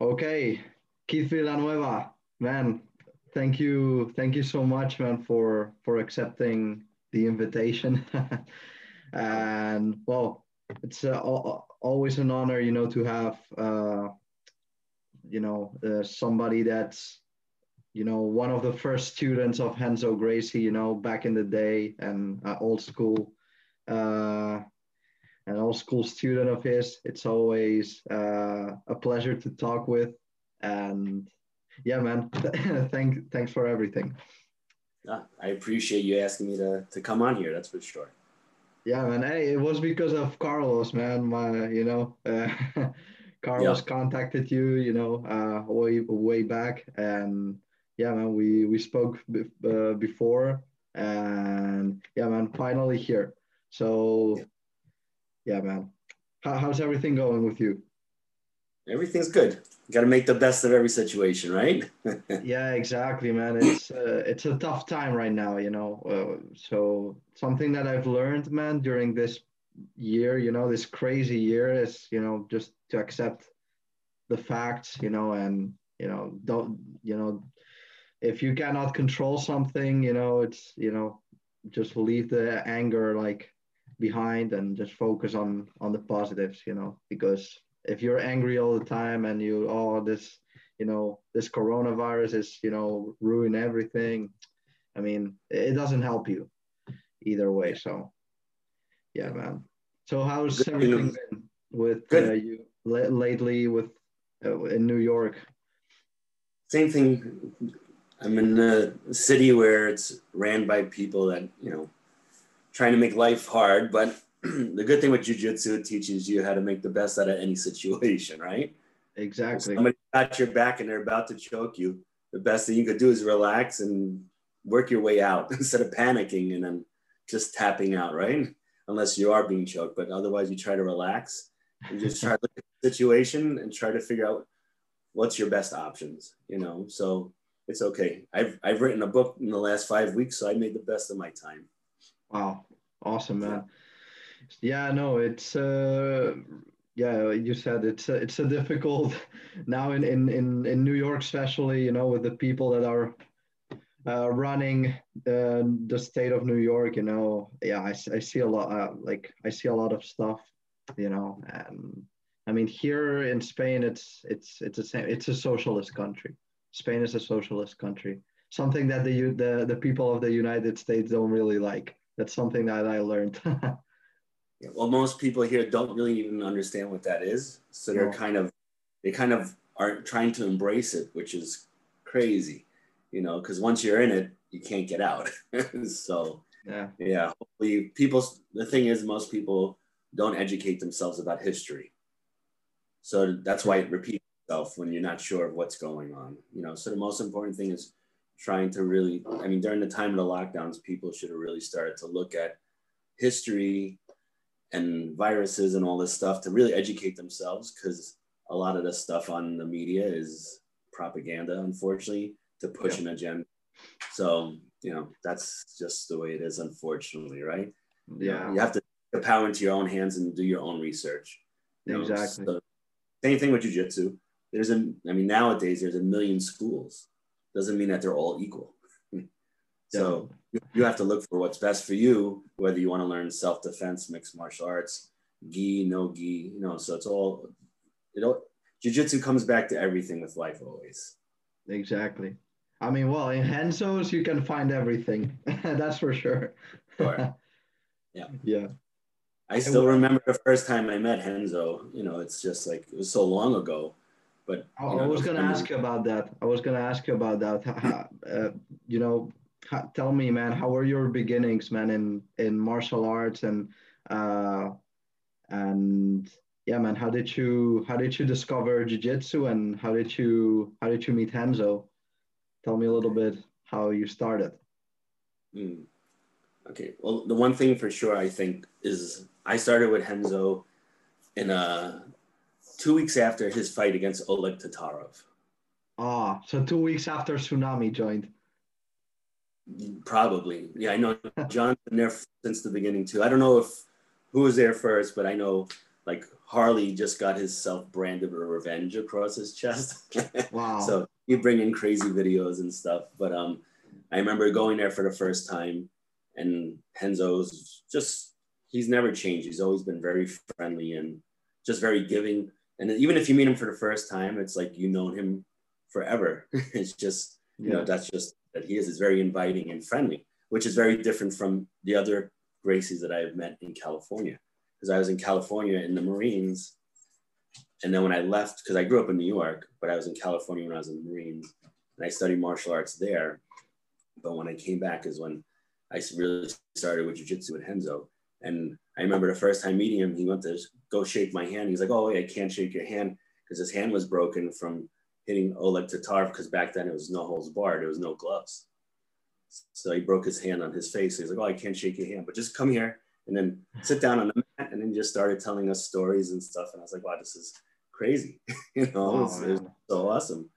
Okay, Keith Villanueva, man, thank you, thank you so much, man, for for accepting the invitation. and well, it's uh, always an honor, you know, to have, uh, you know, uh, somebody that's, you know, one of the first students of Renzo Gracie, you know, back in the day and uh, old school, uh, an old school student of his. It's always uh, a pleasure to talk with, and yeah, man, thank thanks for everything. Yeah, I appreciate you asking me to to come on here. That's for sure. Yeah, man. Hey, it was because of Carlos, man. My, you know, uh, Carlos yeah. contacted you, you know, uh, way way back, and yeah, man, we we spoke b- uh, before, and yeah, man, finally here. So, yeah, yeah man, How, how's everything going with you? Everything's good. Got to make the best of every situation, right? yeah, exactly, man. It's uh, it's a tough time right now, you know. Uh, so something that I've learned, man, during this year, you know, this crazy year, is you know just to accept the facts, you know, and you know don't you know if you cannot control something, you know, it's you know just leave the anger like behind and just focus on on the positives, you know, because if you're angry all the time and you oh this you know this coronavirus is you know ruin everything i mean it doesn't help you either way so yeah man. So how's Good. everything been with uh, you lately with uh, in new york? Same thing i'm in a city where it's ran by people that you know trying to make life hard but the good thing with jujitsu, it teaches you how to make the best out of any situation, right? Exactly. If somebody got your back and they're about to choke you. The best thing you could do is relax and work your way out instead of panicking and then just tapping out, right? Unless you are being choked, but otherwise you try to relax and just try to look at the situation and try to figure out what's your best options, you know? So it's okay. I've, I've written a book in the last five weeks, so I made the best of my time. Wow. Awesome, man. Yeah, no, it's uh, yeah, you said it's a, it's a difficult now in, in in in New York, especially you know with the people that are uh, running uh, the state of New York. You know, yeah, I, I see a lot uh, like I see a lot of stuff. You know, and I mean here in Spain, it's it's it's a same it's a socialist country. Spain is a socialist country. Something that the the the people of the United States don't really like. That's something that I learned. well, most people here don't really even understand what that is. So they're kind of, they kind of are trying to embrace it, which is crazy, you know, because once you're in it, you can't get out. so, yeah. Yeah. Hopefully, people, the thing is, most people don't educate themselves about history. So that's why it repeats itself when you're not sure of what's going on, you know. So the most important thing is trying to really, I mean, during the time of the lockdowns, people should have really started to look at history and viruses and all this stuff to really educate themselves because a lot of the stuff on the media is propaganda, unfortunately, to push yeah. an agenda. So, you know, that's just the way it is, unfortunately, right? Yeah. You, have to take the power into your own hands and do your own research. You exactly. So, same thing with jujitsu. There's a, I mean, nowadays there's a million schools. Doesn't mean that they're all equal. so you have to look for what's best for you, whether you want to learn self defense, mixed martial arts, gi, no gi, you know. So it's all, you know, jujitsu comes back to everything with life always. Exactly. I mean, well, in Renzo's you can find everything. That's for sure. sure. Yeah. Yeah. I still remember the first time I met Renzo. You know, it's just like it was so long ago. But I, know, I was going to ask you about that. I was going to ask you about that. Uh, you know, tell me, man, how were your beginnings, man, in in martial arts and uh, and yeah, man, how did you how did you discover jiu-jitsu and how did you how did you meet Renzo? Tell me a little bit how you started. Mm. Okay, well, the one thing for sure I think is I started with Henzo in a two weeks after his fight against Oleg Taktarov. Ah, so two weeks after Tsunami joined. Probably. Yeah, I know John's been there since the beginning too. I don't know if who was there first, but I know like Harley just got his self-branded revenge across his chest. Wow. so he bring in crazy videos and stuff. But um, I remember going there for the first time, and Renzo's just he's never changed. He's always been very friendly and just very giving. And even if you meet him for the first time, it's like you known him forever. it's just you know that's just that he is is very inviting and friendly, which is very different from the other Gracies that I've met in California. Because I was in California in the Marines, and then when I left, because I grew up in New York, but I was in California when I was in the Marines, and I studied martial arts there. But when I came back is when I really started with jujitsu with Renzo. And I remember the first time meeting him, he went to go shake my hand. He's like, "Oh, wait, I can't shake your hand because his hand was broken from hitting Oleg Taktarov because back then it was no holds barred, there was no gloves. So he broke his hand on his face. He's like, "Oh, I can't shake your hand, but just come here and then sit down on the mat." And then just started telling us stories and stuff. And I was like, "Wow, this is crazy!" you know, oh, it, was, it, was, so awesome.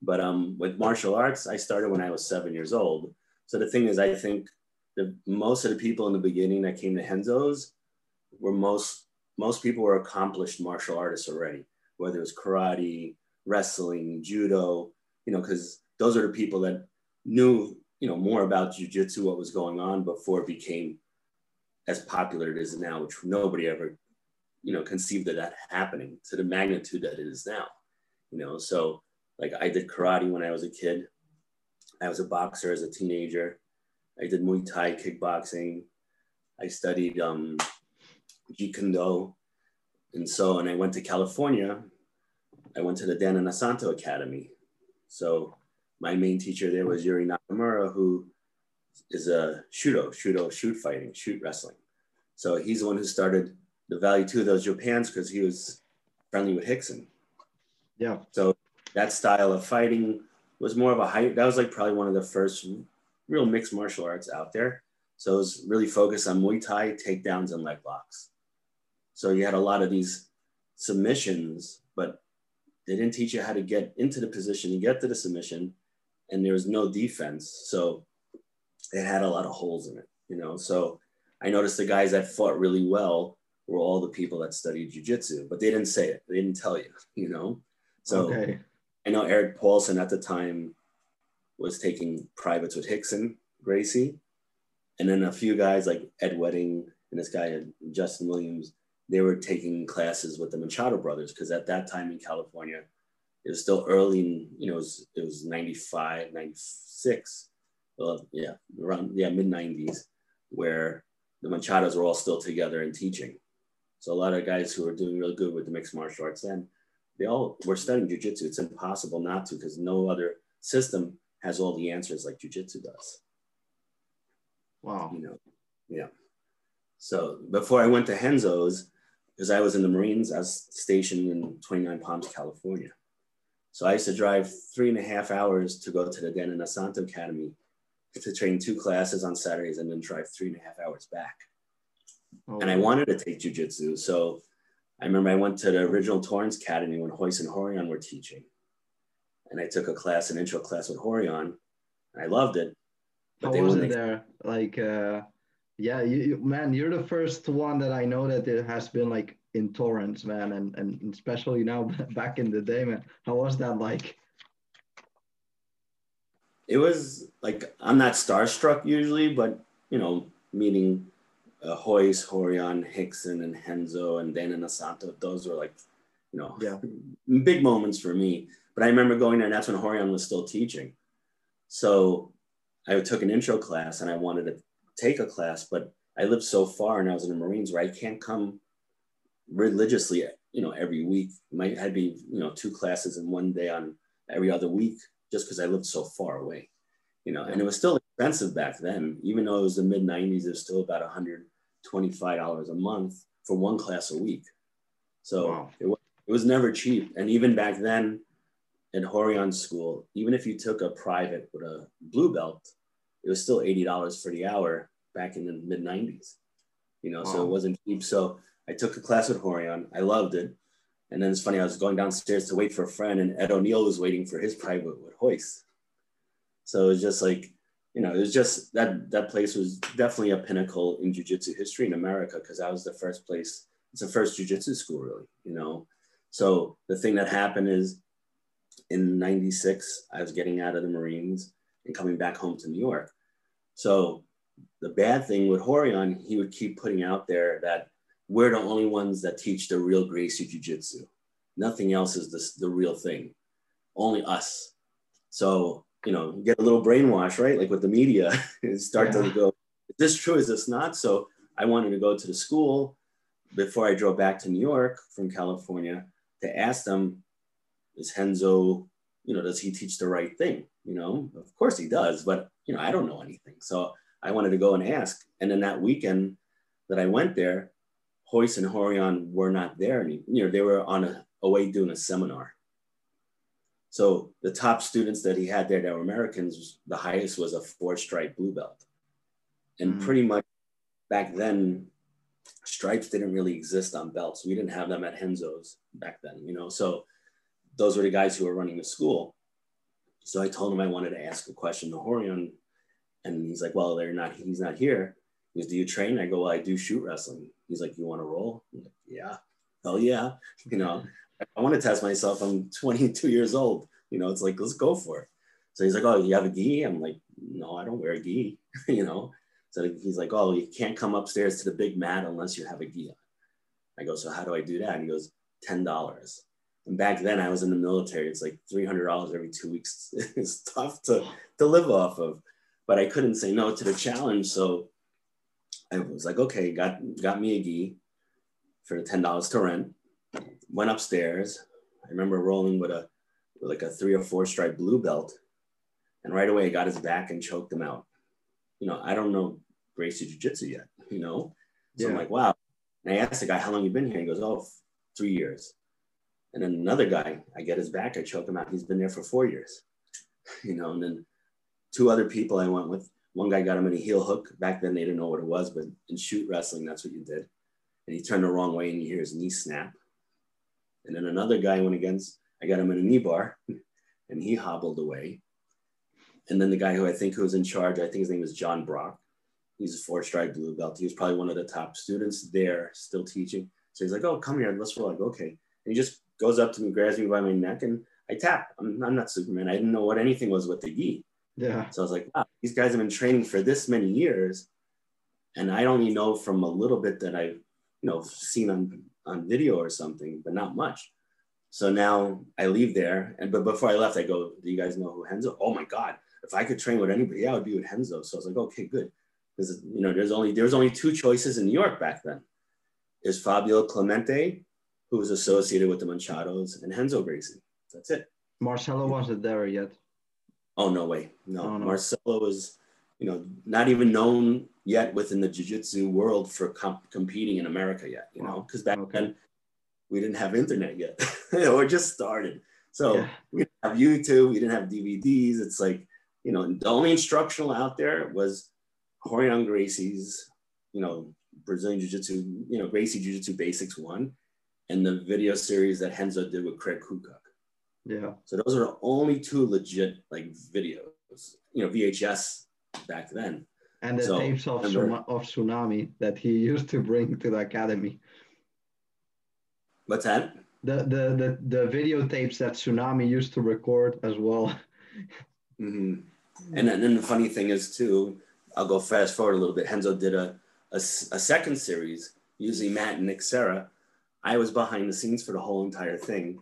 But um, with martial arts, I started when I was seven years old. So the thing is, I think the most of the people in the beginning that came to Henzo's were most most people were accomplished martial artists already, whether it was karate, wrestling, judo, you know, because those are the people that knew, you know, more about jujitsu, what was going on before it became as popular as it is now, which nobody ever, you know, conceived of that happening to the magnitude that it is now. You know, so like I did karate when I was a kid. I was a boxer as a teenager. I did Muay Thai, kickboxing. I studied um, Jeet Kune Do. And so, and I went to California I went to the Dan Inosanto Academy. So my main teacher there was Yuri Nakamura, who is a shooto, shooto, shoot fighting, shoot wrestling. So he's the one who started the Vale Tudo those Japans because he was friendly with Hickson. Yeah. So that style of fighting was more of a height. That was like probably one of the first real mixed martial arts out there. So it was really focused on Muay Thai, takedowns, and leg locks. So you had a lot of these submissions, but they didn't teach you how to get into the position, you get to the submission, and there was no defense. So it had a lot of holes in it, you know. So I noticed the guys that fought really well were all the people that studied jujitsu, but they didn't say it. They didn't tell you, you know. So okay. I know Erik Paulson at the time was taking privates with Rickson, Gracie, and then a few guys like Ed Wedding and this guy Justin Williams they were taking classes with the Machado brothers because at that time in California, it was still early, in, you know, it was, it was 95, 96, well, yeah, around, yeah, mid 90s, where the Machados were all still together and teaching. So a lot of guys who were doing really good with the mixed martial arts then, they all were studying jujitsu. It's impossible not to because no other system has all the answers like jujitsu does. Wow. You know, yeah. So before I went to Renzo's, because I was in the Marines, I was stationed in 29 Palms, California. So I used to drive three and a half hours to go to the Dan Inosanto Academy to train two classes on Saturdays and then drive three and a half hours back. Oh. And I wanted to take jujitsu. So I remember I went to the original Torrance Academy when Royce and Rorion were teaching. And I took a class, an intro class with Rorion, and I loved it. But How was it there? Like, uh, yeah, you, man, you're the first one that I know that it has been like in Torrance, man, and and especially now back in the day, man. How was that like? It was like I'm not starstruck usually, but you know, meeting uh, Royce, Rorion, Rickson, and Renzo, and Dan Inosanto, those were like, you know, yeah. big moments for me. But I remember going there, and that's when Rorion was still teaching. So I took an intro class, and I wanted to take a class, but I lived so far and I was in the Marines where I can't come religiously, you know, every week. Might had be, you know, two classes in one day on every other week just because I lived so far away, you know, and it was still expensive back then, even though it was the mid 90s, it was still about $125 a month for one class a week. So wow. it, was, it was never cheap. And even back then in Rorion school, even if you took a private with a blue belt, it was still $80 for the hour back in the mid 90s, you know, wow. so it wasn't cheap. So I took a class with Horion. I loved it. And then it's funny, I was going downstairs to wait for a friend, and Ed O'Neill was waiting for his private with Hoist. So it was just like, you know, it was just that that place was definitely a pinnacle in jujitsu history in America because that was the first place. It's the first jujitsu school, really. You know, so the thing that happened is in 96, I was getting out of the Marines and coming back home to New York. So the bad thing with Rorion, he would keep putting out there that we're the only ones that teach the real Gracie Jiu Jitsu. Nothing else is this, the real thing, only us. So, you know, get a little brainwash, right? Like with the media, start yeah. to go, is this true? Is this not? So I wanted to go to the school before I drove back to New York from California to ask them, is Renzo, you know, does he teach the right thing? You know, of course he does, but you know, I don't know anything. So I wanted to go and ask. And then that weekend that I went there, Royce and Horion were not there. You know, they were on a away doing a seminar. So the top students that he had there that were Americans, the highest was a four stripe blue belt. And mm. pretty much back then, stripes didn't really exist on belts. We didn't have them at Henzo's back then, you know. So those were the guys who were running the school. So I told him I wanted to ask a question to Rorion, and he's like, "Well, they're not. He's not here." He goes, "Do you train?" I go, "Well, I do shoot wrestling." He's like, "You want to roll?" Like, "Yeah, hell yeah." You know, I want to test myself. I'm 22 years old. You know, it's like let's go for it. So he's like, "Oh, you have a gi?" I'm like, "No, I don't wear a gi." you know, so he's like, "Oh, you can't come upstairs to the big mat unless you have a gi." I go, "So how do I do that?" And he goes, ten dollars." And back then I was in the military. It's like $300 every two weeks. it's tough to, to live off of, but I couldn't say no to the challenge. So I was like, okay, got, got me a gi for $10 to rent, went upstairs. I remember rolling with a, with like a three or four stripe blue belt. And right away I got his back and choked him out. You know, I don't know Gracie Jiu Jitsu yet, you know? So yeah. I'm like, wow. And I asked the guy, how long you been here? He goes, oh, three years. And then another guy, I get his back, I choke him out. He's been there for four years, you know. And then two other people I went with. One guy got him in a heel hook. Back then they didn't know what it was, but in shoot wrestling, that's what you did. And he turned the wrong way, and you hear his knee snap. And then another guy went against. I got him in a knee bar, and he hobbled away. And then the guy who I think who was in charge, I think his name is John Brock. He's a four stripe blue belt. He was probably one of the top students there, still teaching. So he's like, "Oh, come here, let's roll." Go, "Okay." And he just goes up to me, grabs me by my neck, and I tap. I'm, I'm not Superman. I didn't know what anything was with the gi. Yeah. So I was like, wow, these guys have been training for this many years, and I only know from a little bit that I've you know seen on on video or something, but not much. So now I leave there, and but before I left, I go, "Do you guys know who Renzo? Oh my God! If I could train with anybody, yeah, I would be with Renzo." So I was like, "Okay, good," because you know, there's only there was only two choices in New York back then. Is Fabio Clemente who was associated with the Machados, and Renzo Gracie. That's it. Marcelo wasn't there yet. Oh no way, no. Oh, no. Marcelo was, you know, not even known yet within the jiu-jitsu world for comp- competing in America yet. You know, because back okay. then we didn't have internet yet, or just started. So yeah. we didn't have YouTube, we didn't have DVDs. It's like, you know, the only instructional out there was Rorion Gracie's, you know, Brazilian Jiu Jitsu, you know, Gracie Jiu Jitsu Basics One and the video series that Renzo did with Craig Kukuk. Yeah. So those are the only two legit like videos, you know, VHS back then. And the so, tapes of, remember, of Tsunami that he used to bring to the academy. What's that? The the the, the videotapes that Tsunami used to record as well. Mm-hmm. And then, then the funny thing is too, I'll go fast forward a little bit. Renzo did a, a, a second series using Matt and Nick Serra I was behind the scenes for the whole entire thing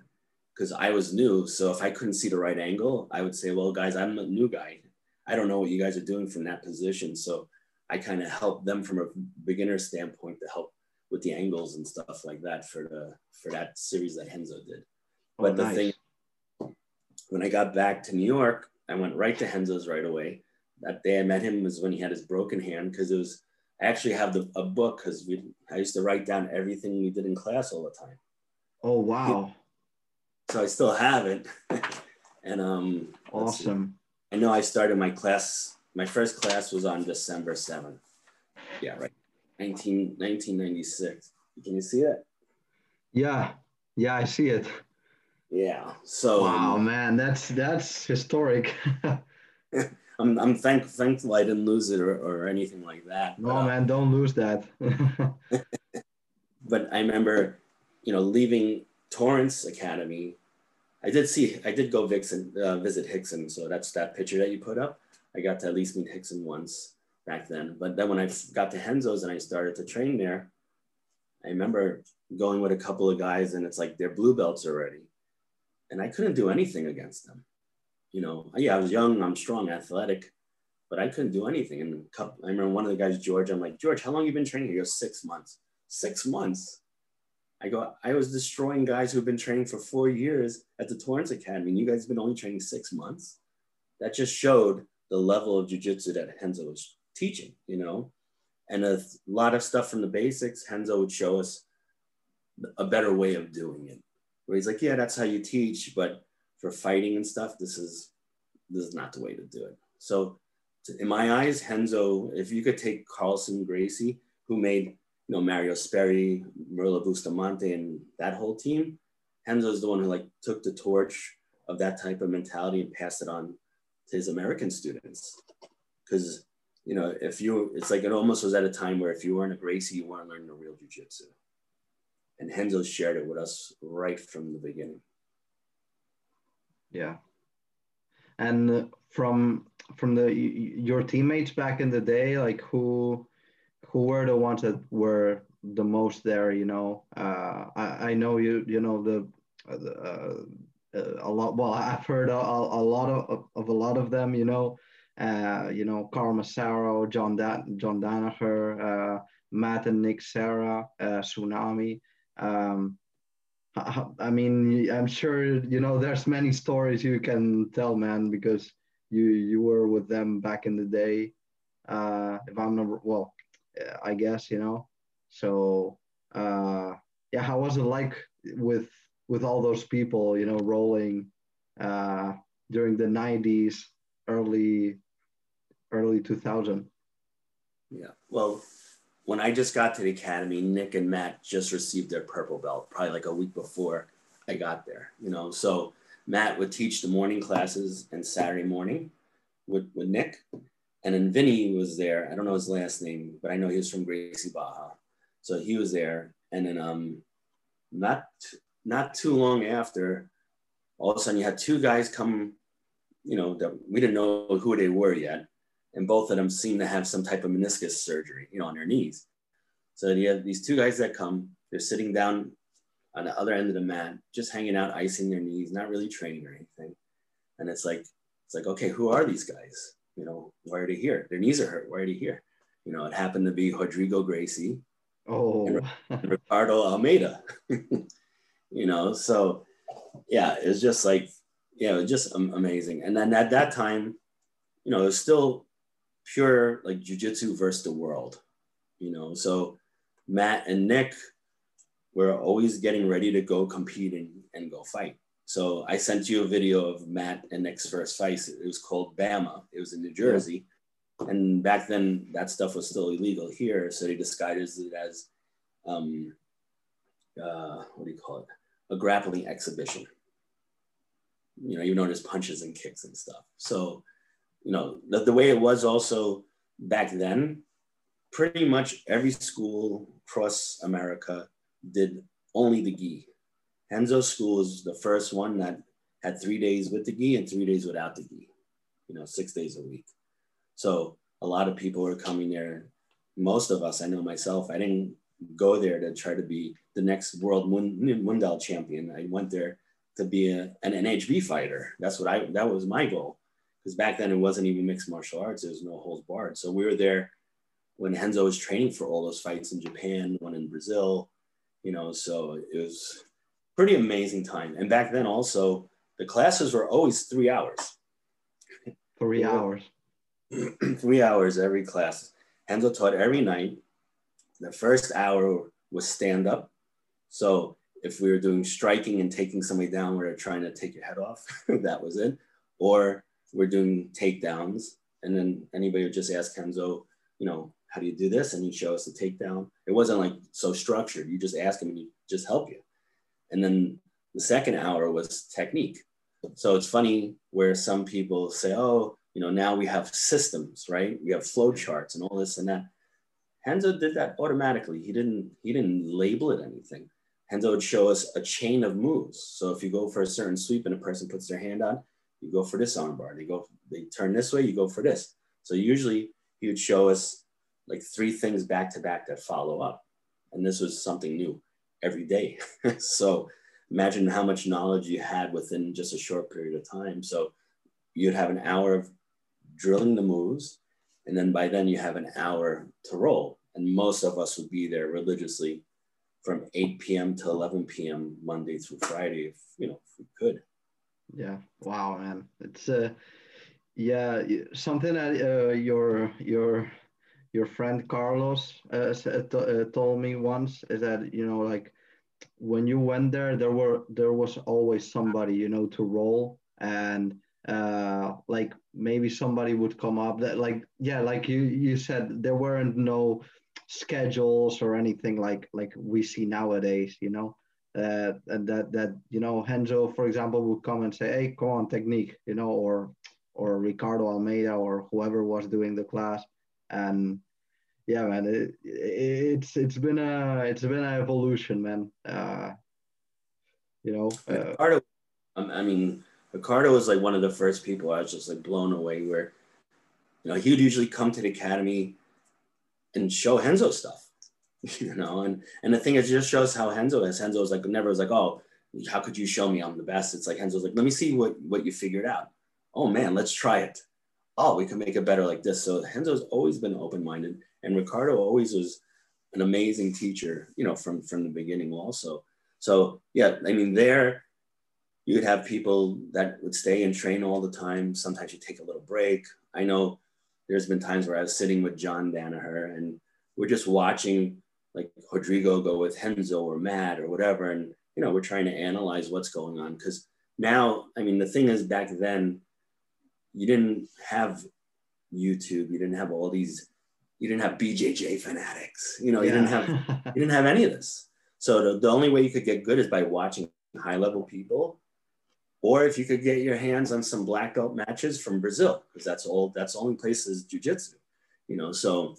because I was new. So if I couldn't see the right angle, I would say, well, guys, I'm a new guy. I don't know what you guys are doing from that position. So I kind of helped them from a beginner standpoint to help with the angles and stuff like that for the for that series that Renzo did. Oh, but the nice. thing when I got back to New York, I went right to Renzo's right away. That day I met him was when he had his broken hand because it was I actually have the, a book because we I used to write down everything we did in class all the time. Oh wow! So I still have it, and um, awesome. I know I started my class. My first class was on December seventh. Yeah, right. 19, 1996. Can you see it? Yeah, yeah, I see it. Yeah. So wow, um, man, that's that's historic. I'm, I'm thank, thankful I didn't lose it or, or anything like that. No, but, uh, man, don't lose that. but I remember, you know, leaving Torrance Academy. I did see, I did go Vixen, uh, visit Hickson, So that's that picture that you put up. I got to at least meet Hickson once back then. But then when I got to Renzo's and I started to train there, I remember going with a couple of guys and it's like they're blue belts already. And I couldn't do anything against them. You know, yeah, I was young, I'm strong, athletic, but I couldn't do anything. And I remember one of the guys, George, I'm like, George, how long you been training? He goes, six months. Six months. I go, I was destroying guys who've been training for four years at the Torrance Academy, and you guys have been only training six months. That just showed the level of jujitsu that Renzo was teaching, you know, and a lot of stuff from the basics. Renzo would show us a better way of doing it. Where he's like, yeah, that's how you teach, but for fighting and stuff, this is this is not the way to do it. So, in my eyes, Renzo, if you could take Carlson Gracie, who made you know Mario Sperry, Murilo Bustamante, and that whole team, Renzo is the one who like took the torch of that type of mentality and passed it on to his American students. Because you know, if you, it's like it almost was at a time where if you weren't a Gracie, you weren't learning the real jujitsu. And Renzo shared it with us right from the beginning. Yeah. And from from the your teammates back in the day, like who who were the ones that were the most there? You know, uh, I I know you you know the. Uh, a lot well i've heard a, a lot of, of a lot of them you know uh, you know, Carl Massaro, John, da- John Danaher, uh, Matt and Nick Serra, uh, Tsunami. Um, I mean, I'm sure you know there's many stories you can tell, man, because you you were with them back in the day. Uh, if I'm not well, I guess you know. So uh, yeah, how was it like with with all those people, you know, rolling uh, during the '90s, early early 2000. Yeah. Well, when I just got to the academy, Nick and Matt just received their purple belt, probably like a week before I got there, you know. So Matt would teach the morning classes and Saturday morning with, with Nick. And then Vinny was there. I don't know his last name, but I know he was from Gracie Barra. So he was there. And then um not not too long after, all of a sudden you had two guys come, you know, that we didn't know who they were yet and both of them seem to have some type of meniscus surgery, you know, on their knees. So you have these two guys that come, they're sitting down on the other end of the mat, just hanging out, icing their knees, not really training or anything. And it's like, it's like, okay, who are these guys? You know, why are they here? Their knees are hurt. Why are they here? You know, it happened to be Rodrigo Gracie. Oh, Ricardo Almeida. you know, so yeah, it was just like, yeah, it was just amazing. And then at that time, you know, it was still pure like jujitsu versus the world, you know. So Matt and Nick were always getting ready to go compete and, and go fight. So I sent you a video of Matt and Nick's first fight. It was called Bama. It was in New Jersey. And back then that stuff was still illegal here. So they disguised it as um, uh, what do you call it? A grappling exhibition. You know, even though there's punches and kicks and stuff. So you know, the, the way it was also back then, pretty much every school across America did only the gi. Renzo School is the first one that had three days with the gi and three days without the gi, you know, six days a week. So a lot of people were coming there. Most of us, I know myself, I didn't go there to try to be the next world Mundial champion. I went there to be a, an NHB fighter. That's what I, that was my goal because back then it wasn't even mixed martial arts. There was no holds barred. So we were there when Renzo was training for all those fights in Japan, one in Brazil, you know, so it was pretty amazing time. And back then also the classes were always three hours. Three hours. three hours every class. Renzo taught every night. The first hour was stand up. So if we were doing striking and taking somebody down, we were trying to take your head off. that was it. Or we're doing takedowns. And then anybody would just ask Kenzo, you know, how do you do this? And he'd show us the takedown. It wasn't like so structured. You just ask him and he just help you. And then the second hour was technique. So it's funny where some people say, oh, You know, now we have systems, right? We have flow charts and all this and that. Renzo did that automatically. He didn't he didn't label it anything. Renzo would show us a chain of moves. So if you go for a certain sweep and a person puts their hand on, you go for this armbar. They go, they turn this way, you go for this. So usually he would show us like three things back to back that follow up. And this was something new every day. so imagine how much knowledge you had within just a short period of time. So you'd have an hour of drilling the moves, and then by then you have an hour to roll. And most of us would be there religiously from 8 p.m. to 11 p.m. Monday through Friday, if you know, if we could. Yeah. Wow, man. It's uh, yeah, something that uh, your your your friend Carlos uh, uh, told me once is that you know like when you went there, there were there was always somebody you know to roll and uh like maybe somebody would come up that like yeah like you you said there weren't no schedules or anything like like we see nowadays you know uh, and that that you know Renzo for example would come and say hey come on technique you know or or Ricardo Almeida or whoever was doing the class. And yeah man it, it's it's been a it's been an evolution man. Uh you know uh, Ricardo I mean Ricardo was like one of the first people I was just like blown away where you know he would usually come to the academy and show Renzo stuff you know and and the thing is it just shows how Renzo is Renzo's like never was like oh how could you show me I'm the best it's like Renzo's like let me see what what you figured out oh man let's try it oh we can make it better like this so Renzo's always been open-minded and Ricardo always was an amazing teacher, you know, from from the beginning also. So yeah, I mean, there you would have people that would stay and train all the time. Sometimes you take a little break. I know there's been times where I was sitting with John Danaher and we're just watching like Rodrigo go with Renzo or Matt or whatever, and you know, we're trying to analyze what's going on because now, I mean, the thing is, back then, you didn't have YouTube, you didn't have all these you didn't have BJJ fanatics. You know, you didn't have you didn't have any of this. So the, the only way you could get good is by watching high level people, or if you could get your hands on some black belt matches from Brazil, because that's all that's the only place is jujitsu. You know, so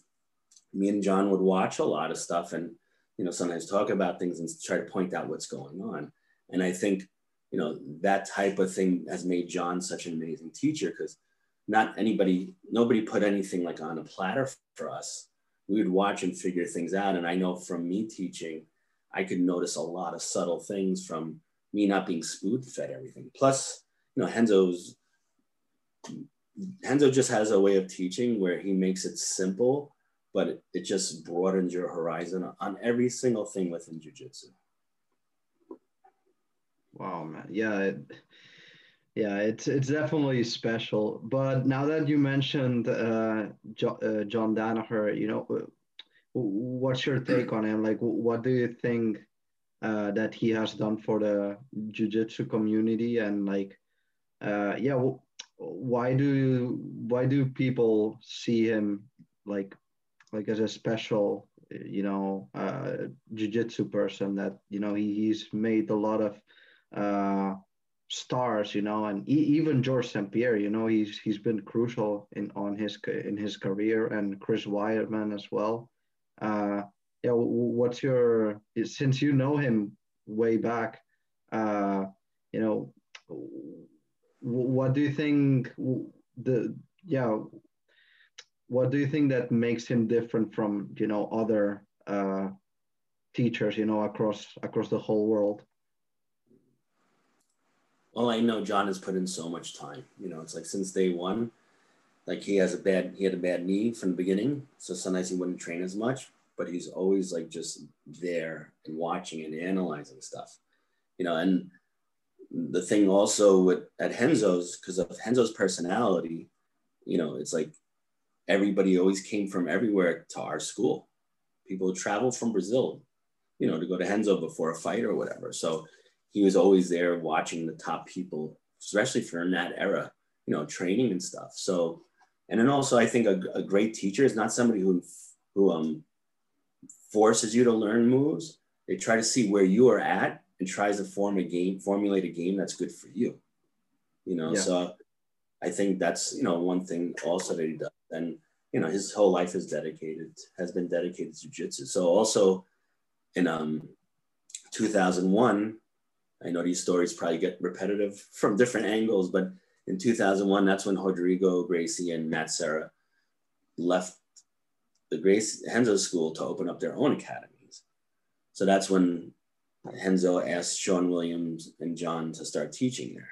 me and John would watch a lot of stuff and you know sometimes talk about things and try to point out what's going on. And I think you know that type of thing has made John such an amazing teacher because not anybody, nobody put anything like on a platter for us. We would watch and figure things out. And I know from me teaching, I could notice a lot of subtle things from me not being spoon fed everything. Plus, you know, Renzo's Renzo just has a way of teaching where he makes it simple, but it, it just broadens your horizon on every single thing within jujitsu. Wow, man. Yeah. It, yeah, it's it's definitely special. But now that you mentioned uh, jo- uh, John Danaher, you know, what's your take on him? Like, what do you think uh, that he has done for the jiu-jitsu community? And like, uh, yeah, why do why do people see him like like as a special, you know, uh, jiu-jitsu person that you know he, he's made a lot of uh, stars, you know, and even George St. Pierre, you know, he's he's been crucial in on his in his career, and Chris Weidman as well. Uh, yeah, what's your since you know him way back, uh, you know, what do you think the yeah, what do you think that makes him different from you know other uh, teachers, you know, across across the whole world? well, I know John has put in so much time. You know, it's like since day one, like he has a bad, he had a bad knee from the beginning. So sometimes he wouldn't train as much, but he's always like just there and watching and analyzing stuff, you know. And the thing also with at henzo's because of henzo's personality, you know, it's like everybody always came from everywhere to our school. People travel from Brazil, you know, to go to Renzo before a fight or whatever. So he was always there watching the top people, especially from that era, you know, training and stuff. So, and then also I think a, a great teacher is not somebody who who um, forces you to learn moves. They try to see where you are at and tries to form a game, formulate a game that's good for you. You know, yeah. so I think that's you know one thing also that he does. And you know his whole life is dedicated has been dedicated to jiu-jitsu. So also in um 2001, I know these stories probably get repetitive from different angles, but in 2001, that's when Rodrigo Gracie and Matt Serra left the Grace Renzo school to open up their own academies. So that's when Renzo asked Sean Williams and John to start teaching there.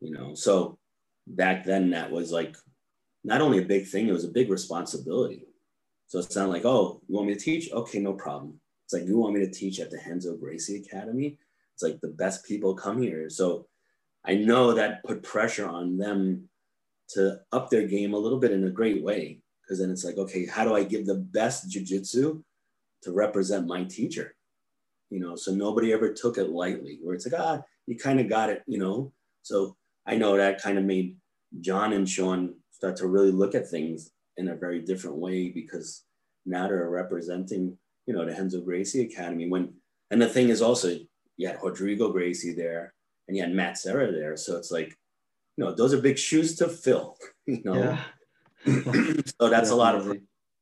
You know, so back then that was like not only a big thing, it was a big responsibility. So it's not like, oh, you want me to teach? Okay, no problem. It's like, you want me to teach at the Renzo Gracie Academy? It's like the best people come here. So I know that put pressure on them to up their game a little bit in a great way because then it's like, okay, how do I give the best jujitsu to represent my teacher? You know, so nobody ever took it lightly, where it's like, ah, you kind of got it, you know. So I know that kind of made John and Sean start to really look at things in a very different way because now they're representing, you know, the Henzo Gracie Academy. When and the thing is also you had Rodrigo Gracie there and you had Matt Serra there. So it's like, you know, those are big shoes to fill, you know. Yeah. so that's a lot of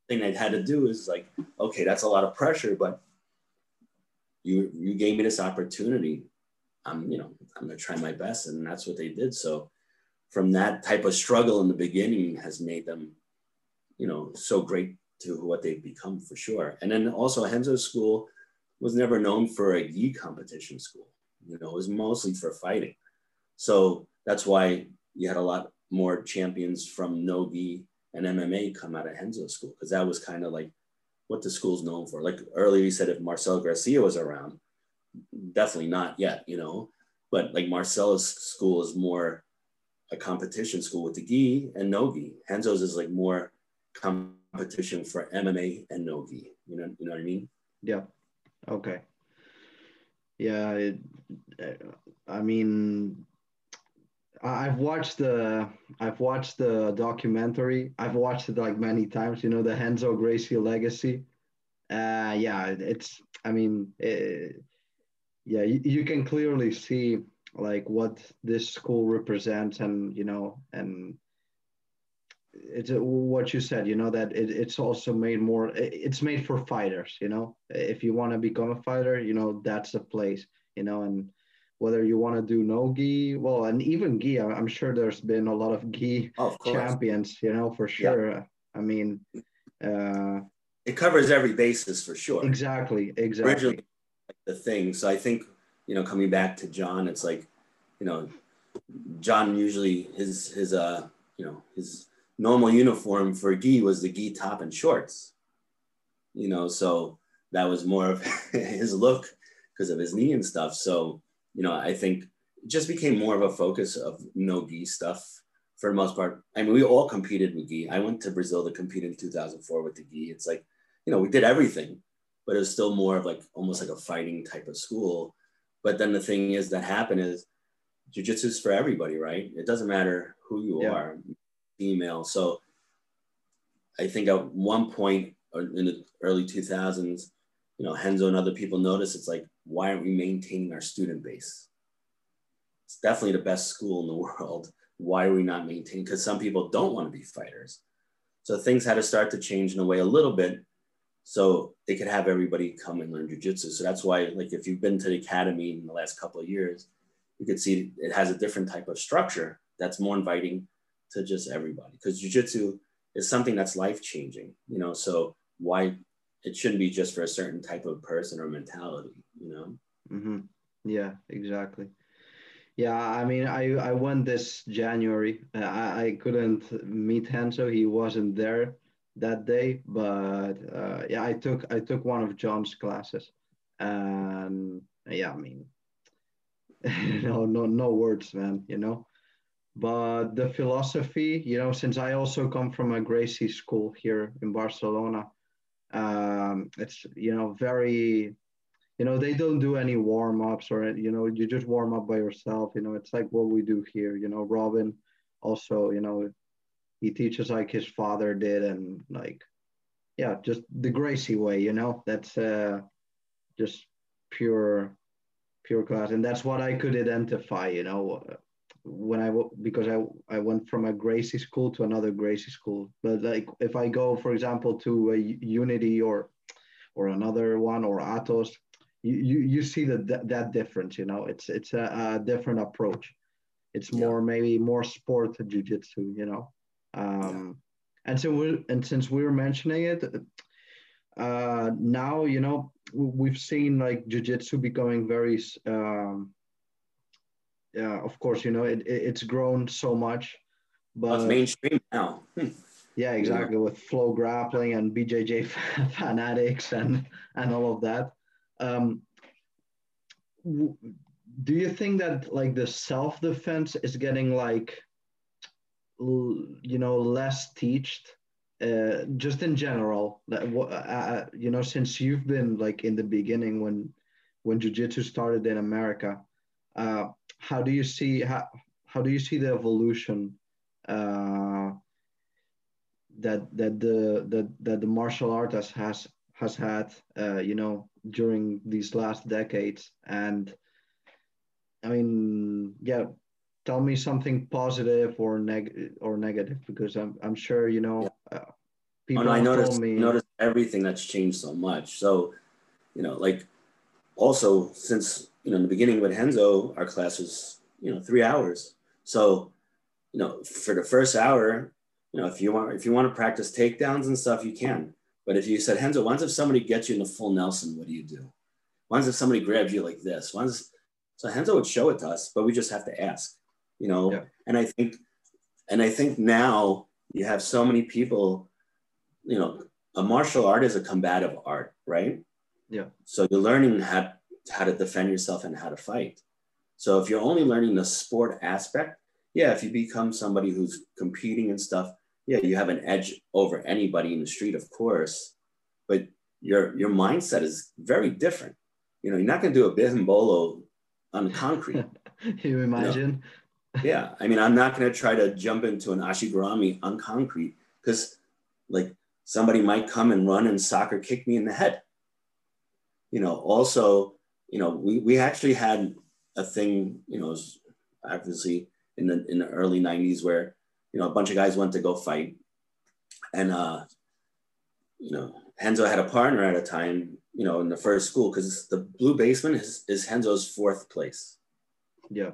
thing I had to do is like, okay, that's a lot of pressure, but you you gave me this opportunity. I'm, you know, I'm gonna try my best. And that's what they did. So from that type of struggle in the beginning has made them, you know, so great to what they've become for sure. And then also Renzo School was never known for a gi competition school. You know, it was mostly for fighting. So that's why you had a lot more champions from no gi and MMA come out of Renzo school because that was kind of like what the school's known for. Like earlier, you said if Marcel Garcia was around, definitely not yet, you know. But like Marcelo's school is more a competition school with the gi and no gi. Renzo's is like more competition for MMA and no gi. You know, you know what I mean? Yeah. Okay. Yeah, it, I mean, I've watched the I've watched the documentary. I've watched it like many times. You know, the Renzo Gracie legacy. Uh, yeah, it's. I mean, it, yeah, you, you can clearly see like what this school represents, and you know, and it's what you said. You know that it, it's also made more. It's made for fighters. You know, if you want to become a fighter, you know that's a place. You know, and whether you want to do no gi, well, and even gi, I'm sure there's been a lot of gi of champions, you know, for sure. Yeah. I mean, uh, it covers every basis for sure. Exactly, exactly. Originally, the thing. So I think you know, coming back to John, it's like, you know, John usually his his uh you know his normal uniform for gi was the gi top and shorts. You know, so that was more of his look because of his knee and stuff. So you know, I think it just became more of a focus of no gi stuff for the most part. I mean, we all competed with gi. I went to Brazil to compete in 2004 with the gi. It's like, you know, we did everything, but it was still more of like almost like a fighting type of school. But then the thing is that happened is jujitsu is for everybody, right? It doesn't matter who you yeah. are, female. So I think at one point in the early 2000s, you know, Renzo and other people noticed it's like, why aren't we maintaining our student base? It's definitely the best school in the world. Why are we not maintaining? Because some people don't want to be fighters. So things had to start to change in a way a little bit so they could have everybody come and learn jujitsu. So that's why, like, if you've been to the academy in the last couple of years, you could see it has a different type of structure that's more inviting to just everybody. Because jujitsu is something that's life changing, you know. So why it shouldn't be just for a certain type of person or mentality, you know? Mm-hmm. Yeah, exactly. Yeah, I mean, I, I went this January. Uh, I, I couldn't meet Renzo. He wasn't there that day, but uh, yeah, I took I took one of John's classes, and yeah, I mean, no, no, no words, man. You know, but the philosophy, you know, since I also come from a Gracie school here in Barcelona, um, it's you know very you know they don't do any warm-ups or you know you just warm up by yourself you know? It's like what we do here you know? Robin also you know he teaches like his father did and like yeah just the gracie way you know that's uh just pure pure class and that's what i could identify you know when I because I I went from a Gracie school to another Gracie school. But like if I go, for example, to a Unity or or another one or Atos, you you, you see that that difference. You know, it's it's a, a different approach. It's more yeah. maybe more sport jiu-jitsu. You know, um, yeah. and so we and since we were mentioning it, uh, now you know we've seen like jiu-jitsu becoming very um, yeah, of course, you know, it, it it's grown so much. But well, it's mainstream now. Hmm. yeah, exactly. Yeah. With FloGrappling and BJJ fanatics and and all of that. Um, do you think that like the self defense is getting like you know less teached uh, just in general uh, uh, you know since you've been like in the beginning when when jiu-jitsu started in america uh, how do you see how, how do you see the evolution uh, that that the that, that the martial art has has, has had uh, you know during these last decades? And I mean yeah tell me something positive or neg or negative because I'm I'm sure you know uh, people no, I noticed me noticed everything that's changed so much so you know like also since you know, in the beginning with Renzo, our class was, you know, three hours. So, you know, for the first hour, you know, if you want, if you want to practice takedowns and stuff, you can. But if you said, Renzo, once if somebody gets you in the full Nelson, what do you do? Once if somebody grabs you like this, once, so Renzo would show it to us, but we just have to ask, you know? Yeah. And I think, and I think now you have so many people, you know, a martial art is a combative art, right? Yeah. So you're learning how how to defend yourself and how to fight. So if you're only learning the sport aspect, yeah, if you become somebody who's competing and stuff, yeah, you have an edge over anybody in the street, of course. But your your mindset is very different. You know, you're not going to do a berimbolo on concrete. you imagine? Yeah, I mean, I'm not going to try to jump into an ashigarami on concrete because, like, somebody might come and run and soccer kick me in the head. You know, also you know, we, we actually had a thing, you know, obviously in the in the early 90s where, you know, a bunch of guys went to go fight. And uh, you know, Renzo had a partner at a time, you know, in the first school, because the blue basement is, is Renzo's fourth place. Yeah.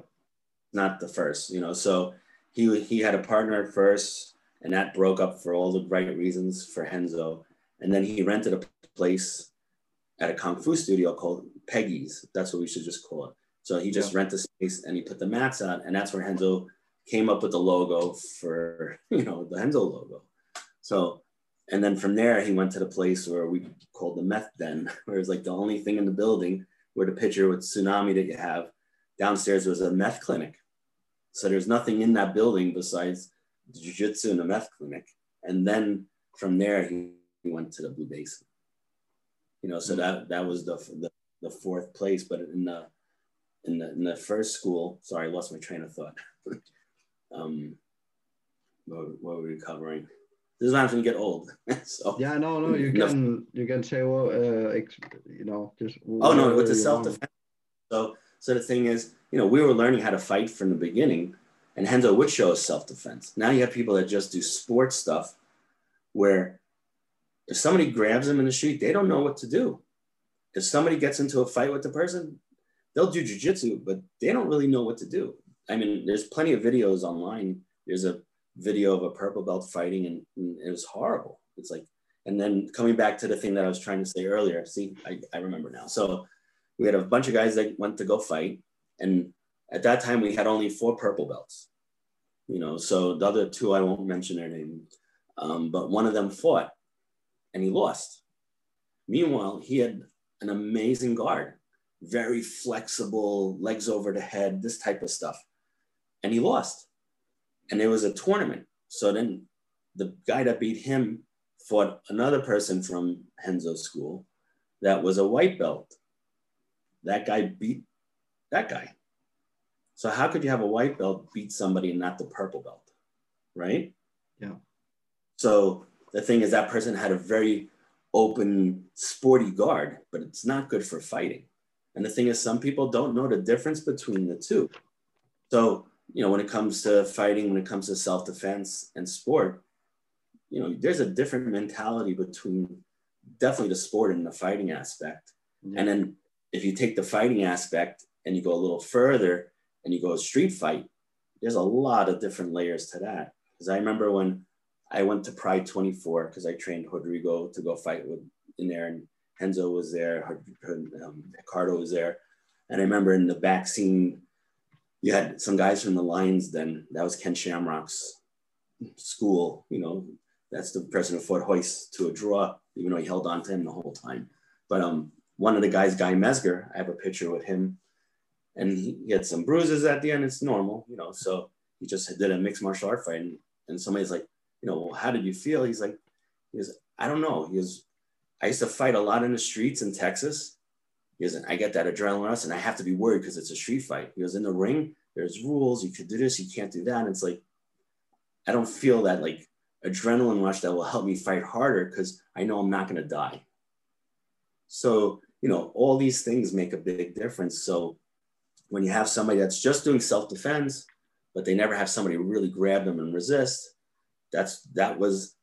Not the first, you know. So he he had a partner at first, and that broke up for all the right reasons for Renzo. And then he rented a place at a kung fu studio called Peggy's. That's what we should just call it. So he just yeah. rent the space and he put the mats out, and that's where Renzo came up with the logo for you know the Renzo logo. So, and then from there he went to the place where we called the meth den, where it's like the only thing in the building where the picture with tsunami that you have downstairs was a meth clinic. So there's nothing in that building besides jiu-jitsu and a meth clinic. And then from there he, went to the Blue Basin. You know, so mm-hmm. that that was the, the the fourth place, but in the in the in the first school, sorry, I lost my train of thought. um, what, what, were we covering? This is not going to get old. so yeah, no, no, you can you can say well, uh, you know, just oh no, with the self defense. So so the thing is, you know, we were learning how to fight from the beginning, and Renzo would show us self defense. Now you have people that just do sports stuff, where if somebody grabs them in the street, they don't know what to do if somebody gets into a fight with the person, they'll do jujitsu, but they don't really know what to do. I mean, there's plenty of videos online. There's a video of a purple belt fighting, and, and it was horrible. It's like, and then coming back to the thing that I was trying to say earlier. See, I, I remember now. So we had a bunch of guys that went to go fight, and at that time we had only four purple belts. You know, so the other two I won't mention their name, um, but one of them fought, and he lost. Meanwhile, he had an amazing guard, very flexible, legs over the head, this type of stuff. And he lost. And it was a tournament. So then the guy that beat him fought another person from Renzo's school that was a white belt. That guy beat that guy. So how could you have a white belt beat somebody and not the purple belt? Right? Yeah. So the thing is that person had a very open, sporty guard, but it's not good for fighting. And the thing is, some people don't know the difference between the two. So you know, when it comes to fighting, when it comes to self-defense and sport, you know, there's a different mentality between definitely the sport and the fighting aspect. Yeah. And then if you take the fighting aspect and you go a little further and you go a street fight, there's a lot of different layers to that. Because I remember when I went to Pride 24 because I trained Rodrigo to go fight with in there, and Renzo was there, um, Ricardo was there, and I remember in the back scene, you had some guys from the Lions. Then that was Ken Shamrock's school. You know, that's the person who fought Royce to a draw, even though he held on to him the whole time. But um, one of the guys, Guy Mezger, I have a picture with him, and he, had some bruises at the end. It's normal, you know. So he just did a mixed martial art fight, and, and somebody's like, you know, well, how did you feel? He's like, he goes, I don't know. He goes, I used to fight a lot in the streets in Texas. He goes, I get that adrenaline rush and I have to be worried because it's a street fight. He goes, in the ring, there's rules. You could do this, you can't do that. And it's like, I don't feel that like adrenaline rush that will help me fight harder because I know I'm not going to die. So, you know, all these things make a big difference. So when you have somebody that's just doing self-defense, but they never have somebody really grab them and resist, that's that was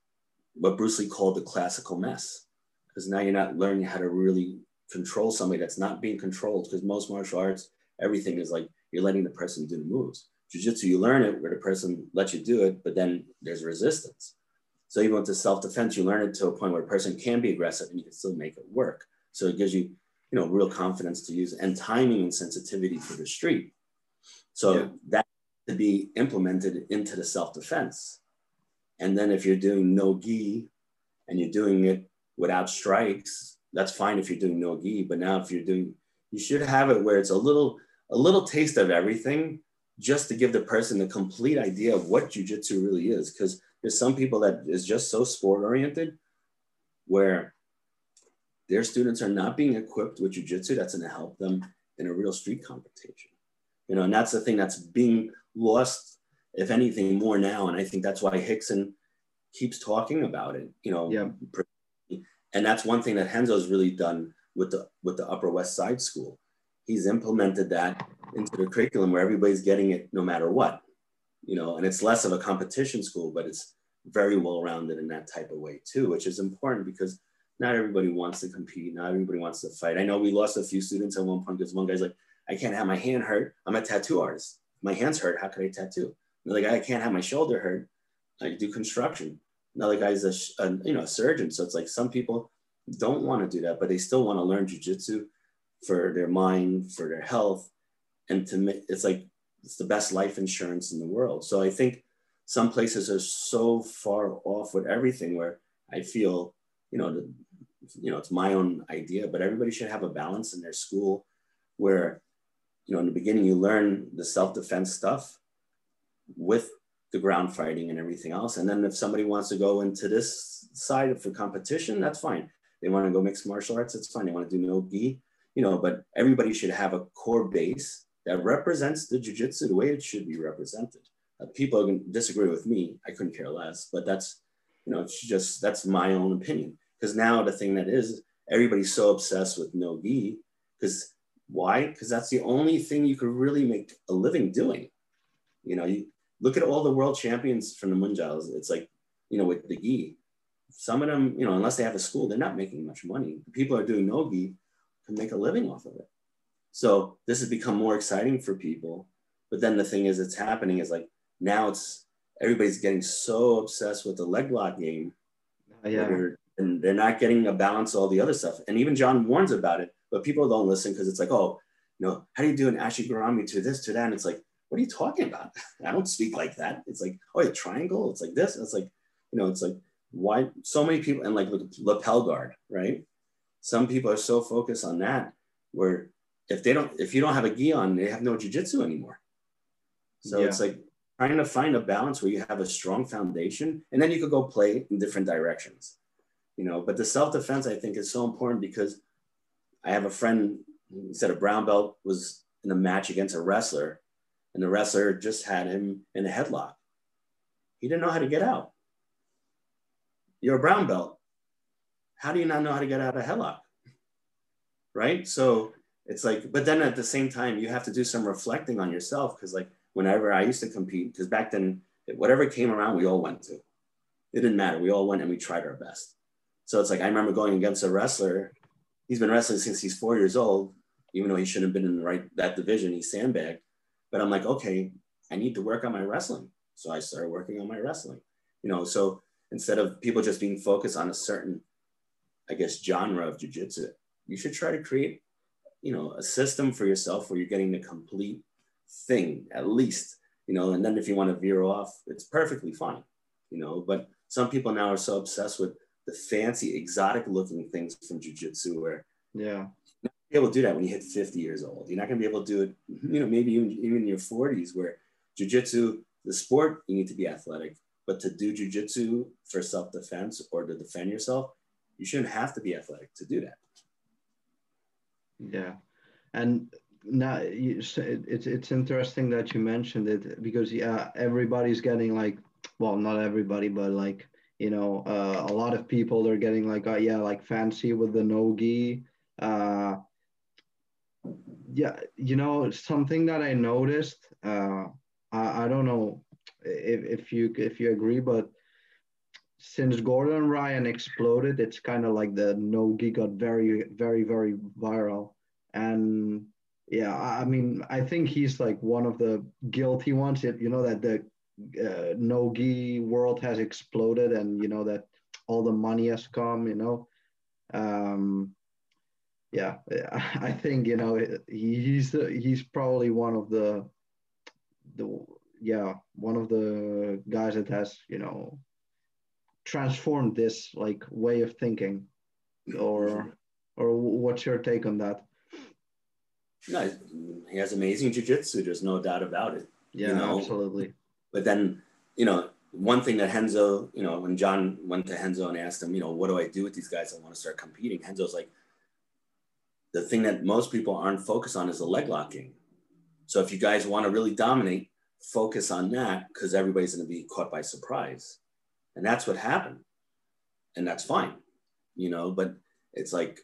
what Bruce Lee called the classical mess. Because now you're not learning how to really control somebody that's not being controlled. Because most martial arts, everything is like you're letting the person do the moves. Jiu-jitsu, you learn it where the person lets you do it, but then there's resistance. So even with the self-defense, you learn it to a point where a person can be aggressive and you can still make it work. So it gives you, you know, real confidence to use and timing and sensitivity for the street. So yeah. that to be implemented into the self-defense. And then if you're doing no gi and you're doing it without strikes, that's fine if you're doing no gi. But now if you're doing, you should have it where it's a little, a little taste of everything just to give the person a complete idea of what jujitsu really is. Because there's some people that is just so sport oriented where their students are not being equipped with jujitsu that's going to help them in a real street competition. You know, and that's the thing that's being lost if anything, more now. And I think that's why Rickson keeps talking about it, you know. Yeah. And that's one thing that Renzo's really done with the with the Upper West Side School. He's implemented that into the curriculum where everybody's getting it no matter what, you know, and it's less of a competition school, but it's very well rounded in that type of way too, which is important because not everybody wants to compete, not everybody wants to fight. I know we lost a few students at one point because one guy's like, I can't have my hand hurt. I'm a tattoo artist. My hand's hurt. How could I tattoo? Another guy, I can't have my shoulder hurt. I do construction. Another guy's a, a you know a surgeon. So it's like some people don't want to do that, but they still want to learn jujitsu for their mind, for their health, and to it's like it's the best life insurance in the world. So I think some places are so far off with everything where I feel, you know, the, you know, it's my own idea, but everybody should have a balance in their school where, you know, in the beginning you learn the self-defense stuff, with the ground fighting and everything else. And then if somebody wants to go into this side for competition, that's fine. They want to go mixed martial arts, it's fine. They want to do no gi, you know, but everybody should have a core base that represents the jujitsu the way it should be represented. Uh, people disagree with me. I couldn't care less, but that's, you know, it's just, that's my own opinion. Because now the thing that is, everybody's so obsessed with no gi because why? Because that's the only thing you could really make a living doing. You know, you, look at all the world champions from the Mundials. It's like, you know, with the gi, some of them, you know, unless they have a school, they're not making much money. The people are doing no gi can make a living off of it. So this has become more exciting for people. But then the thing is, it's happening is like now it's everybody's getting so obsessed with the leg lock game. Uh, yeah. They're, and they're not getting a balance of all the other stuff. And even John warns about it, but people don't listen because it's like, oh, you know, how do you do an ashigarami to this, to that? And it's like, what are you talking about? I don't speak like that. It's like, oh, a triangle. It's like this. It's like, you know, it's like, why so many people and like lapel guard, right? Some people are so focused on that where if they don't, if you don't have a gi on, they have no jujitsu anymore. So yeah. it's like trying to find a balance where you have a strong foundation and then you could go play in different directions, you know. But the self defense, I think, is so important because I have a friend who said a brown belt was in a match against a wrestler and the wrestler just had him in a headlock. He didn't know how to get out. You're a brown belt. How do you not know how to get out of a headlock? Right? So it's like, but then at the same time, you have to do some reflecting on yourself because, like, whenever I used to compete, because back then, whatever came around, we all went to. It didn't matter. We all went and we tried our best. So it's like I remember going against a wrestler. He's been wrestling since he's four years old, even though he shouldn't have been in the right that division. He sandbagged. But I'm like, okay, I need to work on my wrestling. So I started working on my wrestling. You know, so instead of people just being focused on a certain, I guess, genre of jujitsu, you should try to create, you know, a system for yourself where you're getting the complete thing at least, you know, and then if you want to veer off, it's perfectly fine, you know. But some people now are so obsessed with the fancy, exotic looking things from jujitsu where yeah, be able to do that when you hit 50 years old. You're not going to be able to do it, you know, maybe even, even in your 40s, where jujitsu, the sport, you need to be athletic. But to do jujitsu for self defense or to defend yourself, you shouldn't have to be athletic to do that. Yeah. And now it's, it's interesting that you mentioned it because, yeah, everybody's getting like, well, not everybody, but like, you know, uh, a lot of people are getting like, oh yeah, like fancy with the no gi. Uh, yeah, you know, something that I noticed, uh, I, I don't know if, if you if you agree, but since Gordon Ryan exploded, it's kind of like the Nogi got very, very, very viral. And yeah, I mean, I think he's like one of the guilty ones. You know that the uh, Nogi world has exploded, and you know that all the money has come. You know, um, yeah, I think you know he's he's probably one of the the yeah one of the guys that has you know transformed this like way of thinking or or what's your take on that no he has amazing jiu-jitsu there's no doubt about it yeah you know? absolutely but then you know one thing that Renzo, you know, when John went to Renzo and asked him, you know, what do I do with these guys? I want to start competing. Renzo's like, the thing that most people aren't focused on is the leg locking. So if you guys want to really dominate, focus on that because everybody's going to be caught by surprise. And that's what happened. And that's fine, you know, but it's like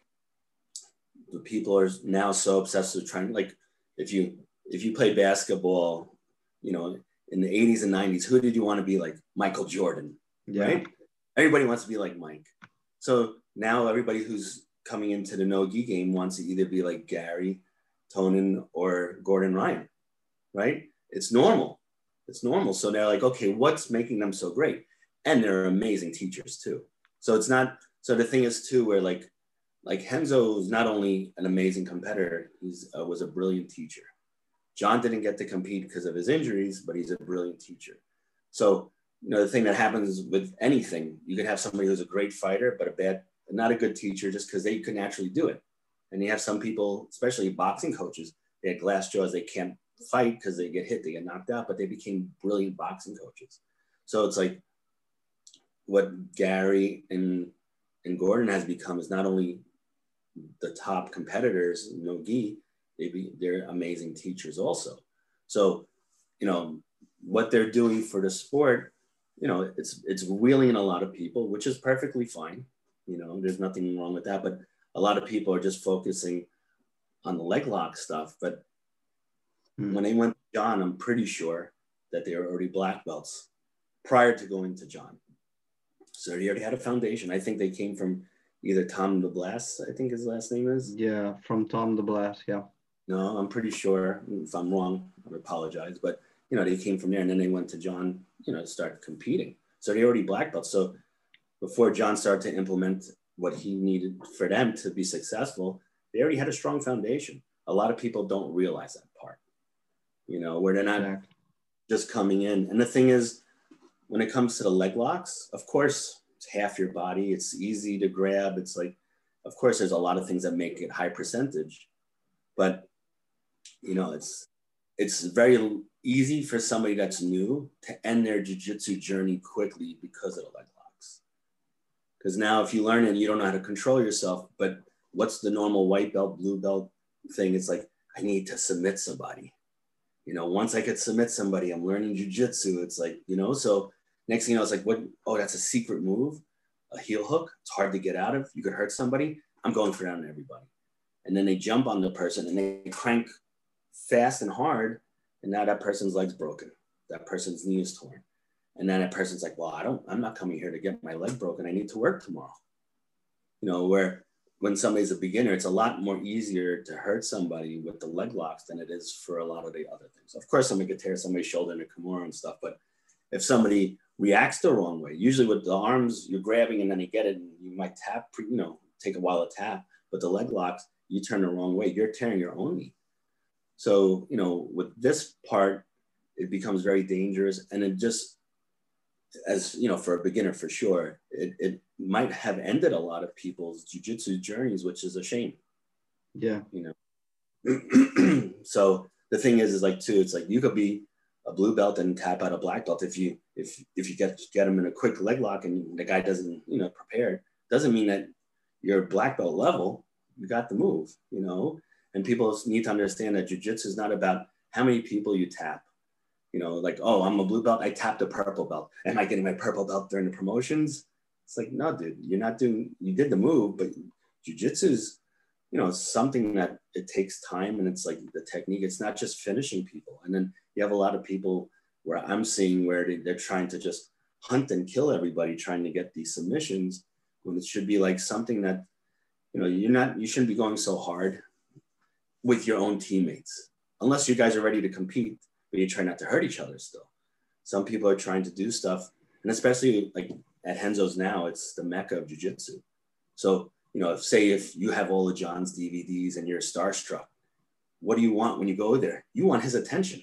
the people are now so obsessed with trying like if you if you play basketball, you know, in the 80s and 90s, who did you want to be like Michael Jordan? Yeah. Right? Everybody wants to be like Mike. So now everybody who's coming into the no gi game wants to either be like Garry, Tonon, or Gordon Ryan, right? It's normal. It's normal. So they're like, okay, what's making them so great? And they're amazing teachers too. So it's not. So the thing is too, where like, like Renzo is not only an amazing competitor, he's uh, was a brilliant teacher. John didn't get to compete because of his injuries, but he's a brilliant teacher. So you know the thing that happens with anything, you could have somebody who's a great fighter but a bad not a good teacher just because they could naturally do it. And you have some people, especially boxing coaches, they had glass jaws, they can't fight because they get hit, they get knocked out, but they became brilliant boxing coaches. So it's like what Garry and and Gordon has become is not only the top competitors, no gi, they be they're amazing teachers also. So, you know, what they're doing for the sport, you know, it's it's wheeling a lot of people, which is perfectly fine. You know, there's nothing wrong with that. But a lot of people are just focusing on the leg lock stuff. But mm. when they went to John, I'm pretty sure that they were already black belts prior to going to John. So he already had a foundation. I think they came from either Tom DeBlass, I think his last name is. Yeah, from Tom DeBlass, yeah. No, I'm pretty sure. If I'm wrong, I apologize. But you know, they came from there and then they went to John, you know, to start competing. So they already black belts. So before John started to implement what he needed for them to be successful, they already had a strong foundation. A lot of people don't realize that part, you know, where they're not just coming in. And the thing is, when it comes to the leg locks, of course, it's half your body. It's easy to grab. It's like, of course, there's a lot of things that make it high percentage, but you know, it's it's very easy for somebody that's new to end their jujitsu journey quickly because of the leg locks. because now if you learn and you don't know how to control yourself, but what's the normal white belt, blue belt thing? It's like, I need to submit somebody. You know, once I could submit somebody, I'm learning jujitsu. It's like, you know, so next thing know, it's like, what? Oh, that's a secret move, a heel hook. It's hard to get out of. You could hurt somebody. I'm going for that on everybody. And then they jump on the person and they crank fast and hard. and now that person's leg's broken, that person's knee is torn, and then that person's like, well, I don't, I'm not coming here to get my leg broken. I need to work tomorrow. You know, where when somebody's a beginner, it's a lot more easier to hurt somebody with the leg locks than it is for a lot of the other things. Of course, somebody could tear somebody's shoulder in a Kimura and stuff, but if somebody reacts the wrong way, usually with the arms, you're grabbing and then you get it and you might tap, you know, take a while to tap, but the leg locks, you turn the wrong way, you're tearing your own knee. So, you know, with this part, it becomes very dangerous and it just, as you know, for a beginner for sure, it, it might have ended a lot of people's jujitsu journeys, which is a shame. Yeah. You know, so the thing is, is like too, it's like you could be a blue belt and tap out a black belt if you if if you get get them in a quick leg lock and the guy doesn't you know prepare doesn't mean that you're black belt level you got the move you know and people need to understand that jiu-jitsu is not about how many people you tap. You know like oh i'm a blue belt i tapped a purple belt. Am i getting my purple belt during the promotions? It's like no dude you're not doing you did the move but jiu-jitsu is you know something that it takes time and it's like the technique. It's not just finishing people. And then you have a lot of people where i'm seeing where they, they're trying to just hunt and kill everybody trying to get these submissions when it should be like something that you know you're not you shouldn't be going so hard with your own teammates unless you guys are ready to compete but you try not to hurt each other still. Some people are trying to do stuff and especially like at Renzo's now it's the mecca of jiu-jitsu. So you know if say if you have all of john's dvds and you're starstruck what do you want when you go there? You want his attention.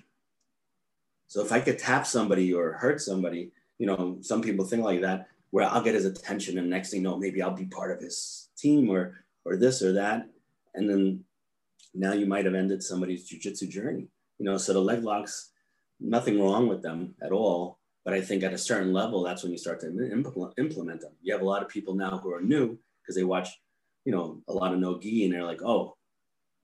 So if i could tap somebody or hurt somebody you know some people think like that where I'll get his attention and next thing you know, maybe I'll be part of his team or or this or that. And then now you might have ended somebody's jujitsu journey. You know, so the leg locks, nothing wrong with them at all. But I think at a certain level, that's when you start to implement them. You have a lot of people now who are new because they watch, you know, a lot of no gi and they're like, oh,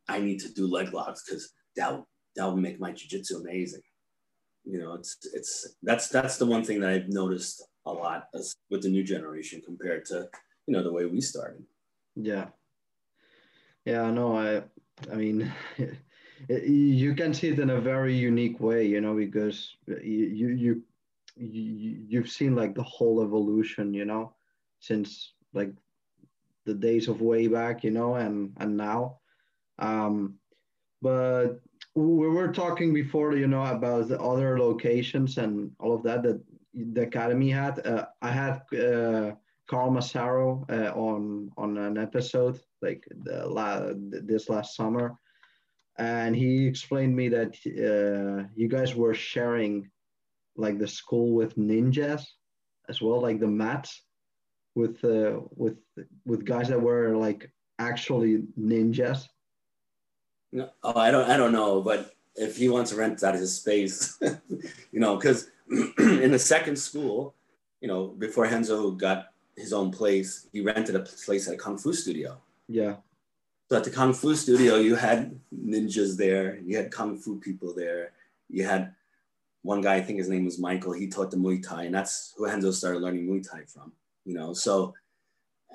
I need to do leg locks because that that will make my jujitsu amazing. You know, it's it's that's that's the one thing that I've noticed a lot as, with the new generation compared to you know the way we started. Yeah, yeah, no, I, I mean, you can see it in a very unique way, you know, because you you you you've seen like the whole evolution, you know, since like the days of way back, you know, and and now. Um, but we were talking before, you know, about the other locations and all of that that the academy had. Uh, I had uh, Carl Massaro uh, on on an episode like the la- this last summer, and he explained me that uh, you guys were sharing like the school with ninjas as well, like the mats with uh, with with guys that were like actually ninjas. No, oh, I don't I don't know, but if he wants to rent out his space, you know, because in the second school, you know, before Renzo got his own place, he rented a place at a kung fu studio. Yeah. So at the kung fu studio, you had ninjas there, you had kung fu people there, you had one guy, I think his name was Michael, he taught the Muay Thai, and that's who Renzo started learning Muay Thai from, you know. So,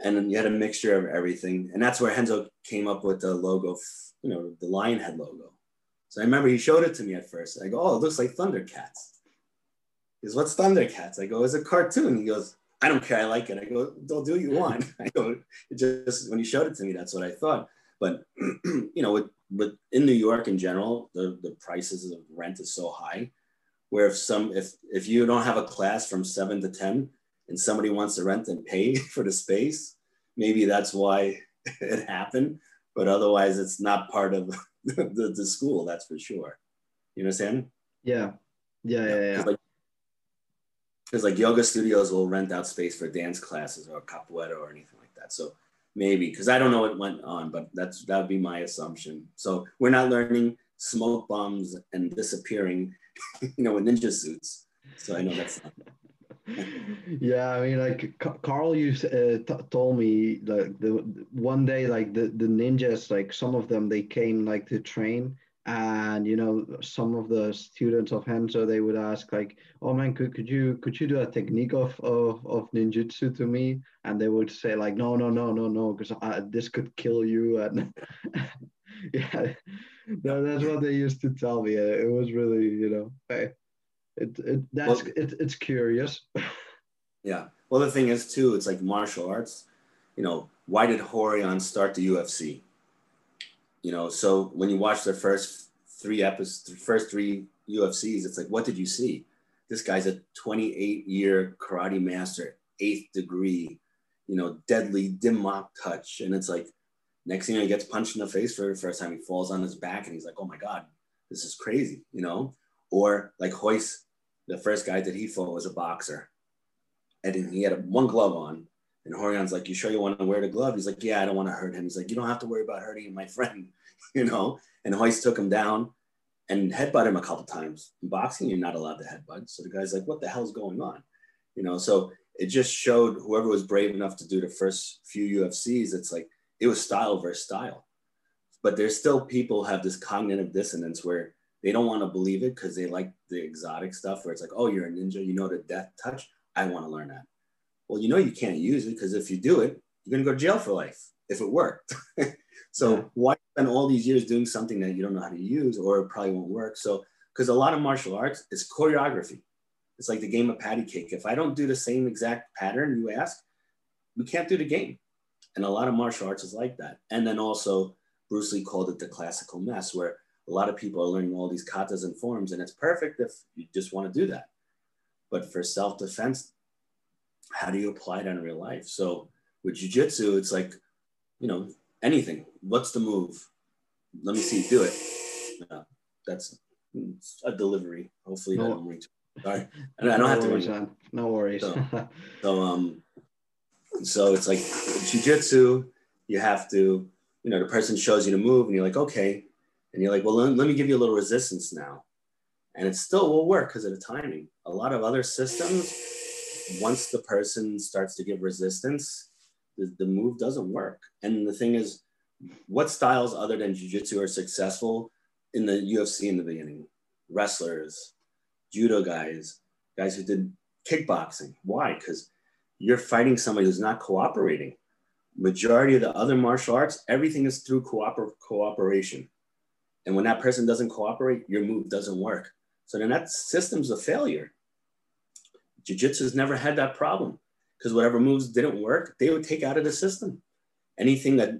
and then you had a mixture of everything, and that's where Renzo came up with the logo, you know, the lion head logo. So I remember he showed it to me at first. I go, oh, it looks like Thundercats. He goes, what's Thundercats? I go, it's a cartoon. He goes, I don't care. I like it. I go, don't do what you want. I go, it just, when you showed it to me, that's what I thought. But, you know, with, with in New York in general, the, the prices of rent is so high where if some, if, if you don't have a class from seven to 10 and somebody wants to rent and pay for the space, maybe that's why it happened. But otherwise it's not part of the, the school, that's for sure. You understand? Yeah. Yeah, yeah, yeah. Like, because like yoga studios will rent out space for dance classes or capoeira or anything like that. So maybe because I don't know what went on, but that's that would be my assumption. So we're not learning smoke bombs and disappearing, you know, with ninja suits. So I know that's not. yeah, I mean, like Carl, you uh, t- told me like the one day, like the the ninjas, like some of them, they came like to train, and you know some of the students of Renzo they would ask like oh man could, could you could you do a technique of, of of ninjutsu to me and they would say like no no no no no because this could kill you and yeah, no, that's what they used to tell me. It was really, you know, hey, it, it that's well, it, it's curious. yeah. Well, the thing is too, it's like martial arts. You know, why did Rorion start the UFC? You know, so when you watch the first three episodes, first three UFCs, it's like, what did you see? This guy's a 28 year karate master, eighth degree, you know, deadly dim mak touch. And it's like, next thing you know, he gets punched in the face for the first time. He falls on his back and he's like, oh my God, this is crazy, you know? Or like Royce the first guy that he fought was a boxer. And he had one glove on. And Rorion's like, you sure you want to wear the glove? He's like, yeah, I don't want to hurt him. He's like, you don't have to worry about hurting my friend, you know? And Royce took him down and headbutt him a couple times. In boxing, you're not allowed to headbutt. So the guy's like, what the hell's going on? You know, so it just showed whoever was brave enough to do the first few UFCs, it's like it was style versus style. But there's still people have this cognitive dissonance where they don't want to believe it because they like the exotic stuff where it's like, oh, you're a ninja, you know the death touch. I want to learn that. Well, you know you can't use it because if you do it, you're gonna go to jail for life if it worked. so yeah. why spend all these years doing something that you don't know how to use or it probably won't work? So because a lot of martial arts is choreography. It's like the game of patty cake. If I don't do the same exact pattern you ask, we can't do the game. And a lot of martial arts is like that. And then also, Bruce Lee called it the classical mess, where a lot of people are learning all these katas and forms, and it's perfect if you just want to do that. But for self defense, how do you apply it in real life? So with jujitsu, it's like, you know, anything. What's the move? Let me see, you do it. Yeah, that's a delivery. Hopefully, no. that don't ring Sorry, I don't no have to. Worries. No worries. So, so, um, so it's like jujitsu. You have to, you know, the person shows you to move, and you're like, okay, and you're like, well, let, let me give you a little resistance now, and it still will work because of the timing. A lot of other systems, once the person starts to give resistance, the, the move doesn't work. And the thing is, what styles other than jujitsu are successful in the UFC in the beginning? Wrestlers, judo guys, guys who did kickboxing. Why? Because you're fighting somebody who's not cooperating. Majority of the other martial arts, everything is through cooper- cooperation. And when that person doesn't cooperate, your move doesn't work. So then that system's a failure. Jiu-Jitsu has never had that problem because whatever moves didn't work, they would take out of the system. Anything that,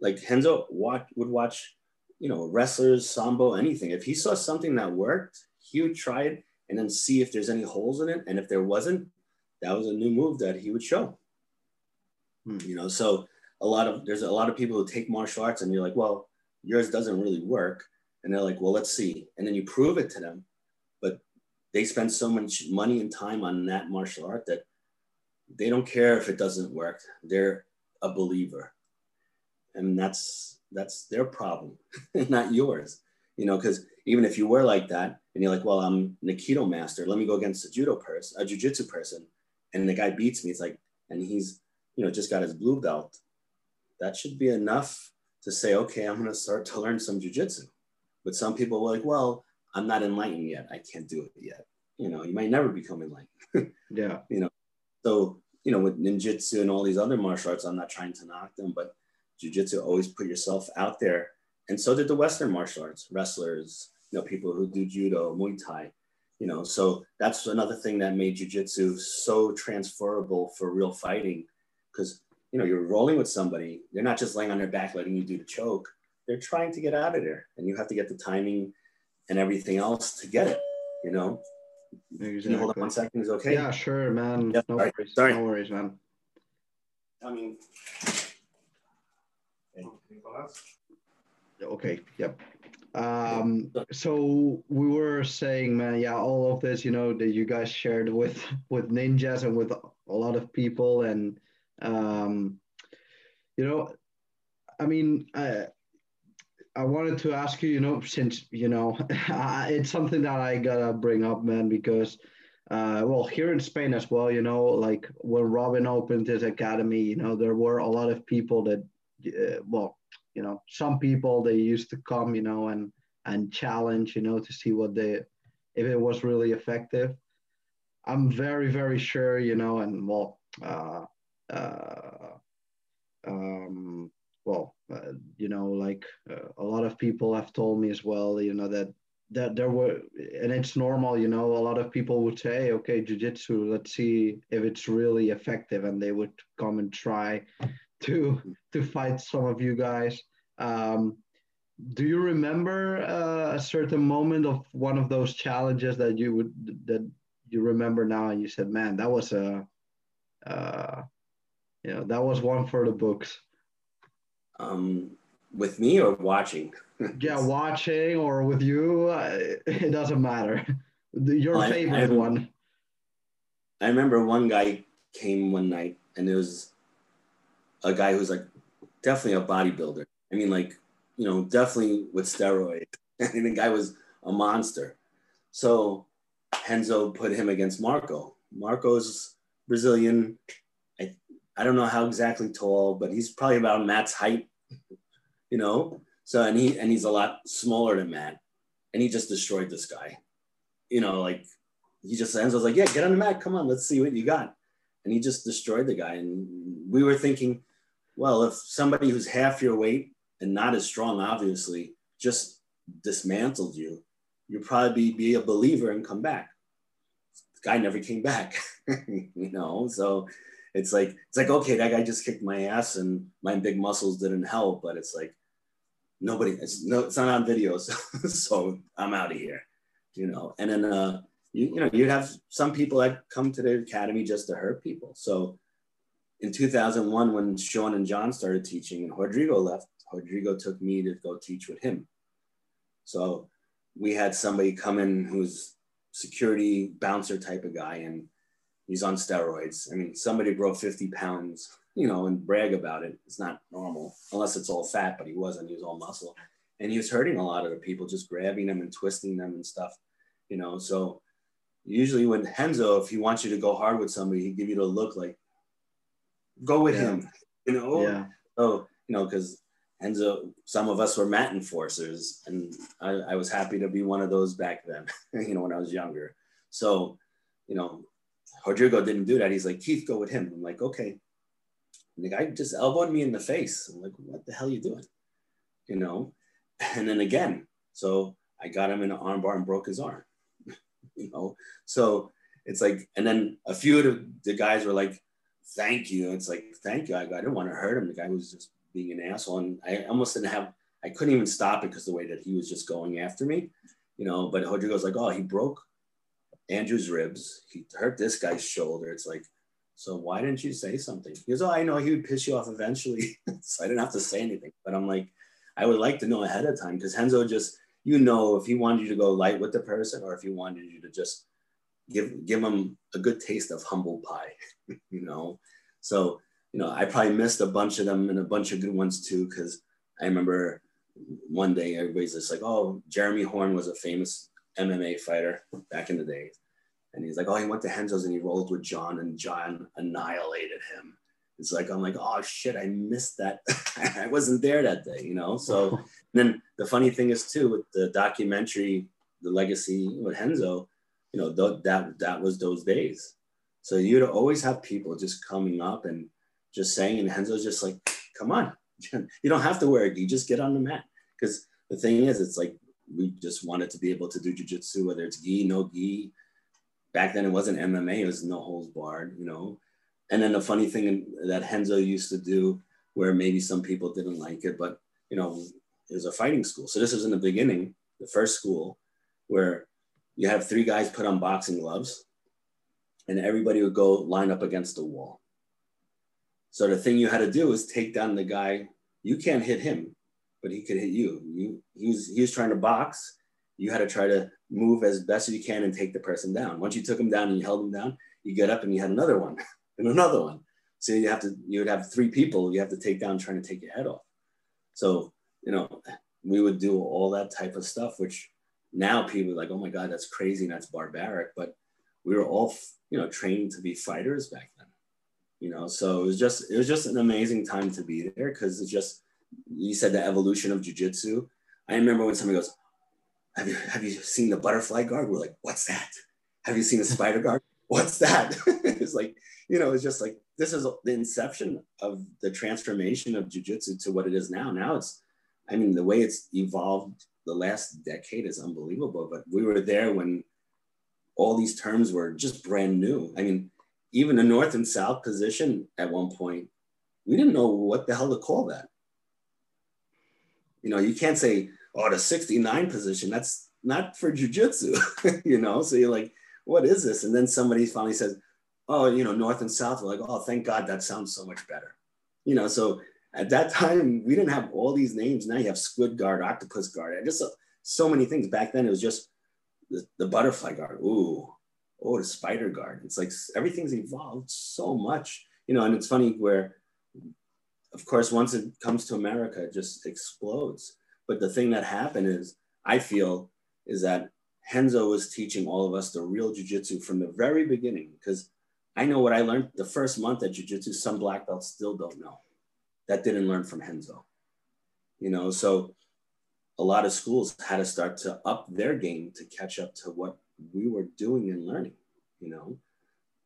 like Renzo watch, would watch, you know, wrestlers, sambo, anything. If he saw something that worked, he would try it and then see if there's any holes in it. And if there wasn't, that was a new move that he would show. Hmm. You know, so a lot of there's a lot of people who take martial arts and you're like, well, yours doesn't really work. And they're like, well, let's see. And then you prove it to them. But they spend so much money and time on that martial art that they don't care if it doesn't work. They're a believer. And that's that's their problem, not yours. You know, because even if you were like that and you're like, well, I'm Aikido master, let me go against a judo person, a jujitsu person, and the guy beats me. It's like, and he's, you know, just got his blue belt. That should be enough to say, okay, I'm going to start to learn some jujitsu. But some people were like, well, I'm not enlightened yet. I can't do it yet. You know, you might never become enlightened. yeah. You know, so, you know, with ninjutsu and all these other martial arts, I'm not trying to knock them, but jujitsu always put yourself out there and so did the Western martial arts wrestlers, you know, people who do judo, Muay Thai, you know. So that's another thing that made jujitsu so transferable for real fighting, because you know you're rolling with somebody, they're not just laying on their back letting you do the choke. They're trying to get out of there, and you have to get the timing and everything else to get it. You know. Exactly. Can you hold on one second? Is okay? Yeah, sure, man. Yep. No right. worries. Sorry. No worries, man. I mean. Okay. Yep. Um, so we were saying, man, yeah, all of this, you know, that you guys shared with with ninjas and with a lot of people, and um, you know, I mean, I I wanted to ask you, you know, since you know, it's something that I gotta bring up, man, because. Uh, well, here in Spain as well, you know, like when Robin opened his academy, you know, there were a lot of people that, uh, well, you know some people they used to come you know and and challenge you know to see what they if it was really effective i'm very very sure you know and well uh, uh, um, well uh, you know, like uh, a lot of people have told me as well, you know, that that there were, and it's normal, you know, a lot of people would say, okay, jujitsu, let's see if it's really effective, and they would come and try to to fight some of you guys. Um, do you remember uh, a certain moment of one of those challenges that you would that you remember now and you said man that was a uh, you know that was one for the books um with me or watching yeah watching or with you uh, it doesn't matter your well, favorite I, I, one i remember one guy came one night and it was a guy who's like definitely a bodybuilder i mean like you know, definitely with steroids. and the guy was a monster. So Renzo put him against Marco. Marco's Brazilian. I, I don't know how exactly tall, but he's probably about Matt's height, you know. So and he and he's a lot smaller than Matt. And he just destroyed this guy. You know, like he just Renzo's like, yeah, get on the mat. Come on, let's see what you got. And he just destroyed the guy. And we were thinking, well, if somebody who's half your weight and not as strong, obviously, just dismantled you, you'd probably be, be a believer and come back. The guy never came back, you know. So it's like it's like okay, that guy just kicked my ass and my big muscles didn't help, but it's like nobody. It's no, it's not on video, so, so I'm out of here, you know. And then uh, you you know you'd have some people that come to the academy just to hurt people. So in 2001, when Sean and John started teaching and Rodrigo left, Rodrigo took me to go teach with him. So we had somebody come in who's security bouncer type of guy and he's on steroids. I mean, somebody broke 50 pounds, you know, and brag about it. It's not normal unless it's all fat, but he wasn't. He was all muscle. And he was hurting a lot of the people, just grabbing them and twisting them and stuff, you know. So usually when Renzo, if he wants you to go hard with somebody, he'd give you the look like, go with yeah. him, you know. Yeah. So, you know, because so some of us were mat enforcers and I, I, was happy to be one of those back then you know when i was younger so you know rodrigo didn't do that. He's like keith go with him. I'm like okay. And the guy just elbowed me in the face. I'm like what the hell are you doing? You know? And then again so i got him in an armbar and broke his arm. You know? So it's like and then a few of the, guys were like thank you. It's like thank you. I, I didn't want to hurt him. The guy was just being an asshole. And I almost didn't have, I couldn't even stop it because the way that he was just going after me, you know. But Rodrigo's like, oh, he broke Andrew's ribs. He hurt this guy's shoulder. It's like, so why didn't you say something? He goes, oh, I know he would piss you off eventually. so I didn't have to say anything. But I'm like, I would like to know ahead of time because Renzo just, you know, if he wanted you to go light with the person or if he wanted you to just give give him a good taste of humble pie, you know. So you know, I probably missed a bunch of them and a bunch of good ones too, because I remember one day everybody's just like, oh, Jeremy Horn was a famous MMA fighter back in the day. And he's like, oh, he went to Renzo's and he rolled with John, and John annihilated him. It's like, I'm like, oh shit, I missed that. I wasn't there that day, you know? So then the funny thing is, too, with the documentary, The Legacy with Renzo, you know, th- that, that was those days. So you'd always have people just coming up and just saying. And Renzo's just like, come on, you don't have to wear a gi, just get on the mat. Because the thing is, it's like we just wanted to be able to do jujitsu, whether it's gi, no gi. Back then it wasn't MMA, it was no holds barred, you know. And then the funny thing that Renzo used to do, where maybe some people didn't like it, but you know, it was a fighting school. So this was in the beginning, the first school, where you have three guys put on boxing gloves, and everybody would go line up against the wall. So the thing you had to do is take down the guy. You can't hit him, but he could hit you. you he, was, he was trying to box. You had to try to move as best as you can and take the person down. Once you took him down and you held him down, you get up and you had another one and another one. So you have to, you would have three people you have to take down trying to take your head off. So, you know, we would do all that type of stuff, which now people are like, oh my God, that's crazy and that's barbaric. But we were all, you know, trained to be fighters back then you know so it was just it was just an amazing time to be there because it's just you said the evolution of jiu-jitsu i remember when somebody goes have you have you seen the butterfly guard we're like what's that have you seen the spider guard what's that it's like you know it's just like this is the inception of the transformation of jiu-jitsu to what it is now now it's I mean, the way it's evolved the last decade is unbelievable. But we were there when all these terms were just brand new. I mean, even the north and south position at one point, we didn't know what the hell to call that. You know, you can't say, oh, the 69 position, that's not for jujitsu, you know? So you're like, what is this? And then somebody finally says, oh, you know, north and south. Like, oh, thank God that sounds so much better. You know, so at that time, we didn't have all these names. Now you have squid guard, octopus guard, and just so, so many things. Back then, it was just the, the butterfly guard. Ooh, oh, the spider guard. It's like everything's evolved so much, you know. And it's funny where, of course, once it comes to America, it just explodes. But the thing that happened is, I feel, is that Renzo was teaching all of us the real jujitsu from the very beginning. Because I know what I learned the first month at jujitsu, some black belts still don't know that didn't learn from Renzo. You know, so a lot of schools had to start to up their game to catch up to what we were doing and learning, you know.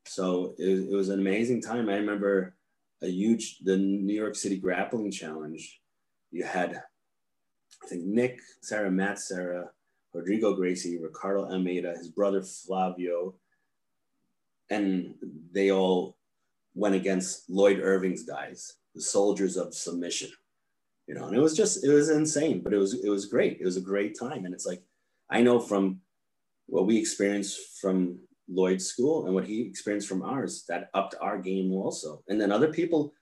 So it, it was an amazing time. I remember a huge, the New York City Grappling Challenge. You had, I think, Nick, Serra Matt Serra, Rodrigo Gracie, Ricardo Almeida, his brother Flavio, and they all went against Lloyd Irvin's guys the soldiers of submission you know and it was just it was insane but it was it was great it was a great time and it's like i know from what we experienced from lloyd's school and what he experienced from ours that upped our game also. And then other people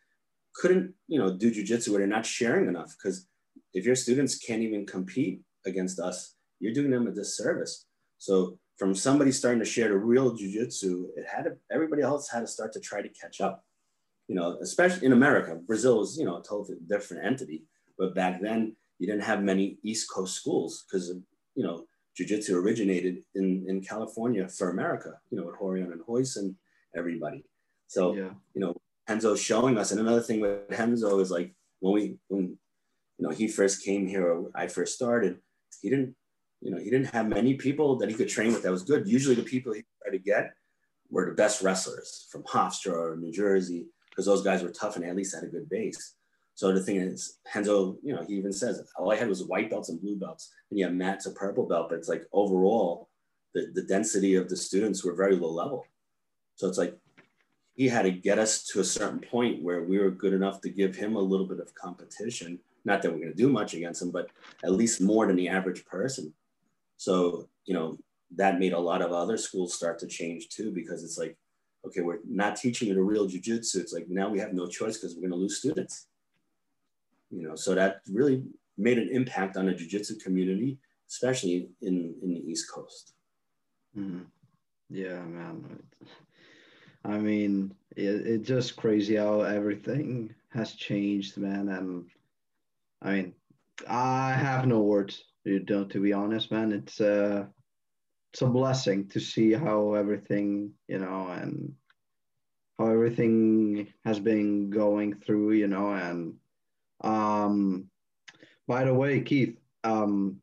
couldn't you know do jujitsu where they're not sharing enough because if your students can't even compete against us you're doing them a disservice. So from somebody starting to share the real jujitsu it had to, everybody else had to start to try to catch up. You know, especially in America, Brazil is, you know, a totally different entity. But back then, you didn't have many East Coast schools because, you know, jiu-jitsu originated in, in California for America, you know, with Rorion and Royce and everybody. So, yeah. you know, Renzo's showing us. And another thing with Renzo is like when we, when, you know, he first came here, or I first started, he didn't, you know, he didn't have many people that he could train with that was good. Usually the people he tried to get were the best wrestlers from Hofstra or New Jersey because those guys were tough and at least had a good base. So the thing is, Renzo, you know, he even says all I had was white belts and blue belts, and yeah, Matt's a purple belt, but it's like overall, the, the density of the students were very low level. So it's like he had to get us to a certain point where we were good enough to give him a little bit of competition. Not that we're going to do much against him, but at least more than the average person. So, you know, that made a lot of other schools start to change too, because it's like, okay, we're not teaching you the real jujitsu. It's like now we have no choice because we're going to lose students. You know, so that really made an impact on the jujitsu community, especially in in the East Coast. Mm-hmm. Yeah, man. I mean, it, it's just crazy how everything has changed, man. And I mean, I have no words. You know, to be honest, man. It's uh it's a blessing to see how everything you know and how everything has been going through you know and um by the way keith um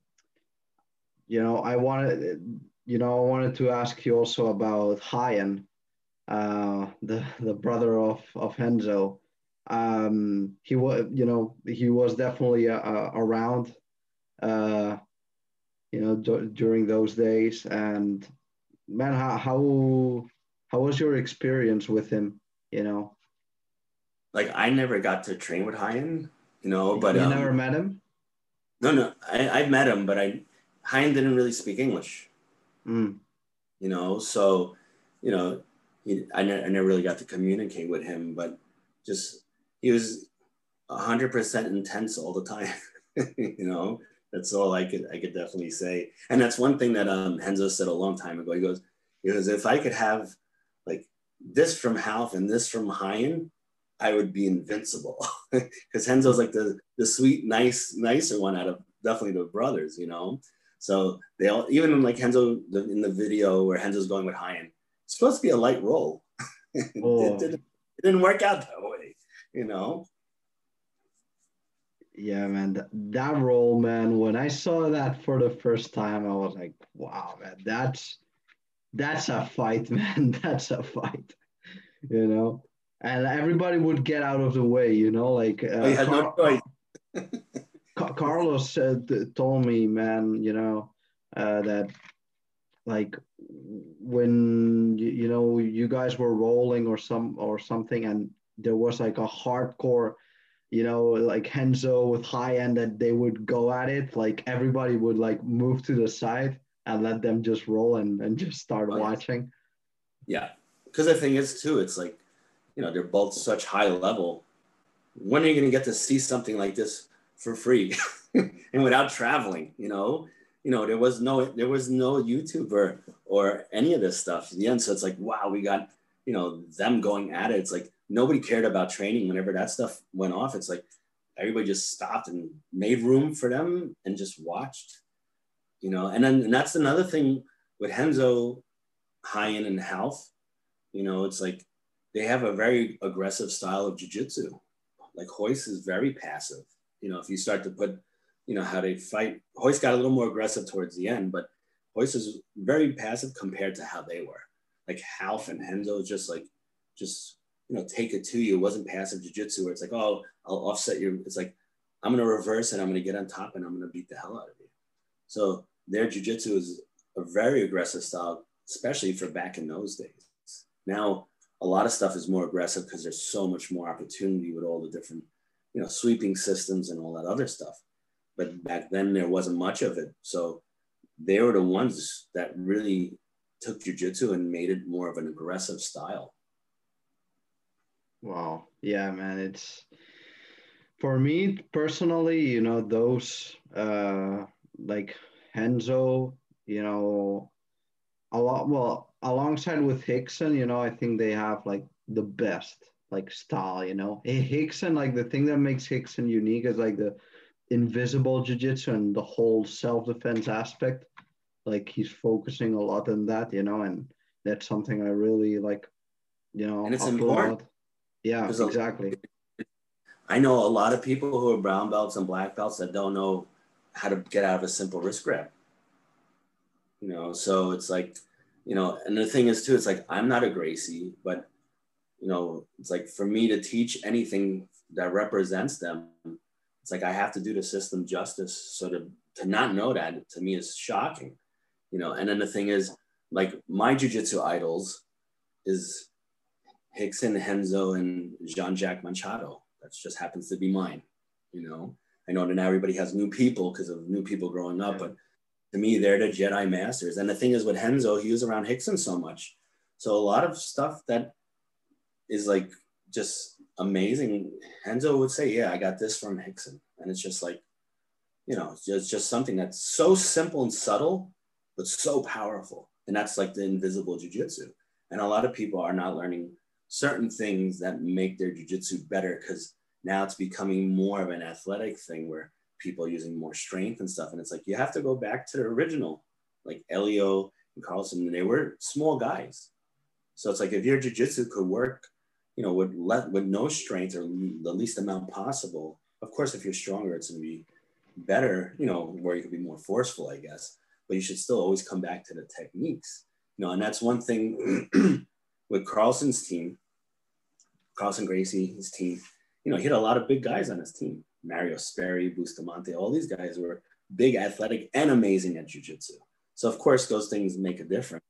you know i wanted you know i wanted to ask you also about Ryan, uh the the brother of of Renzo um he was you know he was definitely uh, around uh you know, d- during those days. And man, how, how how was your experience with him? You know, like I never got to train with Ryan, you know, but you um, never met him. No, no, I I met him, but I Ryan didn't really speak English. Mm. You know, so you know, he, I, ne- I never really got to communicate with him, but just he was hundred percent intense all the time. you know, that's all I could I could definitely say. And that's one thing that um Renzo said a long time ago. He goes, he goes, if I could have like this from Ralph and this from Ryan, I would be invincible. Because Renzo's like the the sweet, nice, nicer one out of definitely the brothers, you know. So they all even like Renzo the, in the video where Renzo's going with Ryan, it's supposed to be a light roll. Oh. it, didn't, it didn't work out that way, you know yeah, man, that, that roll, man. When I saw that for the first time, I was like, wow, man, that's that's a fight, man. That's a fight, you know. And everybody would get out of the way, you know, like uh, oh, Car- no Carlos said, told me, man, you know, uh, that like when you, you know you guys were rolling or some or something, and there was like a hardcore, you know, like Renzo with Ryan that they would go at it. Like everybody would like move to the side and let them just roll and, and just start oh, watching. Yeah, because the thing is too, it's like, you know, they're both such high level. When are you going to get to see something like this for free and without traveling? You know, you know, there was no there was no YouTuber or any of this stuff in the end. So it's like, wow, we got you know them going at it. It's like nobody cared about training whenever that stuff went off. It's like everybody just stopped and made room for them and just watched. You know, and then and that's another thing with Renzo, Ryan and Ralph. You know, it's like they have a very aggressive style of jiu-jitsu. Like Royce is very passive. You know, if you start to put you know, how they fight. Royce got a little more aggressive towards the end, but Royce is very passive compared to how they were. Like Ralph and Renzo just like, just, you know, take it to you. It wasn't passive jujitsu where it's like, oh, I'll offset you. It's like, I'm going to reverse and I'm going to get on top and I'm going to beat the hell out of you. So their jujitsu is a very aggressive style, especially for back in those days. Now, a lot of stuff is more aggressive because there's so much more opportunity with all the different, you know, sweeping systems and all that other stuff but back then there wasn't much of it. So they were the ones that really took jujitsu and made it more of an aggressive style. Wow. Yeah, man. It's for me personally, you know, those uh like Renzo, you know, a lot well, alongside with Rickson, you know, I think they have like the best like style, you know. Rickson, like the thing that makes Rickson unique is like the invisible jiu-jitsu and the whole self-defense aspect. Like he's focusing a lot on that you know and that's something i really like you know and it's important. Yeah exactly. I know a lot of people who are brown belts and black belts that don't know how to get out of a simple wrist grab. You know so it's like you know and the thing is too it's like i'm not a gracie but you know it's like for me to teach anything that represents them it's like I have to do the system justice. So to to not know that to me is shocking, you know. And then the thing is, like my jujitsu idols is Rickson, Renzo, and Jean-Jacques Machado. That just happens to be mine, you know. I know that now everybody has new people because of new people growing up, but to me, they're the Jedi masters. And the thing is with Renzo, he was around Rickson so much. So a lot of stuff that is like just amazing. Renzo would say, "Yeah, I got this from Rickson," and it's just like, you know, it's just, just something that's so simple and subtle, but so powerful. And that's like the invisible jujitsu. And a lot of people are not learning certain things that make their jujitsu better because now it's becoming more of an athletic thing where people using more strength and stuff. And it's like you have to go back to the original, like Helio and Carlson, and they were small guys. So it's like if your jujitsu could work you know, with let with no strength or the least amount possible. Of course, if you're stronger, it's going to be better. You know, where you can be more forceful, I guess. But you should still always come back to the techniques. You know, and that's one thing with Carlson's team. Carlson Gracie, his team. You know, he had a lot of big guys on his team. Mario Sperry, Bustamante, all these guys were big, athletic, and amazing at jujitsu. So of course, those things make a difference.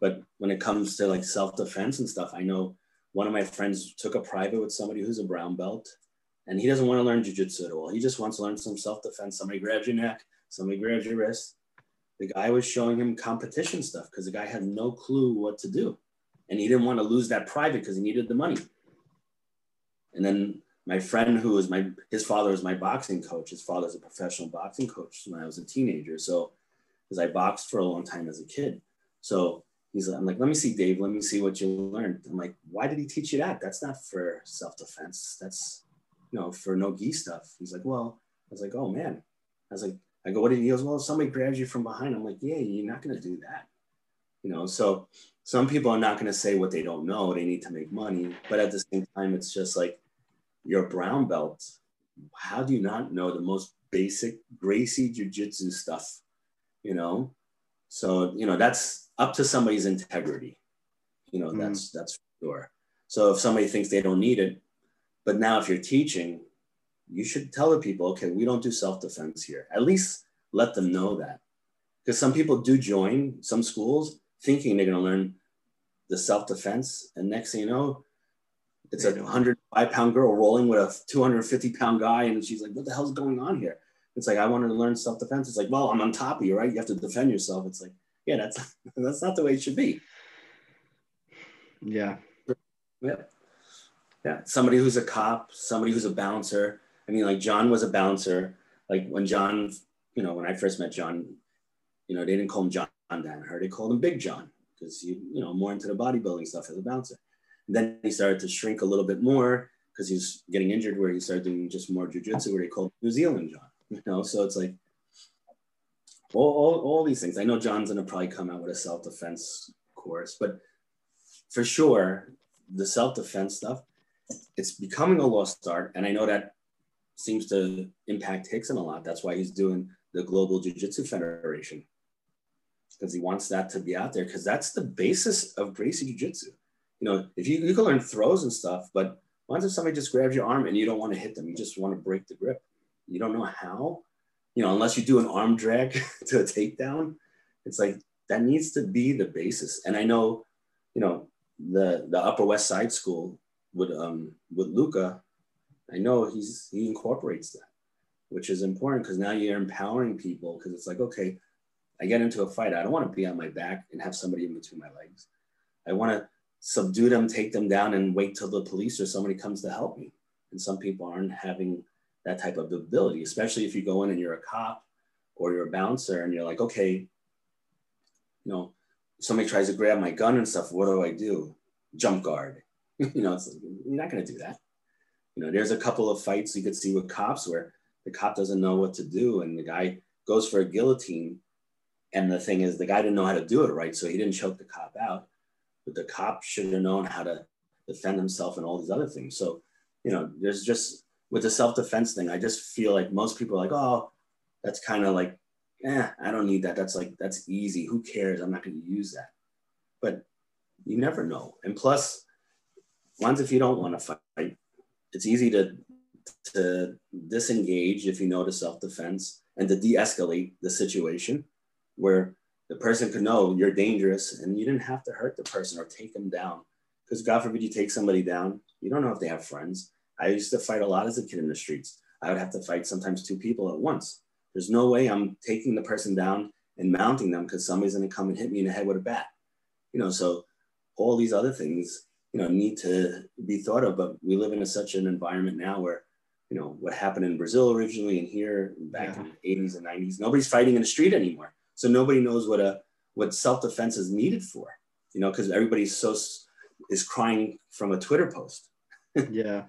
But when it comes to like self-defense and stuff, I know one of my friends took a private with somebody who's a brown belt and he doesn't want to learn jujitsu at all. He just wants to learn some self-defense. Somebody grabs your neck, somebody grabs your wrist. The guy was showing him competition stuff because the guy had no clue what to do. And he didn't want to lose that private because he needed the money. And then my friend who was my his father was my boxing coach. His father's a professional boxing coach when I was a teenager. So because I boxed for a long time as a kid. So he's I'm like, let me see, Dave, let me see what you learned. I'm like, why did he teach you that? That's not for self-defense. That's you know, for no gi stuff. He's like, well, I was like, oh man. I was like, I go, what did he goes, well, somebody grabs you from behind. I'm like, yeah, you're not gonna do that. You know, so some people are not gonna say what they don't know. They need to make money. But at the same time, it's just like your brown belt. How do you not know the most basic Gracie Jiu-Jitsu stuff? You know? So, you know, that's up to somebody's integrity. You know, mm. that's that's for sure. So if somebody thinks they don't need it, but now if you're teaching, you should tell the people, okay, we don't do self-defense here. At least let them know that. Because some people do join some schools thinking they're going to learn the self-defense. And next thing you know, it's a 105 pound girl rolling with a 250 pound guy. And she's like, what the hell's going on here? It's like, I wanted to learn self-defense. It's like, well, I'm on top of you, right? You have to defend yourself. It's like, yeah, that's, that's not the way it should be. Yeah. Yeah. Yeah. Somebody who's a cop, somebody who's a bouncer. I mean, like John was a bouncer. Like when John, you know, when I first met John, you know, they didn't call him John Danaher. They called him Big John because he, you know, more into the bodybuilding stuff as a bouncer. And then he started to shrink a little bit more because he's getting injured where he started doing just more jujitsu where he called New Zealand John, you know? So it's like all, all, all these things. I know John's gonna probably come out with a self-defense course, but for sure, the self-defense stuff, it's becoming a lost art. And I know that seems to impact Rickson a lot. That's why he's doing the Global Jiu-Jitsu Federation because he wants that to be out there because that's the basis of Gracie Jiu-Jitsu. You know, if you, you can learn throws and stuff, but once if somebody just grabs your arm and you don't want to hit them, you just want to break the grip. You don't know how, you know, unless you do an arm drag to a takedown. It's like that needs to be the basis. And I know, you know, the the Upper West Side School with um with Luca, I know he's he incorporates that, which is important because now you're empowering people because it's like okay, I get into a fight, I don't want to be on my back and have somebody in between my legs. I want to subdue them, take them down, and wait till the police or somebody comes to help me. And some people aren't having that type of ability, especially if you go in and you're a cop or you're a bouncer and you're like, okay, you know, somebody tries to grab my gun and stuff. What do I do? Jump guard. you know, it's like, you're not going to do that. You know, there's a couple of fights you could see with cops where the cop doesn't know what to do and the guy goes for a guillotine. And the thing is, the guy didn't know how to do it right. So he didn't choke the cop out but the cop should have known how to defend himself and all these other things. So, you know, there's just with the self-defense thing, I just feel like most people are like, oh, that's kind of like, eh, I don't need that. That's like, that's easy. Who cares? I'm not going to use that. But you never know. And plus, once if you don't want to fight, it's easy to to disengage if you know the self-defense and to de-escalate the situation where the person could know you're dangerous and you didn't have to hurt the person or take them down. Because God forbid you take somebody down, you don't know if they have friends. I used to fight a lot as a kid in the streets. I would have to fight sometimes two people at once. There's no way I'm taking the person down and mounting them because somebody's going to come and hit me in the head with a bat. You know, so all these other things, you know, need to be thought of. But we live in a, such an environment now where, you know, what happened in Brazil originally and here back yeah. in the 80s and 90s, nobody's fighting in the street anymore. So nobody knows what a what self defense is needed for, you know, because everybody's so is crying from a Twitter post. yeah.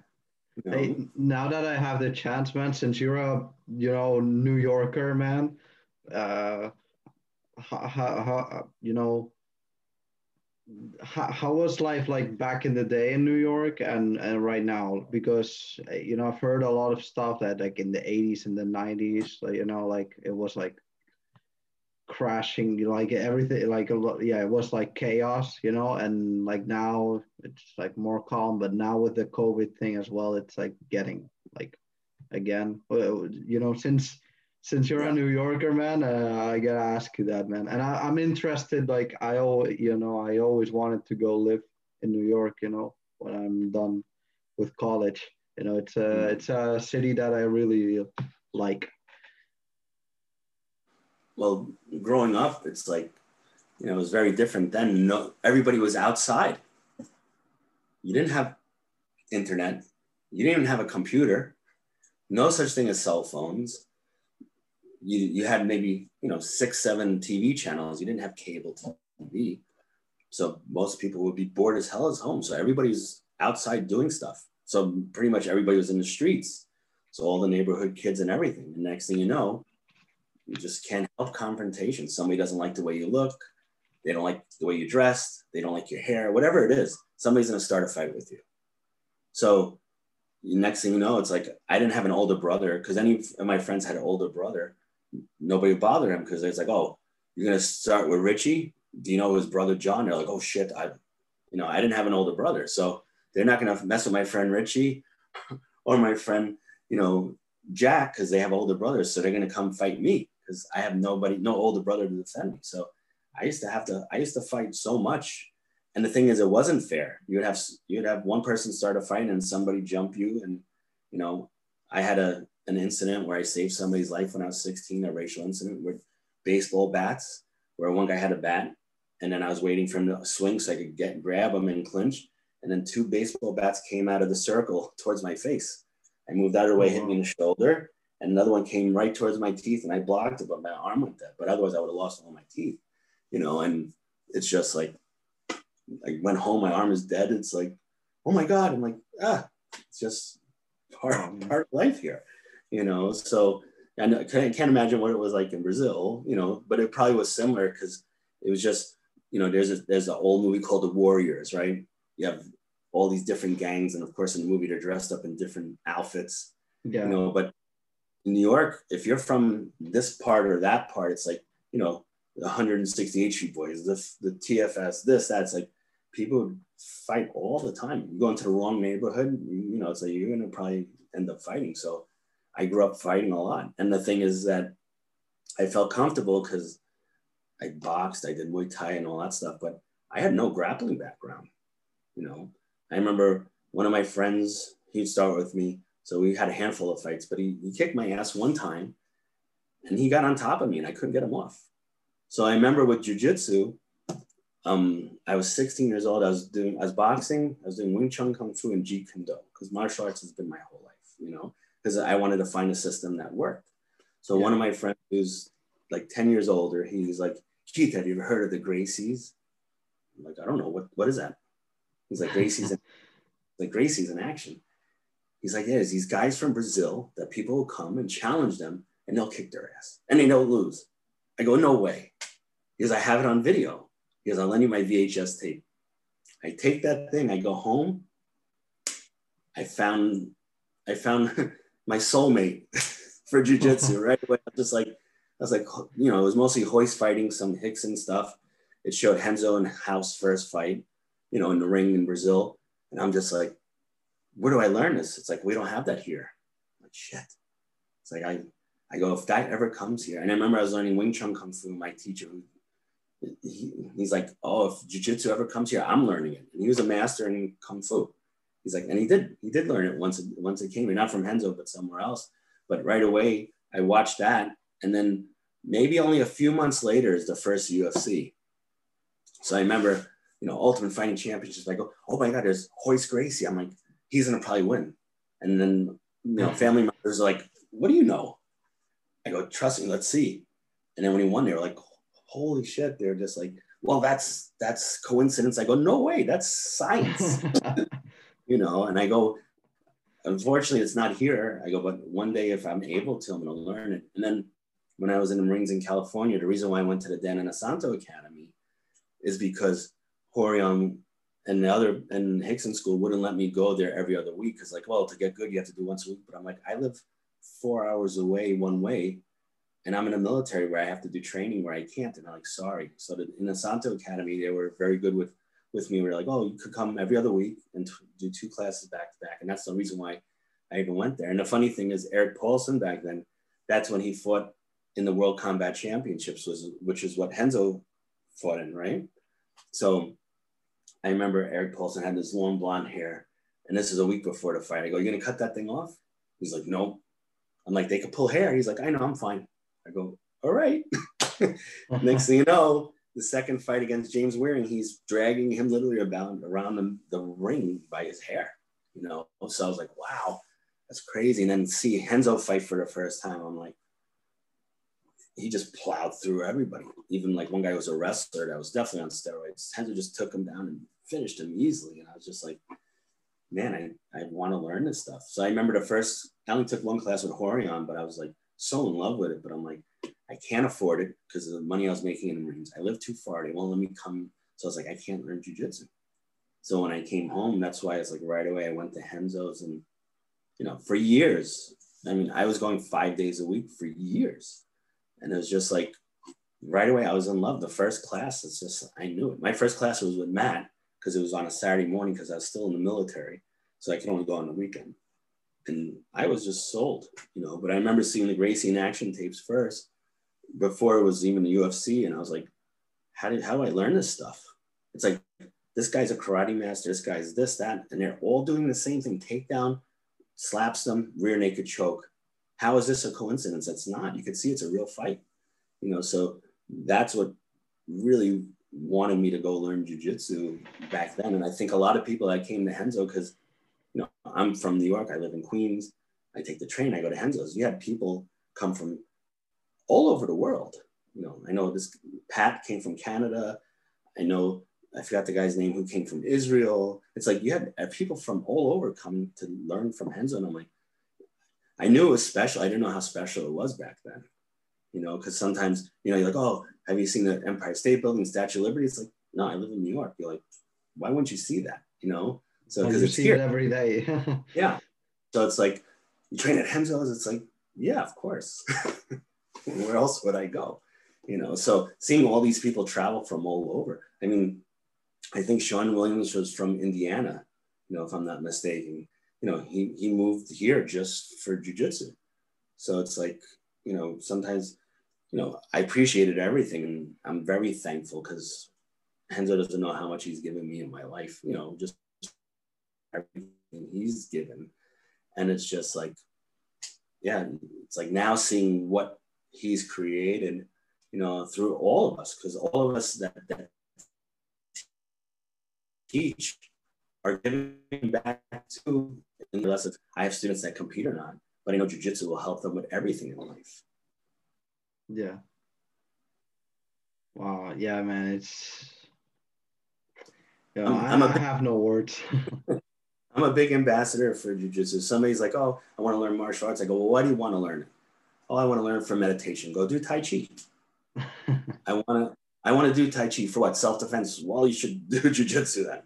You know? Hey, now that I have the chance, man, since you're a you know New Yorker, man, uh, how, how, you know how, how was life like back in the day in New York and, and right now? Because you know I've heard a lot of stuff that like in the 80s and the 90s, you know, like it was like crashing like everything like a lot yeah it was like chaos you know and like now it's like more calm but now with the covid thing as well it's like getting like again you know since since you're a new yorker man uh, i gotta ask you that man. And I, i'm interested like i always you know i always wanted to go live in new york you know when i'm done with college. You know it's a mm. it's a city that i really like well, growing up, it's like, you know, it was very different then. No, everybody was outside. You didn't have internet. You didn't even have a computer. No such thing as cell phones. You, you had maybe, you know, six, seven TV channels. You didn't have cable TV. So most people would be bored as hell at home. So everybody's outside doing stuff. So pretty much everybody was in the streets. So all the neighborhood kids and everything. And next thing you know, you just can't help confrontation. Somebody doesn't like the way you look. They don't like the way you dress. They don't like your hair, whatever it is. Somebody's going to start a fight with you. So next thing you know, it's like I didn't have an older brother because any of my friends had an older brother. Nobody bothered him because it's like, oh, you're going to start with Richie. Do you know his brother John? They're like, oh shit, I, you know, I didn't have an older brother, so they're not going to mess with my friend Richie or my friend you know, Jack, because they have older brothers, so they're gonna come fight me because I have nobody, no older brother to defend me. So I used to have to, I used to fight so much. And the thing is, it wasn't fair. You'd have you'd have one person start a fight and somebody jump you, and you know, I had a an incident where I saved somebody's life when I was 16, a racial incident with baseball bats, where one guy had a bat, and then I was waiting for him to swing so I could get grab him and clinch, and then two baseball bats came out of the circle towards my face. I moved out of the way, hit oh, me in the shoulder, and another one came right towards my teeth, and I blocked it, but my arm went dead. But otherwise, I would have lost all my teeth, you know. And it's just like I went home, my arm is dead. It's like, oh my god! I'm like, ah, it's just part part of life here, you know. So I can't imagine what it was like in Brazil, you know, but it probably was similar because it was just, you know, there's a there's an old movie called The Warriors, right? You have all these different gangs, and of course, in the movie, they're dressed up in different outfits, yeah. you know. But in New York, if you're from this part or that part, it's like, you know, the 168 Street Boys, the, the TFS, this, that's like people fight all the time. You go into the wrong neighborhood, you know, it's like you're gonna probably end up fighting. So I grew up fighting a lot. And the thing is that I felt comfortable because I boxed, I did Muay Thai and all that stuff, but I had no grappling background. You know, I remember one of my friends, he'd start with me. So we had a handful of fights, but he, he kicked my ass one time and he got on top of me and I couldn't get him off. So I remember with jujitsu, um, I was 16 years old. I was doing, I was boxing, I was doing Wing Chun Kung Fu and Jeet Kune Do because martial arts has been my whole life, you know, because I wanted to find a system that worked. So yeah. one of my friends who's like 10 years older, he's like, Keith, have you ever heard of the Gracies? I'm like, I don't know, what, what is that? He's like, Gracie's in, like Gracie's in action. He's like, yeah, these guys from Brazil that people will come and challenge them and they'll kick their ass and they don't lose. I go, no way. Because I have it on video. Because I'll lend you my VHS tape. I take that thing, I go home. I found I found my soulmate for jujitsu right away. I was just like, I was like, you know, it was mostly Royce fighting, some hicks and stuff. It showed Renzo and House first fight, you know, in the ring in Brazil. And I'm just like, where do I learn this? It's like, we don't have that here. I'm like, shit. It's like, I, I go, if that ever comes here. And I remember I was learning Wing Chun Kung Fu, my teacher, he, he's like, oh, if Jiu-Jitsu ever comes here, I'm learning it. And he was a master in Kung Fu. He's like, and he did, he did learn it once, once it came here, not from Renzo, but somewhere else. But right away, I watched that. And then maybe only a few months later is the first UFC. So I remember, you know, Ultimate Fighting Championships. I go, oh my God, there's Royce Gracie. I'm like, he's gonna probably win. And then, you know, family members are like, what do you know? I go, trust me, let's see. And then when he won, they were like, holy shit. They're just like, well, that's that's coincidence. I go, no way, that's science. you know, and I go, unfortunately, it's not here. I go, but one day if I'm able to, I'm gonna learn it. And then when I was in the Marines in California, the reason why I went to the Dan Inosanto Academy is because Rorion and the other and Rickson school wouldn't let me go there every other week because like, well, to get good, you have to do once a week. But I'm like, I live four hours away one way, and I'm in a military where I have to do training where I can't. And I'm like, sorry. So the, Inosanto Academy, they were very good with with me. We are like, oh, you could come every other week and t- do two classes back to back, and that's the reason why I even went there. And the funny thing is, Erik Paulson back then, that's when he fought in the World Combat Championships, was which is what Renzo fought in, right? So I remember Erik Paulson had this long blonde hair, and this is a week before the fight. I go, "You gonna cut that thing off?" He's like, "No." I'm like, "They could pull hair." He's like, "I know, I'm fine." I go, "All right." Next thing you know, the second fight against James Warring, he's dragging him literally about around the, the ring by his hair. You know, so I was like, "Wow, that's crazy." And then see Renzo fight for the first time, I'm like, he just plowed through everybody. Even like one guy was a wrestler that was definitely on steroids. Renzo just took him down and finished him easily. And I was just like, man, I, I want to learn this stuff. So I remember the first, I only took one class with Rorion, but I was like so in love with it. But I'm like, I can't afford it because of the money I was making in the Marines. I live too far. They won't let me come. So I was like, I can't learn jujitsu. So when I came home, that's why it's like right away I went to Renzo's and, you know, for years, I mean, I was going five days a week for years. And it was just like right away, I was in love. The first class, it's just, I knew it. My first class was with Matt because it was on a Saturday morning because I was still in the military. So I could only go on the weekend. and I was just sold, you know. But I remember seeing the Gracie in action tapes first before it was even the UFC, and I was like, how did how do I learn this stuff? It's like this guy's a karate master, this guy's this, that, and they're all doing the same thing: takedown, slaps them, rear naked choke. How is this a coincidence? That's not. You can see it's a real fight, you know. So that's what really wanted me to go learn jujitsu back then. And I think a lot of people that came to Renzo because you know, I'm from New York, I live in Queens, I take the train, I go to Renzo's. You had people come from all over the world. You know, I know this Pat came from Canada. I know I forgot the guy's name who came from Israel. It's like you had people from all over coming to learn from Renzo. And I'm like, I knew it was special. I didn't know how special it was back then. You know, because sometimes, you know, you're like, oh, have you seen the Empire State Building, Statue of Liberty? It's like, no, I live in New York. You're like, why wouldn't you see that? You know? So because it's here it every day. yeah. So it's like you train at Renzo's. It's like, yeah, of course. Where else would I go? You know. So seeing all these people travel from all over. I mean, I think Sean Williams was from Indiana. You know, if I'm not mistaken. You know, he he moved here just for jujitsu. So it's like, you know, sometimes, you know, I appreciated everything, and I'm very thankful because Renzo doesn't know how much he's given me in my life. You know, just everything he's given. And it's just like, yeah, it's like now seeing what he's created, you know, through all of us, because all of us that, that teach are giving back to unless it's, I have students that compete or not, but I know jujitsu will help them with everything in life. Yeah. Wow. Yeah, man. It's. You know, I'm, I'm I, a, I have no words. I'm a big ambassador for jujitsu. Somebody's like, oh, I want to learn martial arts. I go, well, why do you want to learn? Oh, I want to learn for meditation. Go do Tai Chi. I want to, I want to do Tai Chi for what? Self-defense. Well, you should do jujitsu then.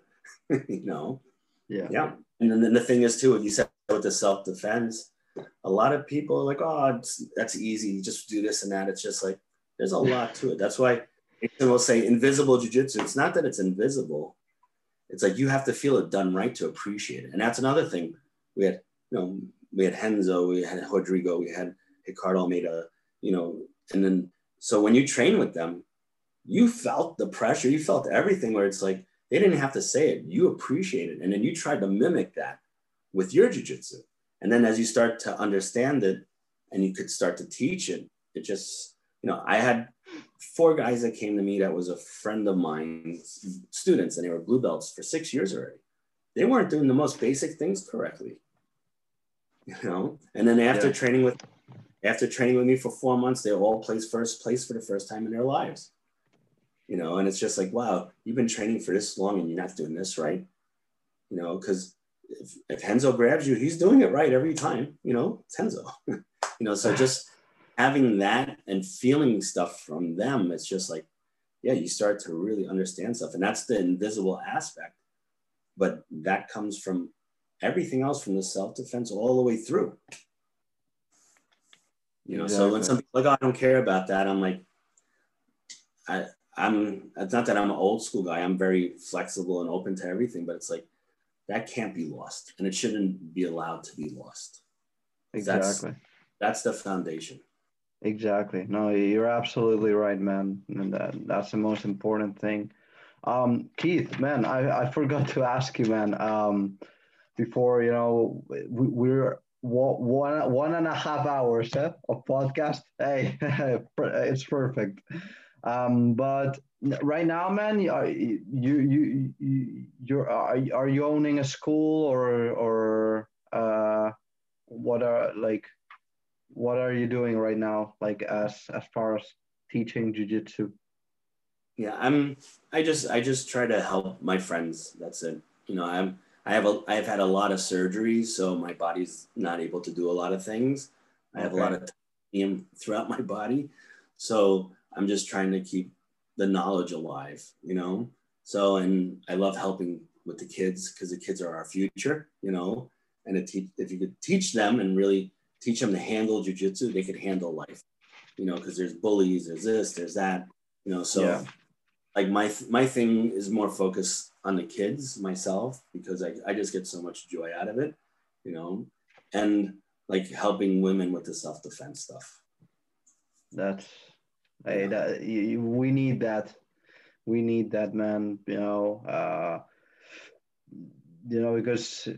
you know? Yeah. Yeah. And then, then the thing is too, what you said with the self-defense, a lot of people are like, oh, that's easy. Just do this and that. It's just like, there's a lot to it. That's why we'll say invisible jujitsu. It's not that it's invisible it's like you have to feel it done right to appreciate it. And that's another thing. We had, you know, we had Renzo, we had Rodrigo, we had Ricardo Almeida, you know, and then so when you train with them, you felt the pressure, you felt everything where it's like they didn't have to say it, you appreciate it. And then you tried to mimic that with your jujitsu. And then as you start to understand it and you could start to teach it, it just, you know, I had four guys that came to me that was a friend of mine, students, and they were blue belts for six years already. They weren't doing the most basic things correctly, you know. And then after yeah. training with, after training with me for four months, they all placed first place for the first time in their lives, you know. And it's just like, wow, you've been training for this long and you're not doing this right, you know, because if, if Renzo grabs you, he's doing it right every time, you know. It's Renzo, you know. So just having that and feeling stuff from them, it's just like, yeah, you start to really understand stuff. And that's the invisible aspect. But that comes from everything else from the self defense all the way through. You know, exactly. so when some people like, oh, I don't care about that, I'm like, I, I'm, it's not that I'm an old school guy. I'm very flexible and open to everything, but it's like, that can't be lost and it shouldn't be allowed to be lost. Exactly. That's, that's the foundation. Exactly. No, you're absolutely right, man. And that, that's the most important thing. Um, Keith, man, I, I forgot to ask you, man. Um, before you know, we, we're one one and a half hours eh, of podcast. Hey, it's perfect. Um, but right now, man, you you you you're are, are you owning a school or or uh, what are like what are you doing right now like as as far as teaching jiu-jitsu? Yeah i'm i just i just try to help my friends that's it. You know i'm i have a i've had a lot of surgeries so my body's not able to do a lot of things. I have okay. a lot of time throughout my body. So i'm just trying to keep the knowledge alive you know so and i love helping with the kids because the kids are our future you know and if you could teach them and really teach them to handle jujitsu, they could handle life, you know, because there's bullies, there's this, there's that, you know. So, yeah. like my my thing is more focused on the kids myself because I, I just get so much joy out of it, you know. and like helping women with the self-defense stuff. That's hey, that we need that. We need that, man. You know, uh, you know, because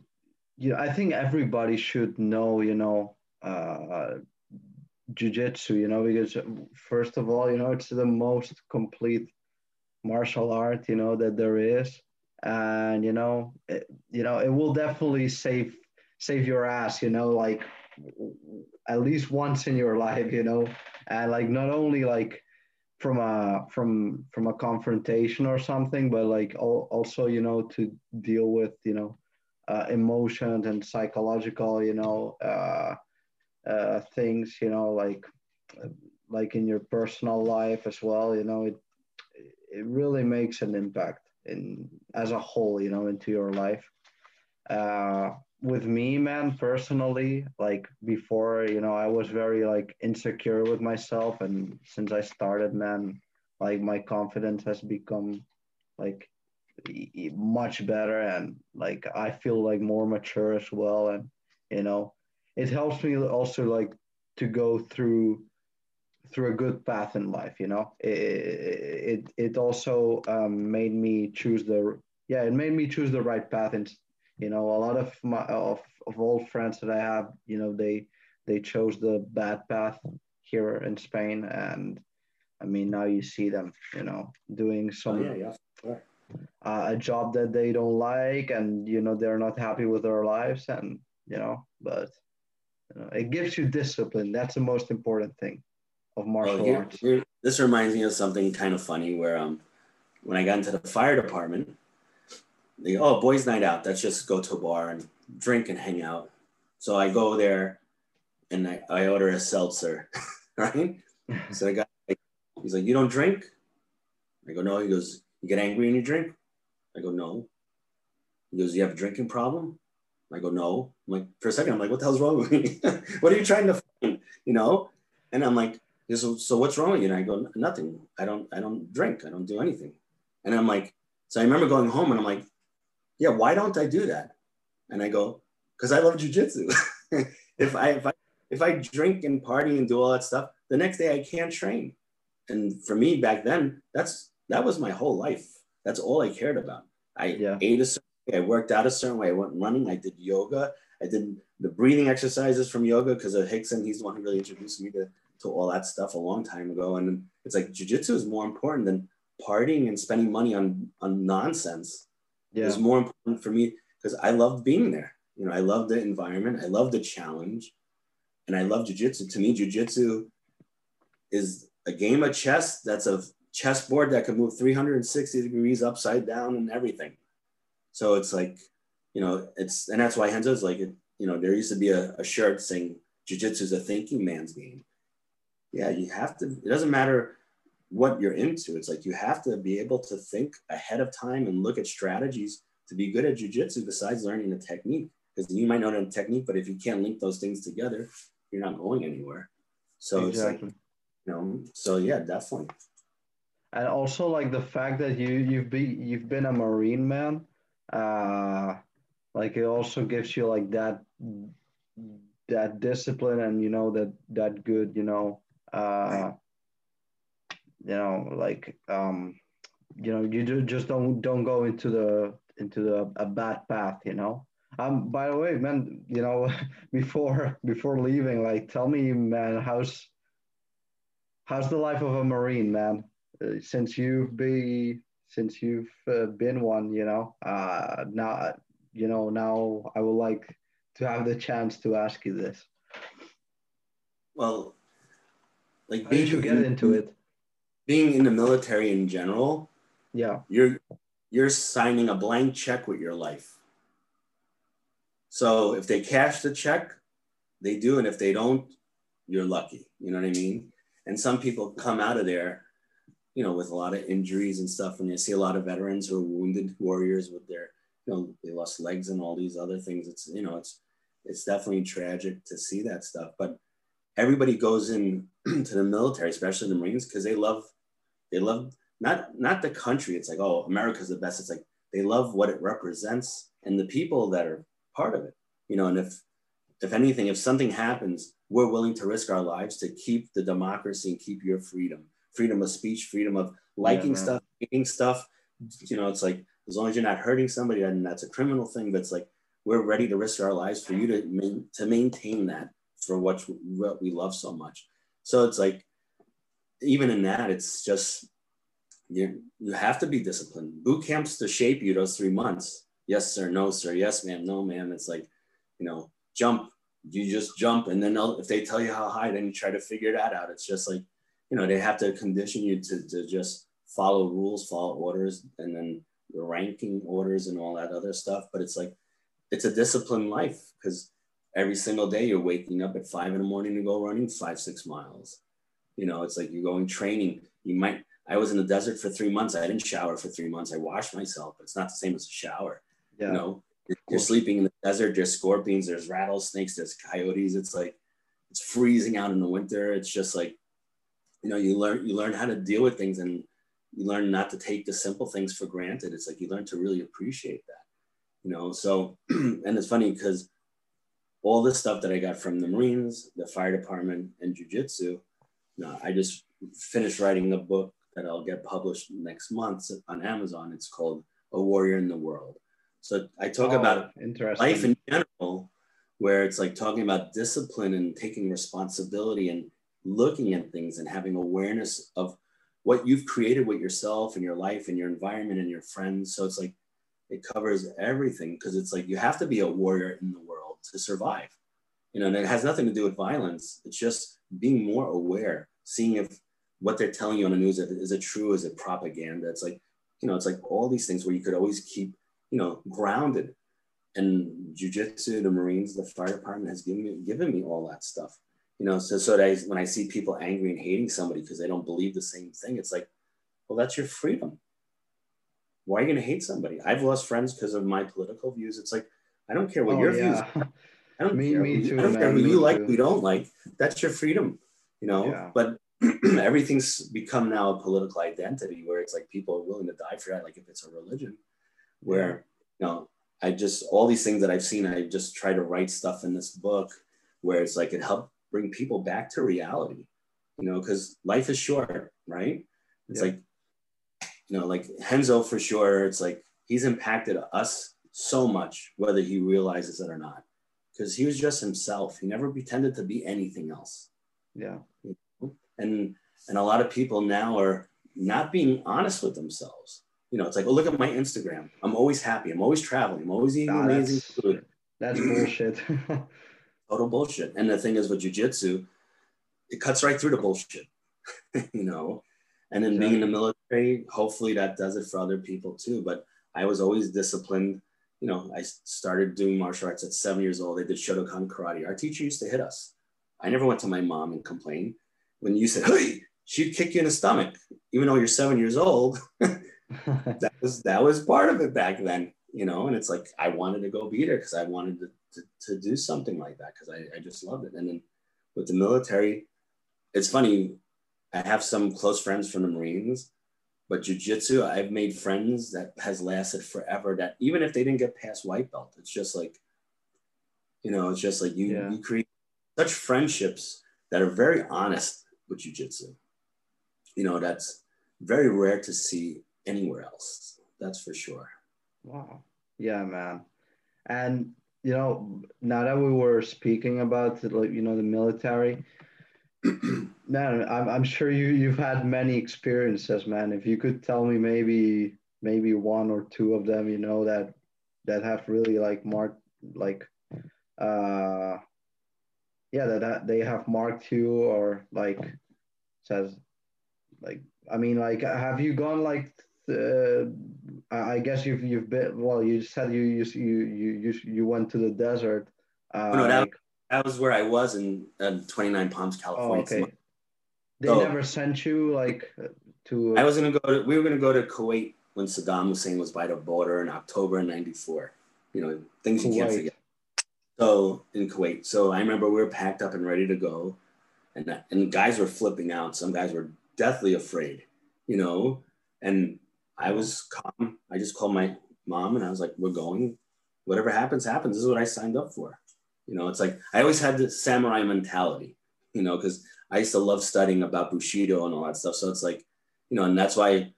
you know, I think everybody should know, you know, uh, jujitsu. You know, because first of all, you know, it's the most complete martial art, you know, that there is, and you know, it, you know, it will definitely save save your ass. You know, like at least once in your life, you know, and like not only like from a from from a confrontation or something, but like also you know to deal with you know uh, emotions and psychological you know uh, uh, things you know like like in your personal life as well. You know it it really makes an impact in as a whole you know into your life. Uh, with me, man, personally, like before, you know, I was very like insecure with myself. And since I started, man, like my confidence has become like much better. And like I feel like more mature as well. And, you know, it helps me also like to go through through a good path in life you know it it, it also um, made me choose the yeah it made me choose the right path and you know a lot of my of, of old friends that i have you know they they chose the bad path here in spain. And i mean now you see them you know doing some oh, yeah, yeah. Uh, a job that they don't like and you know they're not happy with their lives and you know but you know, it gives you discipline. That's the most important thing of martial well, arts. this reminds me of something kind of funny where um when i got into the fire department they oh boys night out. Let's just go to a bar and drink and hang out. So i go there and i, I order a seltzer right? So the guy he's like you don't drink? I go no. He goes you get angry and you drink? I go no. He goes you have a drinking problem? I go no. I'm like for a second i'm like what the hell's wrong with me? What are you trying to find? You know? And i'm like so, so what's wrong with you? And i go nothing. I don't i don't drink. I don't do anything. And i'm like so i remember going home and i'm like yeah, why don't I do that? And I go, because I love jujitsu. if I if I if I drink and party and do all that stuff, the next day I can't train. And for me back then, that's that was my whole life. That's all I cared about. I yeah. ate a certain way, I worked out a certain way. I went running, I did yoga, I did the breathing exercises from yoga because of Rickson. He's the one who really introduced me to, to all that stuff a long time ago. And it's like jujitsu is more important than partying and spending money on on nonsense yeah. was more important for me because I loved being there. You know, I love the environment, I love the challenge, and I love jujitsu. To me, jujitsu is a game of chess that's a chessboard that can move 360 degrees upside down and everything. So it's like, you know, it's and that's why Renzo is like, it, you know, there used to be a, a shirt saying jujitsu is a thinking man's game. Yeah, you have to. It doesn't matter what you're into. It's like you have to be able to think ahead of time and look at strategies to be good at jujitsu besides learning the technique. Because you might know the technique, but if you can't link those things together, you're not going anywhere. So exactly. it's like, you know, so yeah, definitely. And also like the fact that you you've been you've been a marine man, uh like it also gives you like that that discipline and you know that that good, you know, uh you know like um you know you do, just don't don't go into the into the a bad path you know? Um by the way man you know before before leaving like tell me man how's how's the life of a marine man? Uh, since you've been since you've uh, been one you know uh now you know now i would like to have the chance to ask you this. Well like how did you get into it being in the military in general, yeah, you're you're signing a blank check with your life. So if they cash the check, they do, and if they don't, you're lucky. You know what I mean? And some people come out of there, you know, with a lot of injuries and stuff, and you see a lot of veterans who are wounded warriors with their, you know, they lost legs and all these other things. It's you know, it's it's definitely tragic to see that stuff, but everybody goes in to the military, especially the Marines, because they love they love not not the country. It's like, oh, America's the best. It's like they love what it represents and the people that are part of it. You know, and if if anything, if something happens, we're willing to risk our lives to keep the democracy and keep your freedom, freedom of speech, freedom of liking yeah, stuff, hating stuff. You know, it's like as long as you're not hurting somebody, and that's a criminal thing. But it's like we're ready to risk our lives for you to to maintain that for what what we love so much. So it's like even in that, it's just you you have to be disciplined. Boot camps to shape you those three months. Yes, sir. No, sir. Yes, ma'am. No, ma'am. It's like, you know, jump. You just jump, and then if they tell you how high, then you try to figure that out. It's just like, you know, they have to condition you to, to just follow rules, follow orders, and then the ranking orders and all that other stuff. But it's like, it's a disciplined life because every single day you're waking up at five in the morning to go running five, six miles. You know, it's like you're going training. You might I was in the desert for three months. I didn't shower for three months. I washed myself. It's not the same as a shower. Yeah. You know, you're, you're sleeping in the desert. There's scorpions. There's rattlesnakes. There's coyotes. It's like it's freezing out in the winter. It's just like, you know, you learn you learn how to deal with things and you learn not to take the simple things for granted. It's like you learn to really appreciate that. You know, so and it's funny because all this stuff that I got from the Marines, the fire department, and jujitsu, know, I just finished writing a book that I'll get published next month on Amazon. It's called A Warrior in the World. So I talk oh, about life in general, where it's like talking about discipline and taking responsibility and looking at things and having awareness of what you've created with yourself and your life and your environment and your friends. So it's like it covers everything because it's like you have to be a warrior in the world to survive. You know, and it has nothing to do with violence. It's just being more aware, seeing if what they're telling you on the news is it true is it propaganda? It's like you know it's like all these things where you could always keep you know grounded. And jiu-jitsu the marines the fire department has given me given me all that stuff you know so so that I, when i see people angry and hating somebody because they don't believe the same thing it's like well that's your freedom. Why are you going to hate somebody? I've lost friends because of my political views. It's like i don't care what oh, your yeah. views I don't me, care. Me too, I don't care who you too. like, we don't like. That's your freedom, you know. Yeah. But everything's become now a political identity where it's like people are willing to die for that, like if it's a religion, where you know, I just all these things that I've seen, I just try to write stuff in this book where it's like it helped bring people back to reality, you know, because life is short, right? It's yeah. like, you know, like Renzo for sure, it's like he's impacted us so much, whether he realizes it or not. Because he was just himself. He never pretended to be anything else. Yeah. And and a lot of people now are not being honest with themselves. You know it's like oh look at my instagram. I'm always happy. I'm always traveling. I'm always eating nah, amazing that's, food. That's bullshit. Total bullshit. And the thing is with jiu-jitsu it cuts right through the bullshit you know? And then being in the military hopefully that does it for other people too. But i was always disciplined you know i started doing martial arts at seven years old i did shotokan karate our teacher used to hit us i never went to my mom and complained when you said, "Hey," she'd kick you in the stomach, even though you're seven years old. that was that was part of it back then, you know. And it's like I wanted to go beat her because I wanted to, to, to, do something like that because I, I just loved it. And then with the military, it's funny. I have some close friends from the Marines, but jujitsu, I've made friends that has lasted forever. That even if they didn't get past white belt, it's just like, you know, it's just like you yeah. you create such friendships that are very honest with jujitsu. You know, that's very rare to see anywhere else. That's for sure. Wow. Yeah, man. And you know, now that we were speaking about like you know the military, man, I'm I'm sure you you've had many experiences, man. If you could tell me maybe maybe one or two of them, you know that that have really like marked like uh yeah that, that they have marked you or like says like i mean like have you gone like uh, i guess you've you've been well you said you you you you you went to the desert uh, oh, no, that, like, that was where i was in uh, 29 palms california oh, okay. they so, never sent you like to i was gonna go to we were gonna go to kuwait when saddam hussein was by the border in october 94 you know things Kuwait. you can't forget so in Kuwait. So I remember we were packed up and ready to go, and that, and guys were flipping out. Some guys were deathly afraid, you know. And I was calm. I just called my mom and I was like, "We're going. Whatever happens, happens. This is what I signed up for." You know, it's like I always had the samurai mentality, you know, because I used to love studying about Bushido and all that stuff. So it's like, you know, and that's why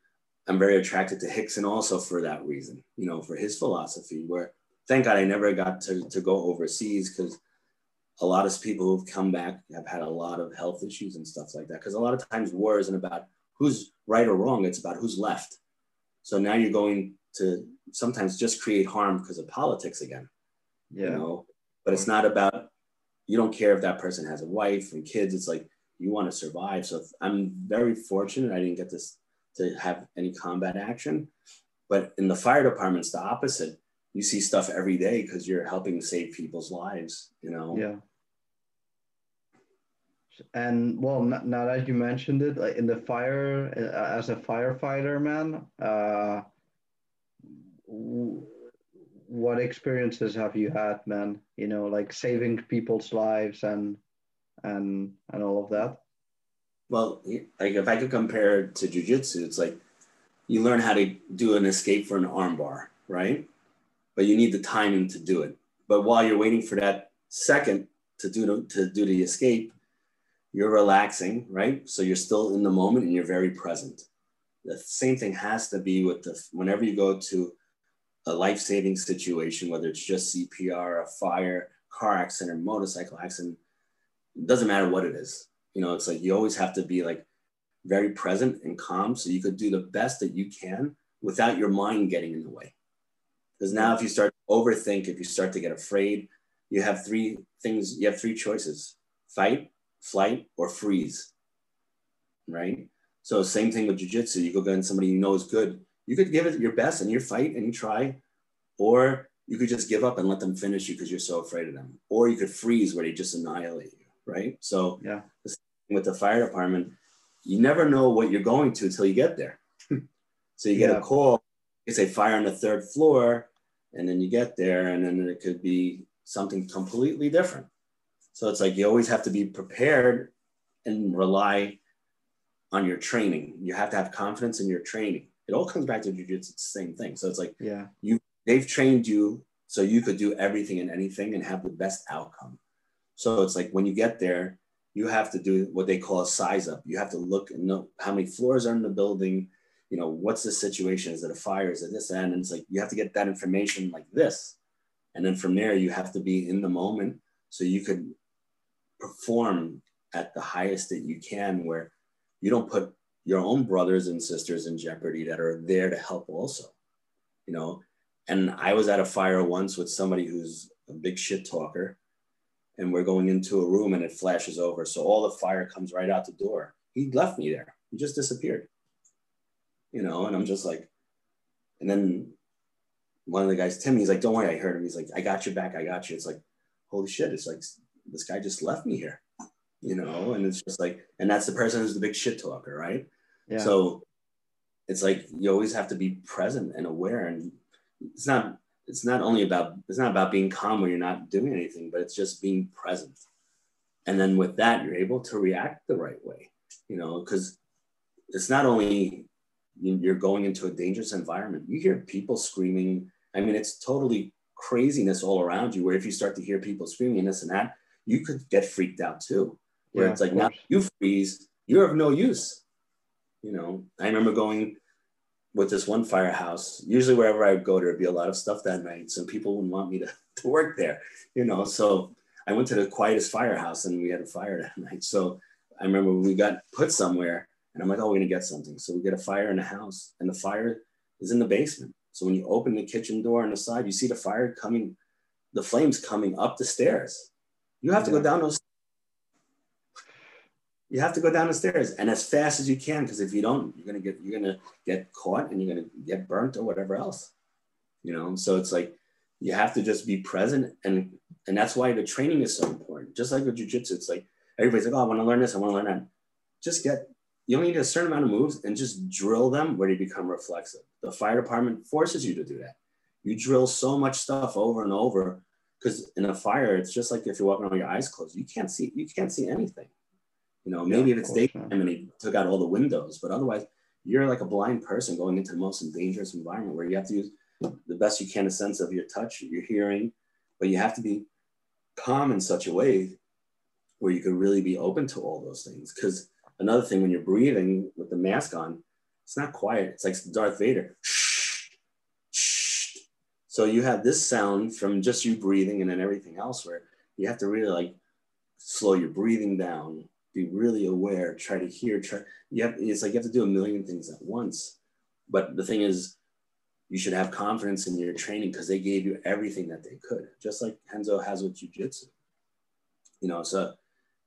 I'm very attracted to Rickson also for that reason, you know, for his philosophy, where thank God I never got to, to go overseas because a lot of people who've come back have had a lot of health issues and stuff like that. Because a lot of times war isn't about who's right or wrong, it's about who's left. So now you're going to sometimes just create harm because of politics again. Yeah. You know, but it's not about you don't care if that person has a wife and kids. It's like you want to survive. So I'm very fortunate I didn't get this to have any combat action. But in the fire department, it's the opposite you see stuff every day because you're helping save people's lives you know yeah and well now that you mentioned it like in the fire uh, as a firefighter man uh what experiences have you had man you know like saving people's lives and and and all of that well like if i could compare it to jiu-jitsu it's like you learn how to do an escape for an armbar right but you need the timing to do it. But while you're waiting for that second to do to do the escape, you're relaxing, right? So you're still in the moment and you're very present. The same thing has to be with the whenever you go to a life-saving situation, whether it's just CPR, a fire, car accident, or motorcycle accident, it doesn't matter what it is. You know, it's like you always have to be like very present and calm so you could do the best that you can without your mind getting in the way. Because now, if you start to overthink, if you start to get afraid, you have three things, you have three choices fight, flight, or freeze. Right? So, same thing with jujitsu. You go against somebody you know is good. You could give it your best and you fight and you try, or you could just give up and let them finish you because you're so afraid of them. Or you could freeze where they just annihilate you. Right? So, yeah. with the fire department, you never know what you're going to until you get there. so, you get yeah. a call it's a fire on the third floor, and then you get there, and then it could be something completely different. So it's like you always have to be prepared and rely on your training. You have to have confidence in your training. It all comes back to jujitsu. It's the same thing. So it's like yeah, you they've trained you so you could do everything and anything and have the best outcome. So it's like when you get there, you have to do what they call a size up. You have to look and know how many floors are in the building, you know, what's the situation? Is it a fire? Is it this end? And it's like you have to get that information like this. And then from there, you have to be in the moment so you could perform at the highest that you can, where you don't put your own brothers and sisters in jeopardy that are there to help also, you know. And I was at a fire once with somebody who's a big shit talker, and we're going into a room and it flashes over. So all the fire comes right out the door. He left me there. He just disappeared you know, and I'm just like, and then one of the guys, Tim, he's like, don't worry, I heard him. He's like, I got you back, I got you. It's like, holy shit, it's like this guy just left me here, you know, and it's just like, and that's the person who's the big shit talker, right? Yeah. So it's like you always have to be present and aware, and it's not it's not only about it's not about being calm when you're not doing anything, but it's just being present. And then with that, you're able to react the right way, you know, because it's not only you're going into a dangerous environment. You hear people screaming. I mean, it's totally craziness all around you. Where if you start to hear people screaming and this and that, you could get freaked out too. Where yeah, it's like now you freeze, you're of no use. You know, I remember going with this one firehouse. Usually, wherever I would go, there'd be a lot of stuff that night, so people wouldn't want me to, to work there. You know, so I went to the quietest firehouse, and we had a fire that night. So I remember we got put somewhere and I'm like, oh, we're gonna get something. So we get a fire in the house, and the fire is in the basement. So when you open the kitchen door on the side, you see the fire coming, the flames coming up the stairs. You have to go down those. You have to go down the stairs and as fast as you can, because if you don't, you're gonna get you're gonna get caught and you're gonna get burnt or whatever else. You know, so it's like you have to just be present and and that's why the training is so important. Just like with jujitsu, it's like everybody's like, oh, I want to learn this, I want to learn that. Just get you only need a certain amount of moves and just drill them where they become reflexive. The fire department forces you to do that. You drill so much stuff over and over because in a fire, it's just like if you're walking around with your eyes closed, you can't see you can't see anything. You know, maybe yeah, if it's daytime and they took out all the windows, but otherwise, you're like a blind person going into the most dangerous environment where you have to use the best you can a sense of your touch, your hearing, but you have to be calm in such a way where you can really be open to all those things. Because another thing, when you're breathing with the mask on, it's not quiet. It's like Darth Vader. So you have this sound from just you breathing and then everything else where you have to really like slow your breathing down, be really aware, try to hear, try you have it's like you have to do a million things at once. But the thing is, you should have confidence in your training because they gave you everything that they could, just like Renzo has with jujitsu. You know, so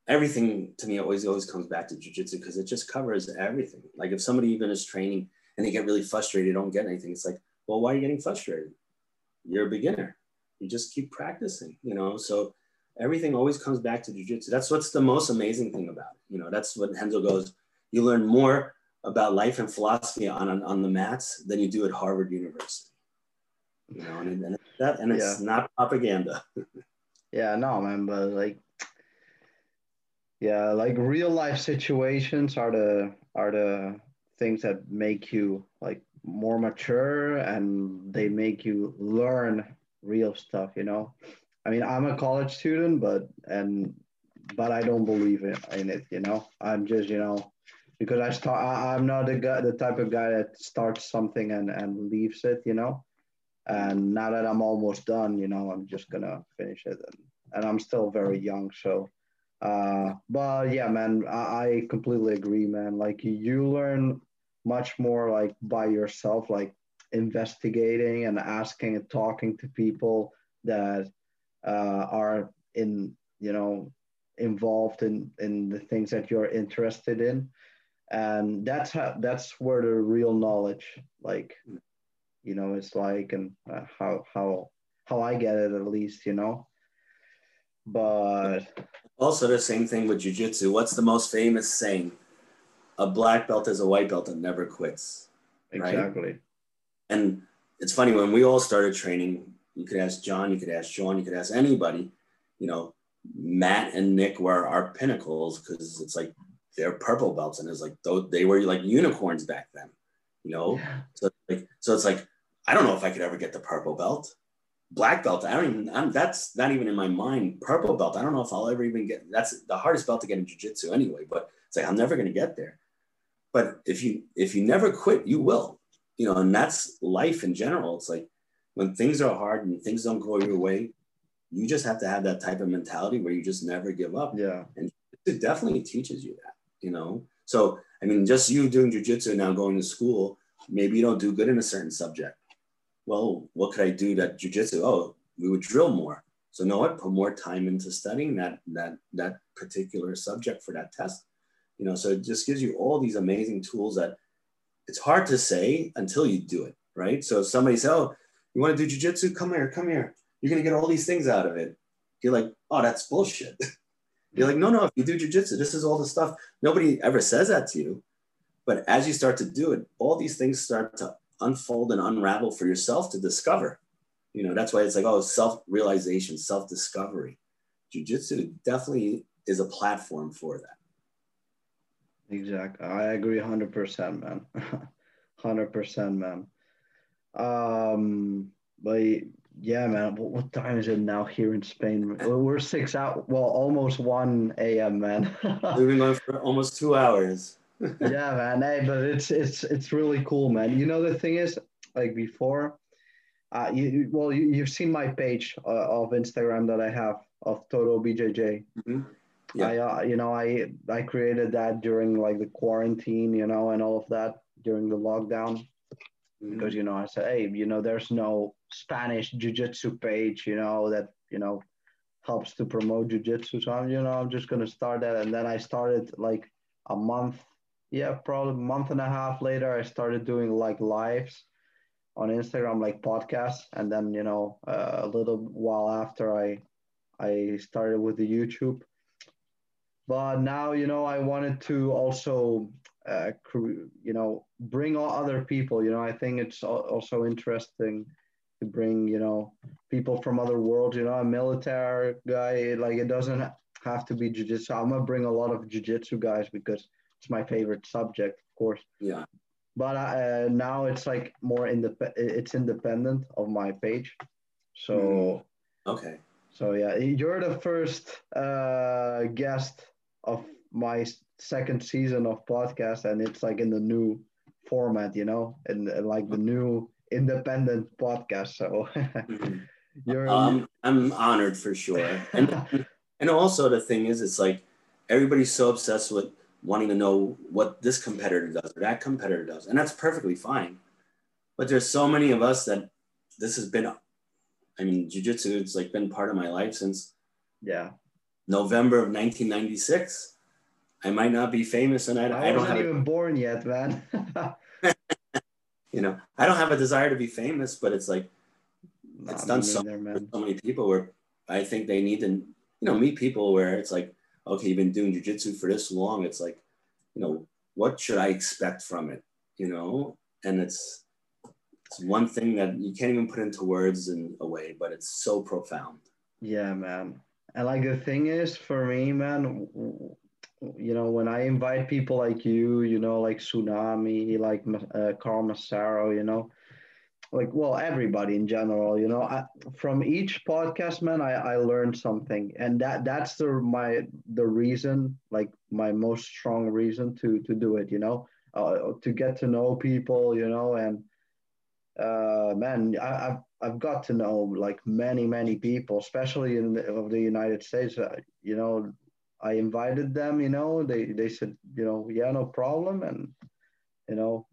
everything to me always always comes back to jujitsu because it just covers everything. Like if somebody even is training and they get really frustrated, don't get anything, it's like, well, why are you getting frustrated? You're a beginner. You just keep practicing, you know. So everything always comes back to jujitsu. That's what's the most amazing thing about it. You know, that's what Renzo goes. You learn more about life and philosophy on, on, on the mats than you do at Harvard University. You know, and, and that and it's yeah. not propaganda. yeah, no, man, but like yeah, like real life situations are the are the things that make you like more mature and they make you learn real stuff, you know. I mean, I'm a college student, but and but I don't believe in, in it, you know. I'm just, you know, because I start I, am not the guy the type of guy that starts something and and leaves it you know? And now that i'm almost done you know i'm just gonna finish it. And, and i'm still very young so uh but yeah man I, I completely agree man. Like you learn much more like by yourself like investigating and asking and talking to people that uh, are in you know involved in in the things that you're interested in. And that's how that's where the real knowledge like you know it's like and uh, how how how i get it at least you know? But also the same thing with jiu-jitsu. What's the most famous saying? A black belt is a white belt that never quits exactly. Right? and it's funny when we all started training you could ask john you could ask sean you could ask anybody you know matt and nick were our pinnacles because it's like they're purple belts, and it's like they were like unicorns back then, you know. Yeah. So like so it's like I don't know if I could ever get the purple belt, black belt. I don't even. I'm, that's not even in my mind. Purple belt. I don't know if I'll ever even get. That's the hardest belt to get in jujitsu anyway. But it's like I'm never going to get there. But if you if you never quit, you will. You know, and that's life in general. It's like when things are hard and things don't go your way, you just have to have that type of mentality where you just never give up. Yeah. And it definitely teaches you that you know? So, I mean, just you doing jujitsu now going to school, maybe you don't do good in a certain subject. Well, what could I do that jujitsu? Oh, we would drill more. So know what? Put more time into studying that that that particular subject for that test. You know, so it just gives you all these amazing tools that it's hard to say until you do it, right? So if somebody says, "Oh, you want to do jujitsu? Come here, come here. You're gonna get all these things out of it." You're like, "Oh, that's bullshit." You're like, no, no, if you do jujitsu, this is all the stuff. Nobody ever says that to you. But as you start to do it, all these things start to unfold and unravel for yourself to discover. You know, that's why it's like, oh, self realization, self discovery. Jiu-jitsu definitely is a platform for that. Exactly. I agree 100%, man. 100%, man. Um, but yeah, man. What, what, time is it now here in Spain? We're six out. Well, almost one a.m. Man. We've been going for almost two hours. yeah, man. Hey, but it's it's it's really cool, man. You know the thing is, like before, uh, you well, you, you've seen my page uh, of Instagram that I have of TodoBJJ. Mm-hmm. Yeah. I uh, you know I I created that during like the quarantine, you know, and all of that during the lockdown mm-hmm. because you know I said, hey, you know, there's no Spanish jiu-jitsu page, you know, that, you know, helps to promote jiu-jitsu. So I'm, you know, I'm just gonna start that. And then I started like a month, yeah, probably a month and a half later, I started doing like lives on Instagram, like podcasts. And then, you know, uh, a little while after I I started with the YouTube. But now, you know, I wanted to also uh, you know, bring all other people. You know, I think it's also interesting to bring, you know, people from other worlds. You know, a military guy, like it doesn't have to be jujitsu. I'm gonna bring a lot of jujitsu guys because it's my favorite subject, of course. Yeah. But uh, now it's like more independent. It's independent of my page, so. Mm. Okay. So yeah, you're the first uh, guest of my second season of podcast, and it's like in the new format, you know, and, and like the new independent podcast. So mm-hmm. you're um, I'm honored for sure, and and also the thing is, it's like everybody's so obsessed with wanting to know what this competitor does or that competitor does, and that's perfectly fine. But there's so many of us that this has been I mean, jujitsu, it's like been part of my life since yeah November of 1996. I might not be famous, and I, I, I don't have even a, born yet, man. you know, I don't have a desire to be famous, but it's like Not it's done so, for so many people where I think they need to, you know, meet people where it's like, okay, you've been doing jujitsu for this long. It's like, you know, what should I expect from it? You know, and it's it's one thing that you can't even put into words in a way, but it's so profound. Yeah, man. And like the thing is, for me, man, you know, when I invite people like you, you know, like Tsunami, like uh, Carl Massaro, you know, like well, everybody in general, you know, I, from each podcast, man, I I learned something, and that that's the my the reason, like my most strong reason to to do it, you know, uh, to get to know people, you know, and uh, man, I, have I've got to know like many many people, especially in the, of the United States. Uh, you know, I invited them. You know, they they said, you know, yeah, no problem, and you know,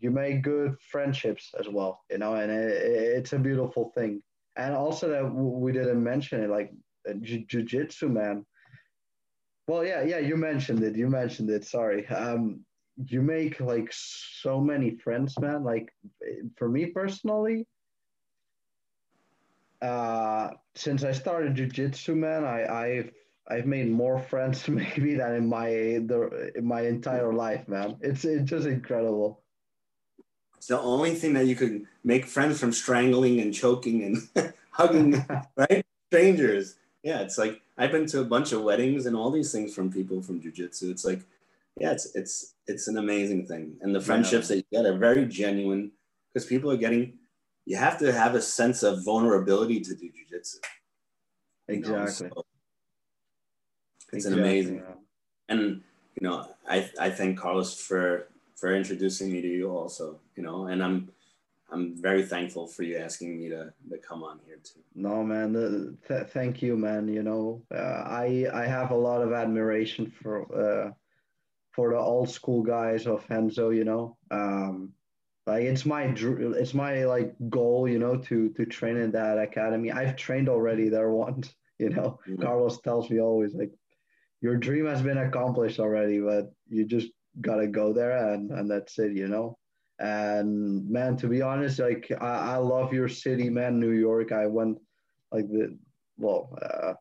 you make good friendships as well. You know, and it, it's a beautiful thing. And also that we didn't mention it, like uh, jiu-jitsu, man. Well, yeah, yeah, you mentioned it. You mentioned it. Sorry. Um, you make like so many friends, man. Like for me personally, uh, since I started jujitsu, man, I, I've I've made more friends maybe than in my the in my entire life, man. It's it's just incredible. It's the only thing that you can make friends from strangling and choking and hugging, right? Strangers. Yeah, it's like I've been to a bunch of weddings and all these things from people from jujitsu. It's like yeah, it's it's it's an amazing thing, and the friendships yeah. that you get are very genuine because people are getting. You have to have a sense of vulnerability to do jujitsu. Exactly. You know? so it's exactly, an amazing, and you know, I I thank Carlos for for introducing me to you also. You know, and I'm I'm very thankful for you asking me to, to come on here too. No, man. Uh, th- thank you, man. You know, uh, I I have a lot of admiration for uh, for the old school guys of Renzo, you know. Um, like it's my it's my like goal, you know, to to train in that academy. I've trained already there once, you know. Mm-hmm. Carlos tells me always like your dream has been accomplished already, but you just gotta go there and and that's it, you know. And man, to be honest, like I, I love your city, man, New York. I went like the well uh,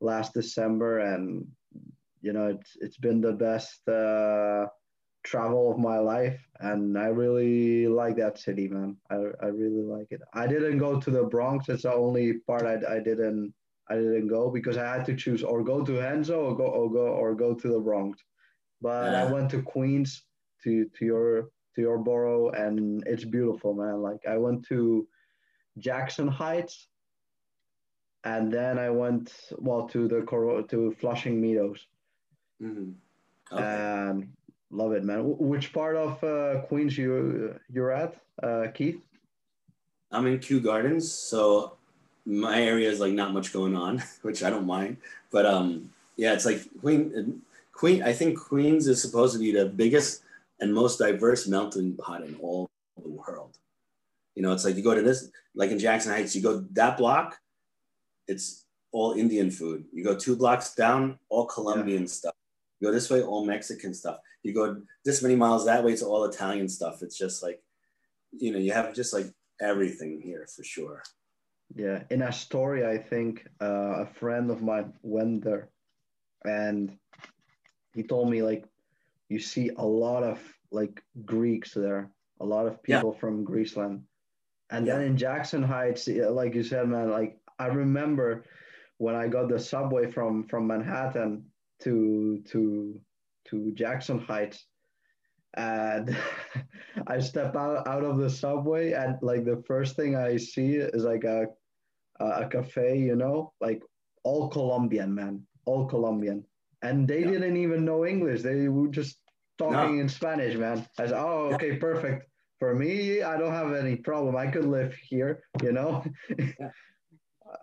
last December and you know, it's it's been the best uh, travel of my life, and I really like that city, man. I, I really like it. I didn't go to the Bronx. It's the only part I, I didn't I didn't go because I had to choose or go to Renzo or go or go or go to the Bronx. But. I went to Queens to to your to your borough, and it's beautiful, man. Like I went to Jackson Heights, and then I went well to the to Flushing Meadows. Mm-hmm. Okay. And love it, man. Which part of uh, Queens you you're at, uh, Keith? I'm in Kew Gardens, so my area is like not much going on, which I don't mind. But um, yeah, it's like Queen. Queen. I think Queens is supposed to be the biggest and most diverse melting pot in all the world. You know, it's like you go to this, like in Jackson Heights, you go that block, it's all Indian food. You go two blocks down, all Colombian yeah. stuff. You go this way, all Mexican stuff. You go this many miles that way, it's all Italian stuff. It's just like, you know, you have just like everything here for sure. Yeah, in Astoria, I think uh, a friend of mine went there, and he told me like, you see a lot of like Greeks there, a lot of people yeah. from Greeceland, and yeah. then in Jackson Heights, like you said, man, like I remember when I got the subway from from Manhattan to to to Jackson Heights, and I step out out of the subway, and like the first thing I see is like a a cafe, you know, like all Colombian, man, all Colombian, and they yeah. didn't even know English. They were just talking no. in Spanish, man. I said, oh, okay, perfect. For me, I don't have any problem. I could live here, you know.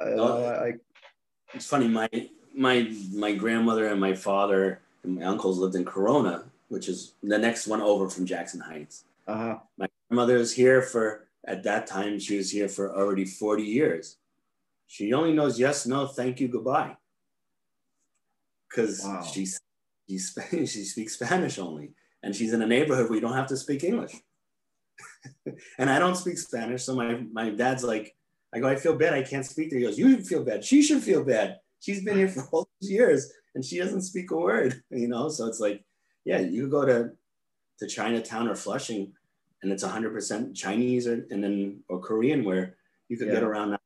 Yeah. no, I, it's funny. My my my grandmother and my father and my uncles lived in Corona, which is the next one over from Jackson Heights. Uh-huh. My grandmother was here for at that time. She was here for already forty years. She only knows yes, no, thank you, goodbye. Because wow. she's she's she speaks Spanish only, and she's in a neighborhood where you don't have to speak English. and I don't speak Spanish, so my my dad's like, I go, I feel bad, I can't speak to her. He goes, you feel bad. She should feel bad. She's been here for all these years and she doesn't speak a word, you know? So it's like, yeah, you go to, to Chinatown or Flushing and it's 100% Chinese or, and then, or Korean where you could yeah. get around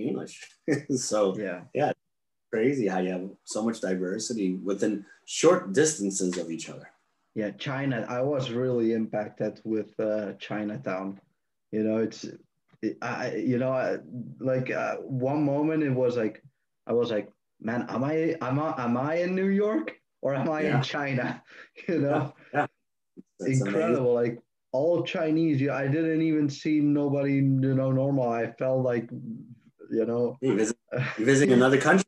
English. so yeah, yeah, crazy how you have so much diversity within short distances of each other. Yeah, China. I was really impacted with uh, Chinatown. You know, it's, it, I, you know, I, like uh, one moment it was like, I was like, man, am I am I am I in New York or am I yeah. in China? You know, yeah. incredible. Amazing. Like all Chinese. I didn't even see nobody, you know, normal. I felt like, you know, you visit, visiting another country.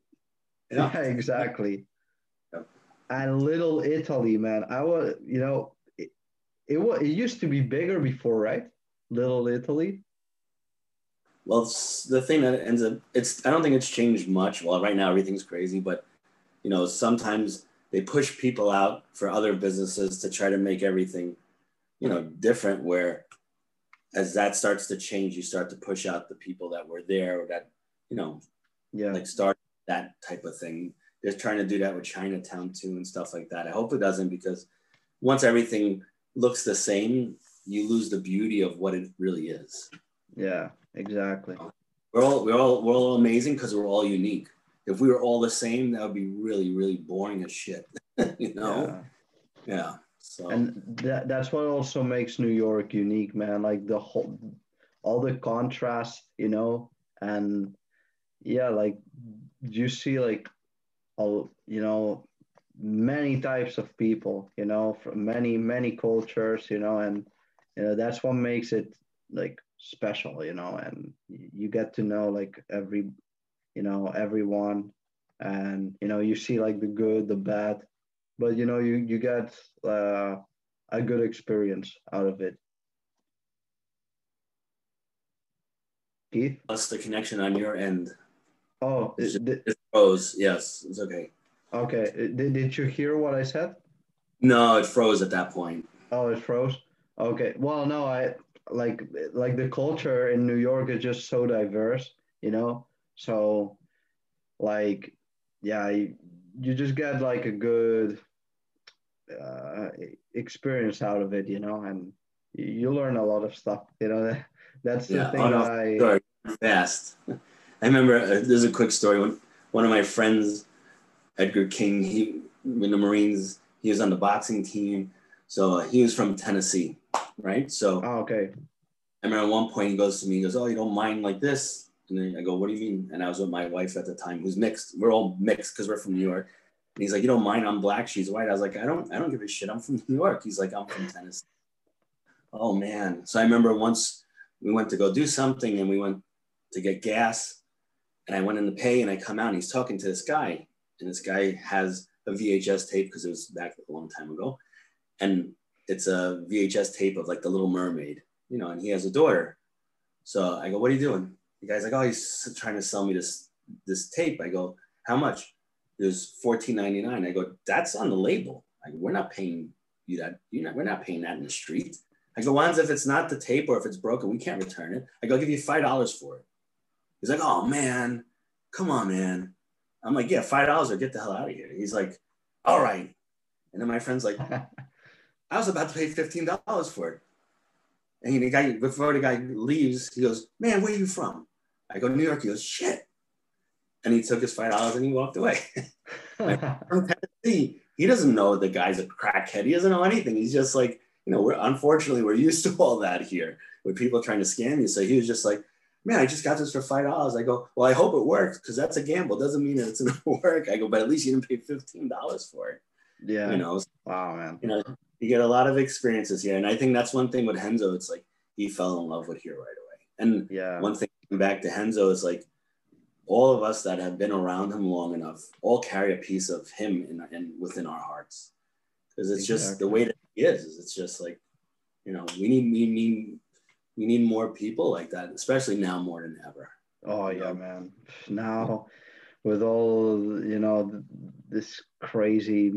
Yeah, yeah exactly. And little Italy, man. I was, you know, it, it was it used to be bigger before, right? Little Italy well the thing that ends up it's i don't think it's changed much well right now everything's crazy but you know sometimes they push people out for other businesses to try to make everything you know different where as that starts to change you start to push out the people that were there or that you know yeah like start that type of thing they're trying to do that with chinatown too and stuff like that i hope it doesn't because once everything looks the same you lose the beauty of what it really is yeah Exactly. We're all we're all we're all amazing because we're all unique. If we were all the same, that would be really really boring as shit. you know. Yeah. yeah. So. And that, that's what also makes New York unique, man. Like the whole, all the contrast, you know, and yeah, like you see like all, you know, many types of people, you know, from many many cultures, you know, and you know that's what makes it like special you know? And you get to know like every you know everyone. And you know you see like the good the bad but you know you you get uh, a good experience out of it Keith? Plus the connection on your end. Oh, it, it, it froze. Yes, it's okay. Okay. Did, did you hear what I said? No, it froze at that point. Oh, it froze. Okay. Well, no, I like like the culture in New York is just so diverse, you know. So, like, yeah, you, you just get like a good uh, experience out of it, you know, and you learn a lot of stuff. You know, that's the yeah, thing. Oh, no, I sorry, fast. I remember uh, there's a quick story when one of my friends, Edgar King, he in the Marines, he was on the boxing team, so he was from Tennessee right? So oh, okay. I remember at one point he goes to me, he goes, "Oh, you don't mind like this?" And then I go, "What do you mean?" And I was with my wife at the time, who's mixed. We're all mixed because we're from New York. And he's like, "You don't mind? I'm black. She's white." I was like, "I don't. I don't give a shit. I'm from New York." He's like, "I'm from Tennessee." oh man! So I remember once we went to go do something, and we went to get gas, and I went in to pay, and I come out, and he's talking to this guy, and this guy has a VHS tape because it was back a long time ago, and it's a VHS tape of like the Little Mermaid, you know, and he has a daughter. So I go, "What are you doing?" The guy's like, "Oh, he's trying to sell me this this tape." I go, "How much?" It was fourteen ninety nine. I go, "That's on the label. Like, we're not paying you that. You know, we're not paying that in the street." I go, "Ones if it's not the tape or if it's broken, we can't return it." I go, "I'll give you five dollars for it." He's like, "Oh man, come on, man." I'm like, "Yeah, five dollars or get the hell out of here." He's like, "All right." And then my friend's like, I was about to pay $15 for it. And the guy, before the guy leaves, he goes, Man, where are you from? I go, New York. He goes, Shit. And he took his $5 and he walked away. from Tennessee. He doesn't know the guy's a crackhead. He doesn't know anything. He's just like, you know, we're unfortunately we're used to all that here with people trying to scam you. So he was just like, man, I just got this for five dollars. I go, well, I hope it works because that's a gamble. Doesn't mean that it's gonna work. I go, but at least you didn't pay fifteen dollars for it. Yeah. You know. Wow, man. You know, you get a lot of experiences here, and I think that's one thing with Renzo. It's like he fell in love with here right away. And yeah, one thing back to Renzo is like all of us that have been around him long enough all carry a piece of him in, in within our hearts because it's exactly. just the way that he is. It's just like you know we need we need we need more people like that, especially now more than ever. Oh yeah, man. Now with all you know this crazy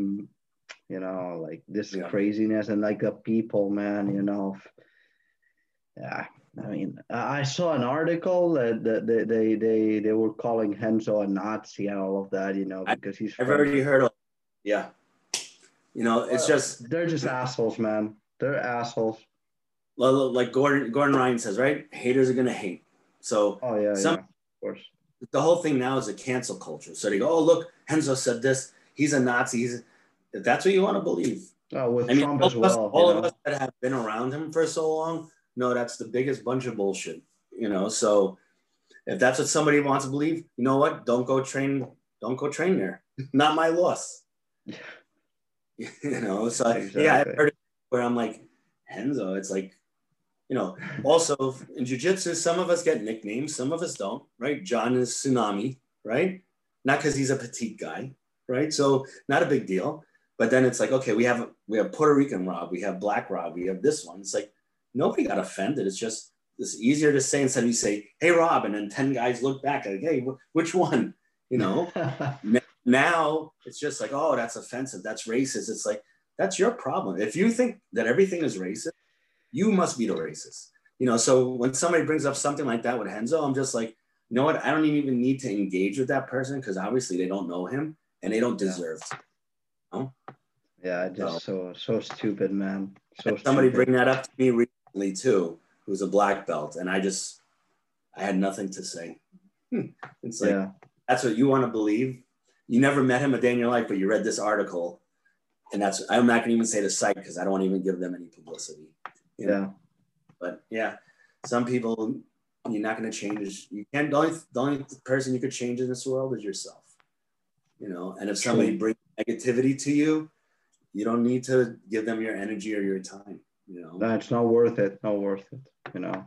you know like this yeah. craziness and like the people man you know yeah I mean, I saw an article that, that they, they they they were calling Renzo a Nazi and all of that, you know, because he's. I've already heard of. Yeah, you know, it's well, just they're just assholes, man. They're assholes. Well, like Gordon Gordon Ryan says, right? Haters are gonna hate. So. Oh yeah, some, yeah, of course. The whole thing now is a cancel culture. So they go, "Oh, look, Renzo said this. He's a Nazi." He's, if that's what you want to believe. Oh, with I mean, Trump as well. Us, all know? of us that have been around him for so long no, that's the biggest bunch of bullshit. You know, so if that's what somebody wants to believe, you know what? Don't go train. Don't go train there. Not my loss. Yeah. you know, so exactly. yeah, I've heard it where I'm like, Renzo, it's like, you know, also in jujitsu, some of us get nicknames, some of us don't, right? John is tsunami, right? Not because he's a petite guy, right? So not a big deal. But then it's like, okay, we have we have Puerto Rican Rob, we have Black Rob, we have this one. It's like, nobody got offended. It's just it's easier to say instead of you say, "Hey, Rob," and then ten guys look back like, "Hey, which one?" You know. now it's just like, "Oh, that's offensive. That's racist." It's like that's your problem. If you think that everything is racist, you must be the racist. You know. So when somebody brings up something like that with Renzo, I'm just like, you know what? I don't even need to engage with that person because obviously they don't know him and they don't deserve. To, you know? Yeah, just so so, so stupid, man. So somebody stupid. bring that up to me too, who's a black belt, and I just I had nothing to say. Hmm. It's like yeah. that's what you want to believe. You never met him a day in your life, but you read this article, and that's I'm not gonna even say the site because I don't want to even give them any publicity. You know? Yeah. But yeah, some people you're not gonna change. You can't. The only the only person you could change in this world is yourself. You know, and if somebody brings negativity to you, you don't need to give them your energy or your time you know? No, it's not worth it not worth it you know?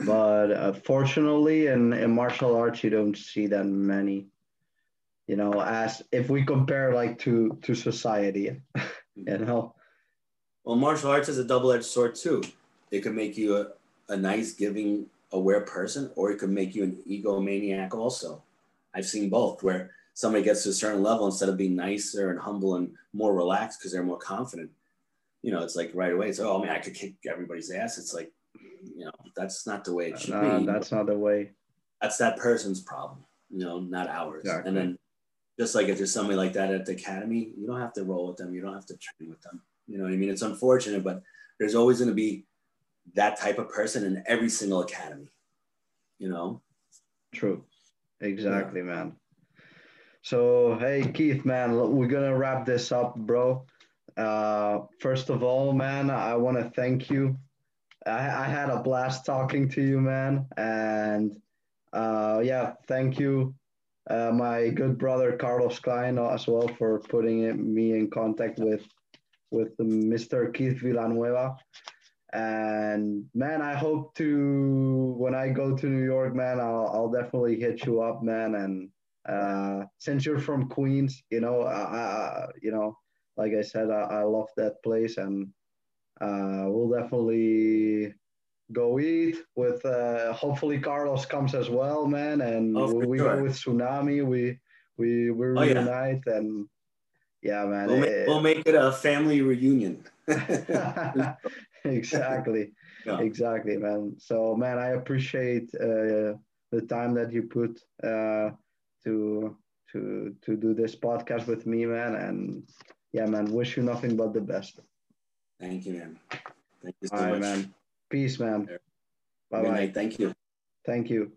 But uh, fortunately in, in martial arts you don't see that many you know as if we compare like to to society you know? Well martial arts is a double-edged sword too. It could make you a, a nice giving aware person or it could make you an egomaniac also. I've seen both where somebody gets to a certain level instead of being nicer and humble and more relaxed because they're more confident you know, it's like right away, it's, oh man, I could kick everybody's ass. It's like, you know, that's not the way it should be. That's not the way. That's that person's problem, you know, not ours. Exactly. And then just like if there's somebody like that at the academy, you don't have to roll with them. You don't have to train with them. You know what I mean? It's unfortunate, but there's always going to be that type of person in every single academy, you know? True. Exactly, yeah. man. So, hey, Keith, man, we're going to wrap this up, bro. Uh, first of all, man, I want to thank you. I, I, had a blast talking to you, man. And uh, yeah, thank you, uh, my good brother Carlos Klein, as well, for putting it, me in contact with with Mr. Keith Villanueva. And man, I hope to when I go to New York, man, I'll, I'll definitely hit you up, man. And uh, since you're from Queens, you know, uh, you know, like I said, I, I love that place, and uh, we'll definitely go eat with. Uh, hopefully, Carlos comes as well, man, and oh, we, sure. go with Tsunami. We we we oh, reunite yeah. and yeah, man. We'll make, we'll make it a family reunion. exactly, yeah. exactly, man. So, man, I appreciate uh, the time that you put uh, to to to do this podcast with me, man, and yeah, man. Wish you nothing but the best. Thank you, man. Thank you so All right, much. man. Peace, man. Bye bye. Thank you. Thank you.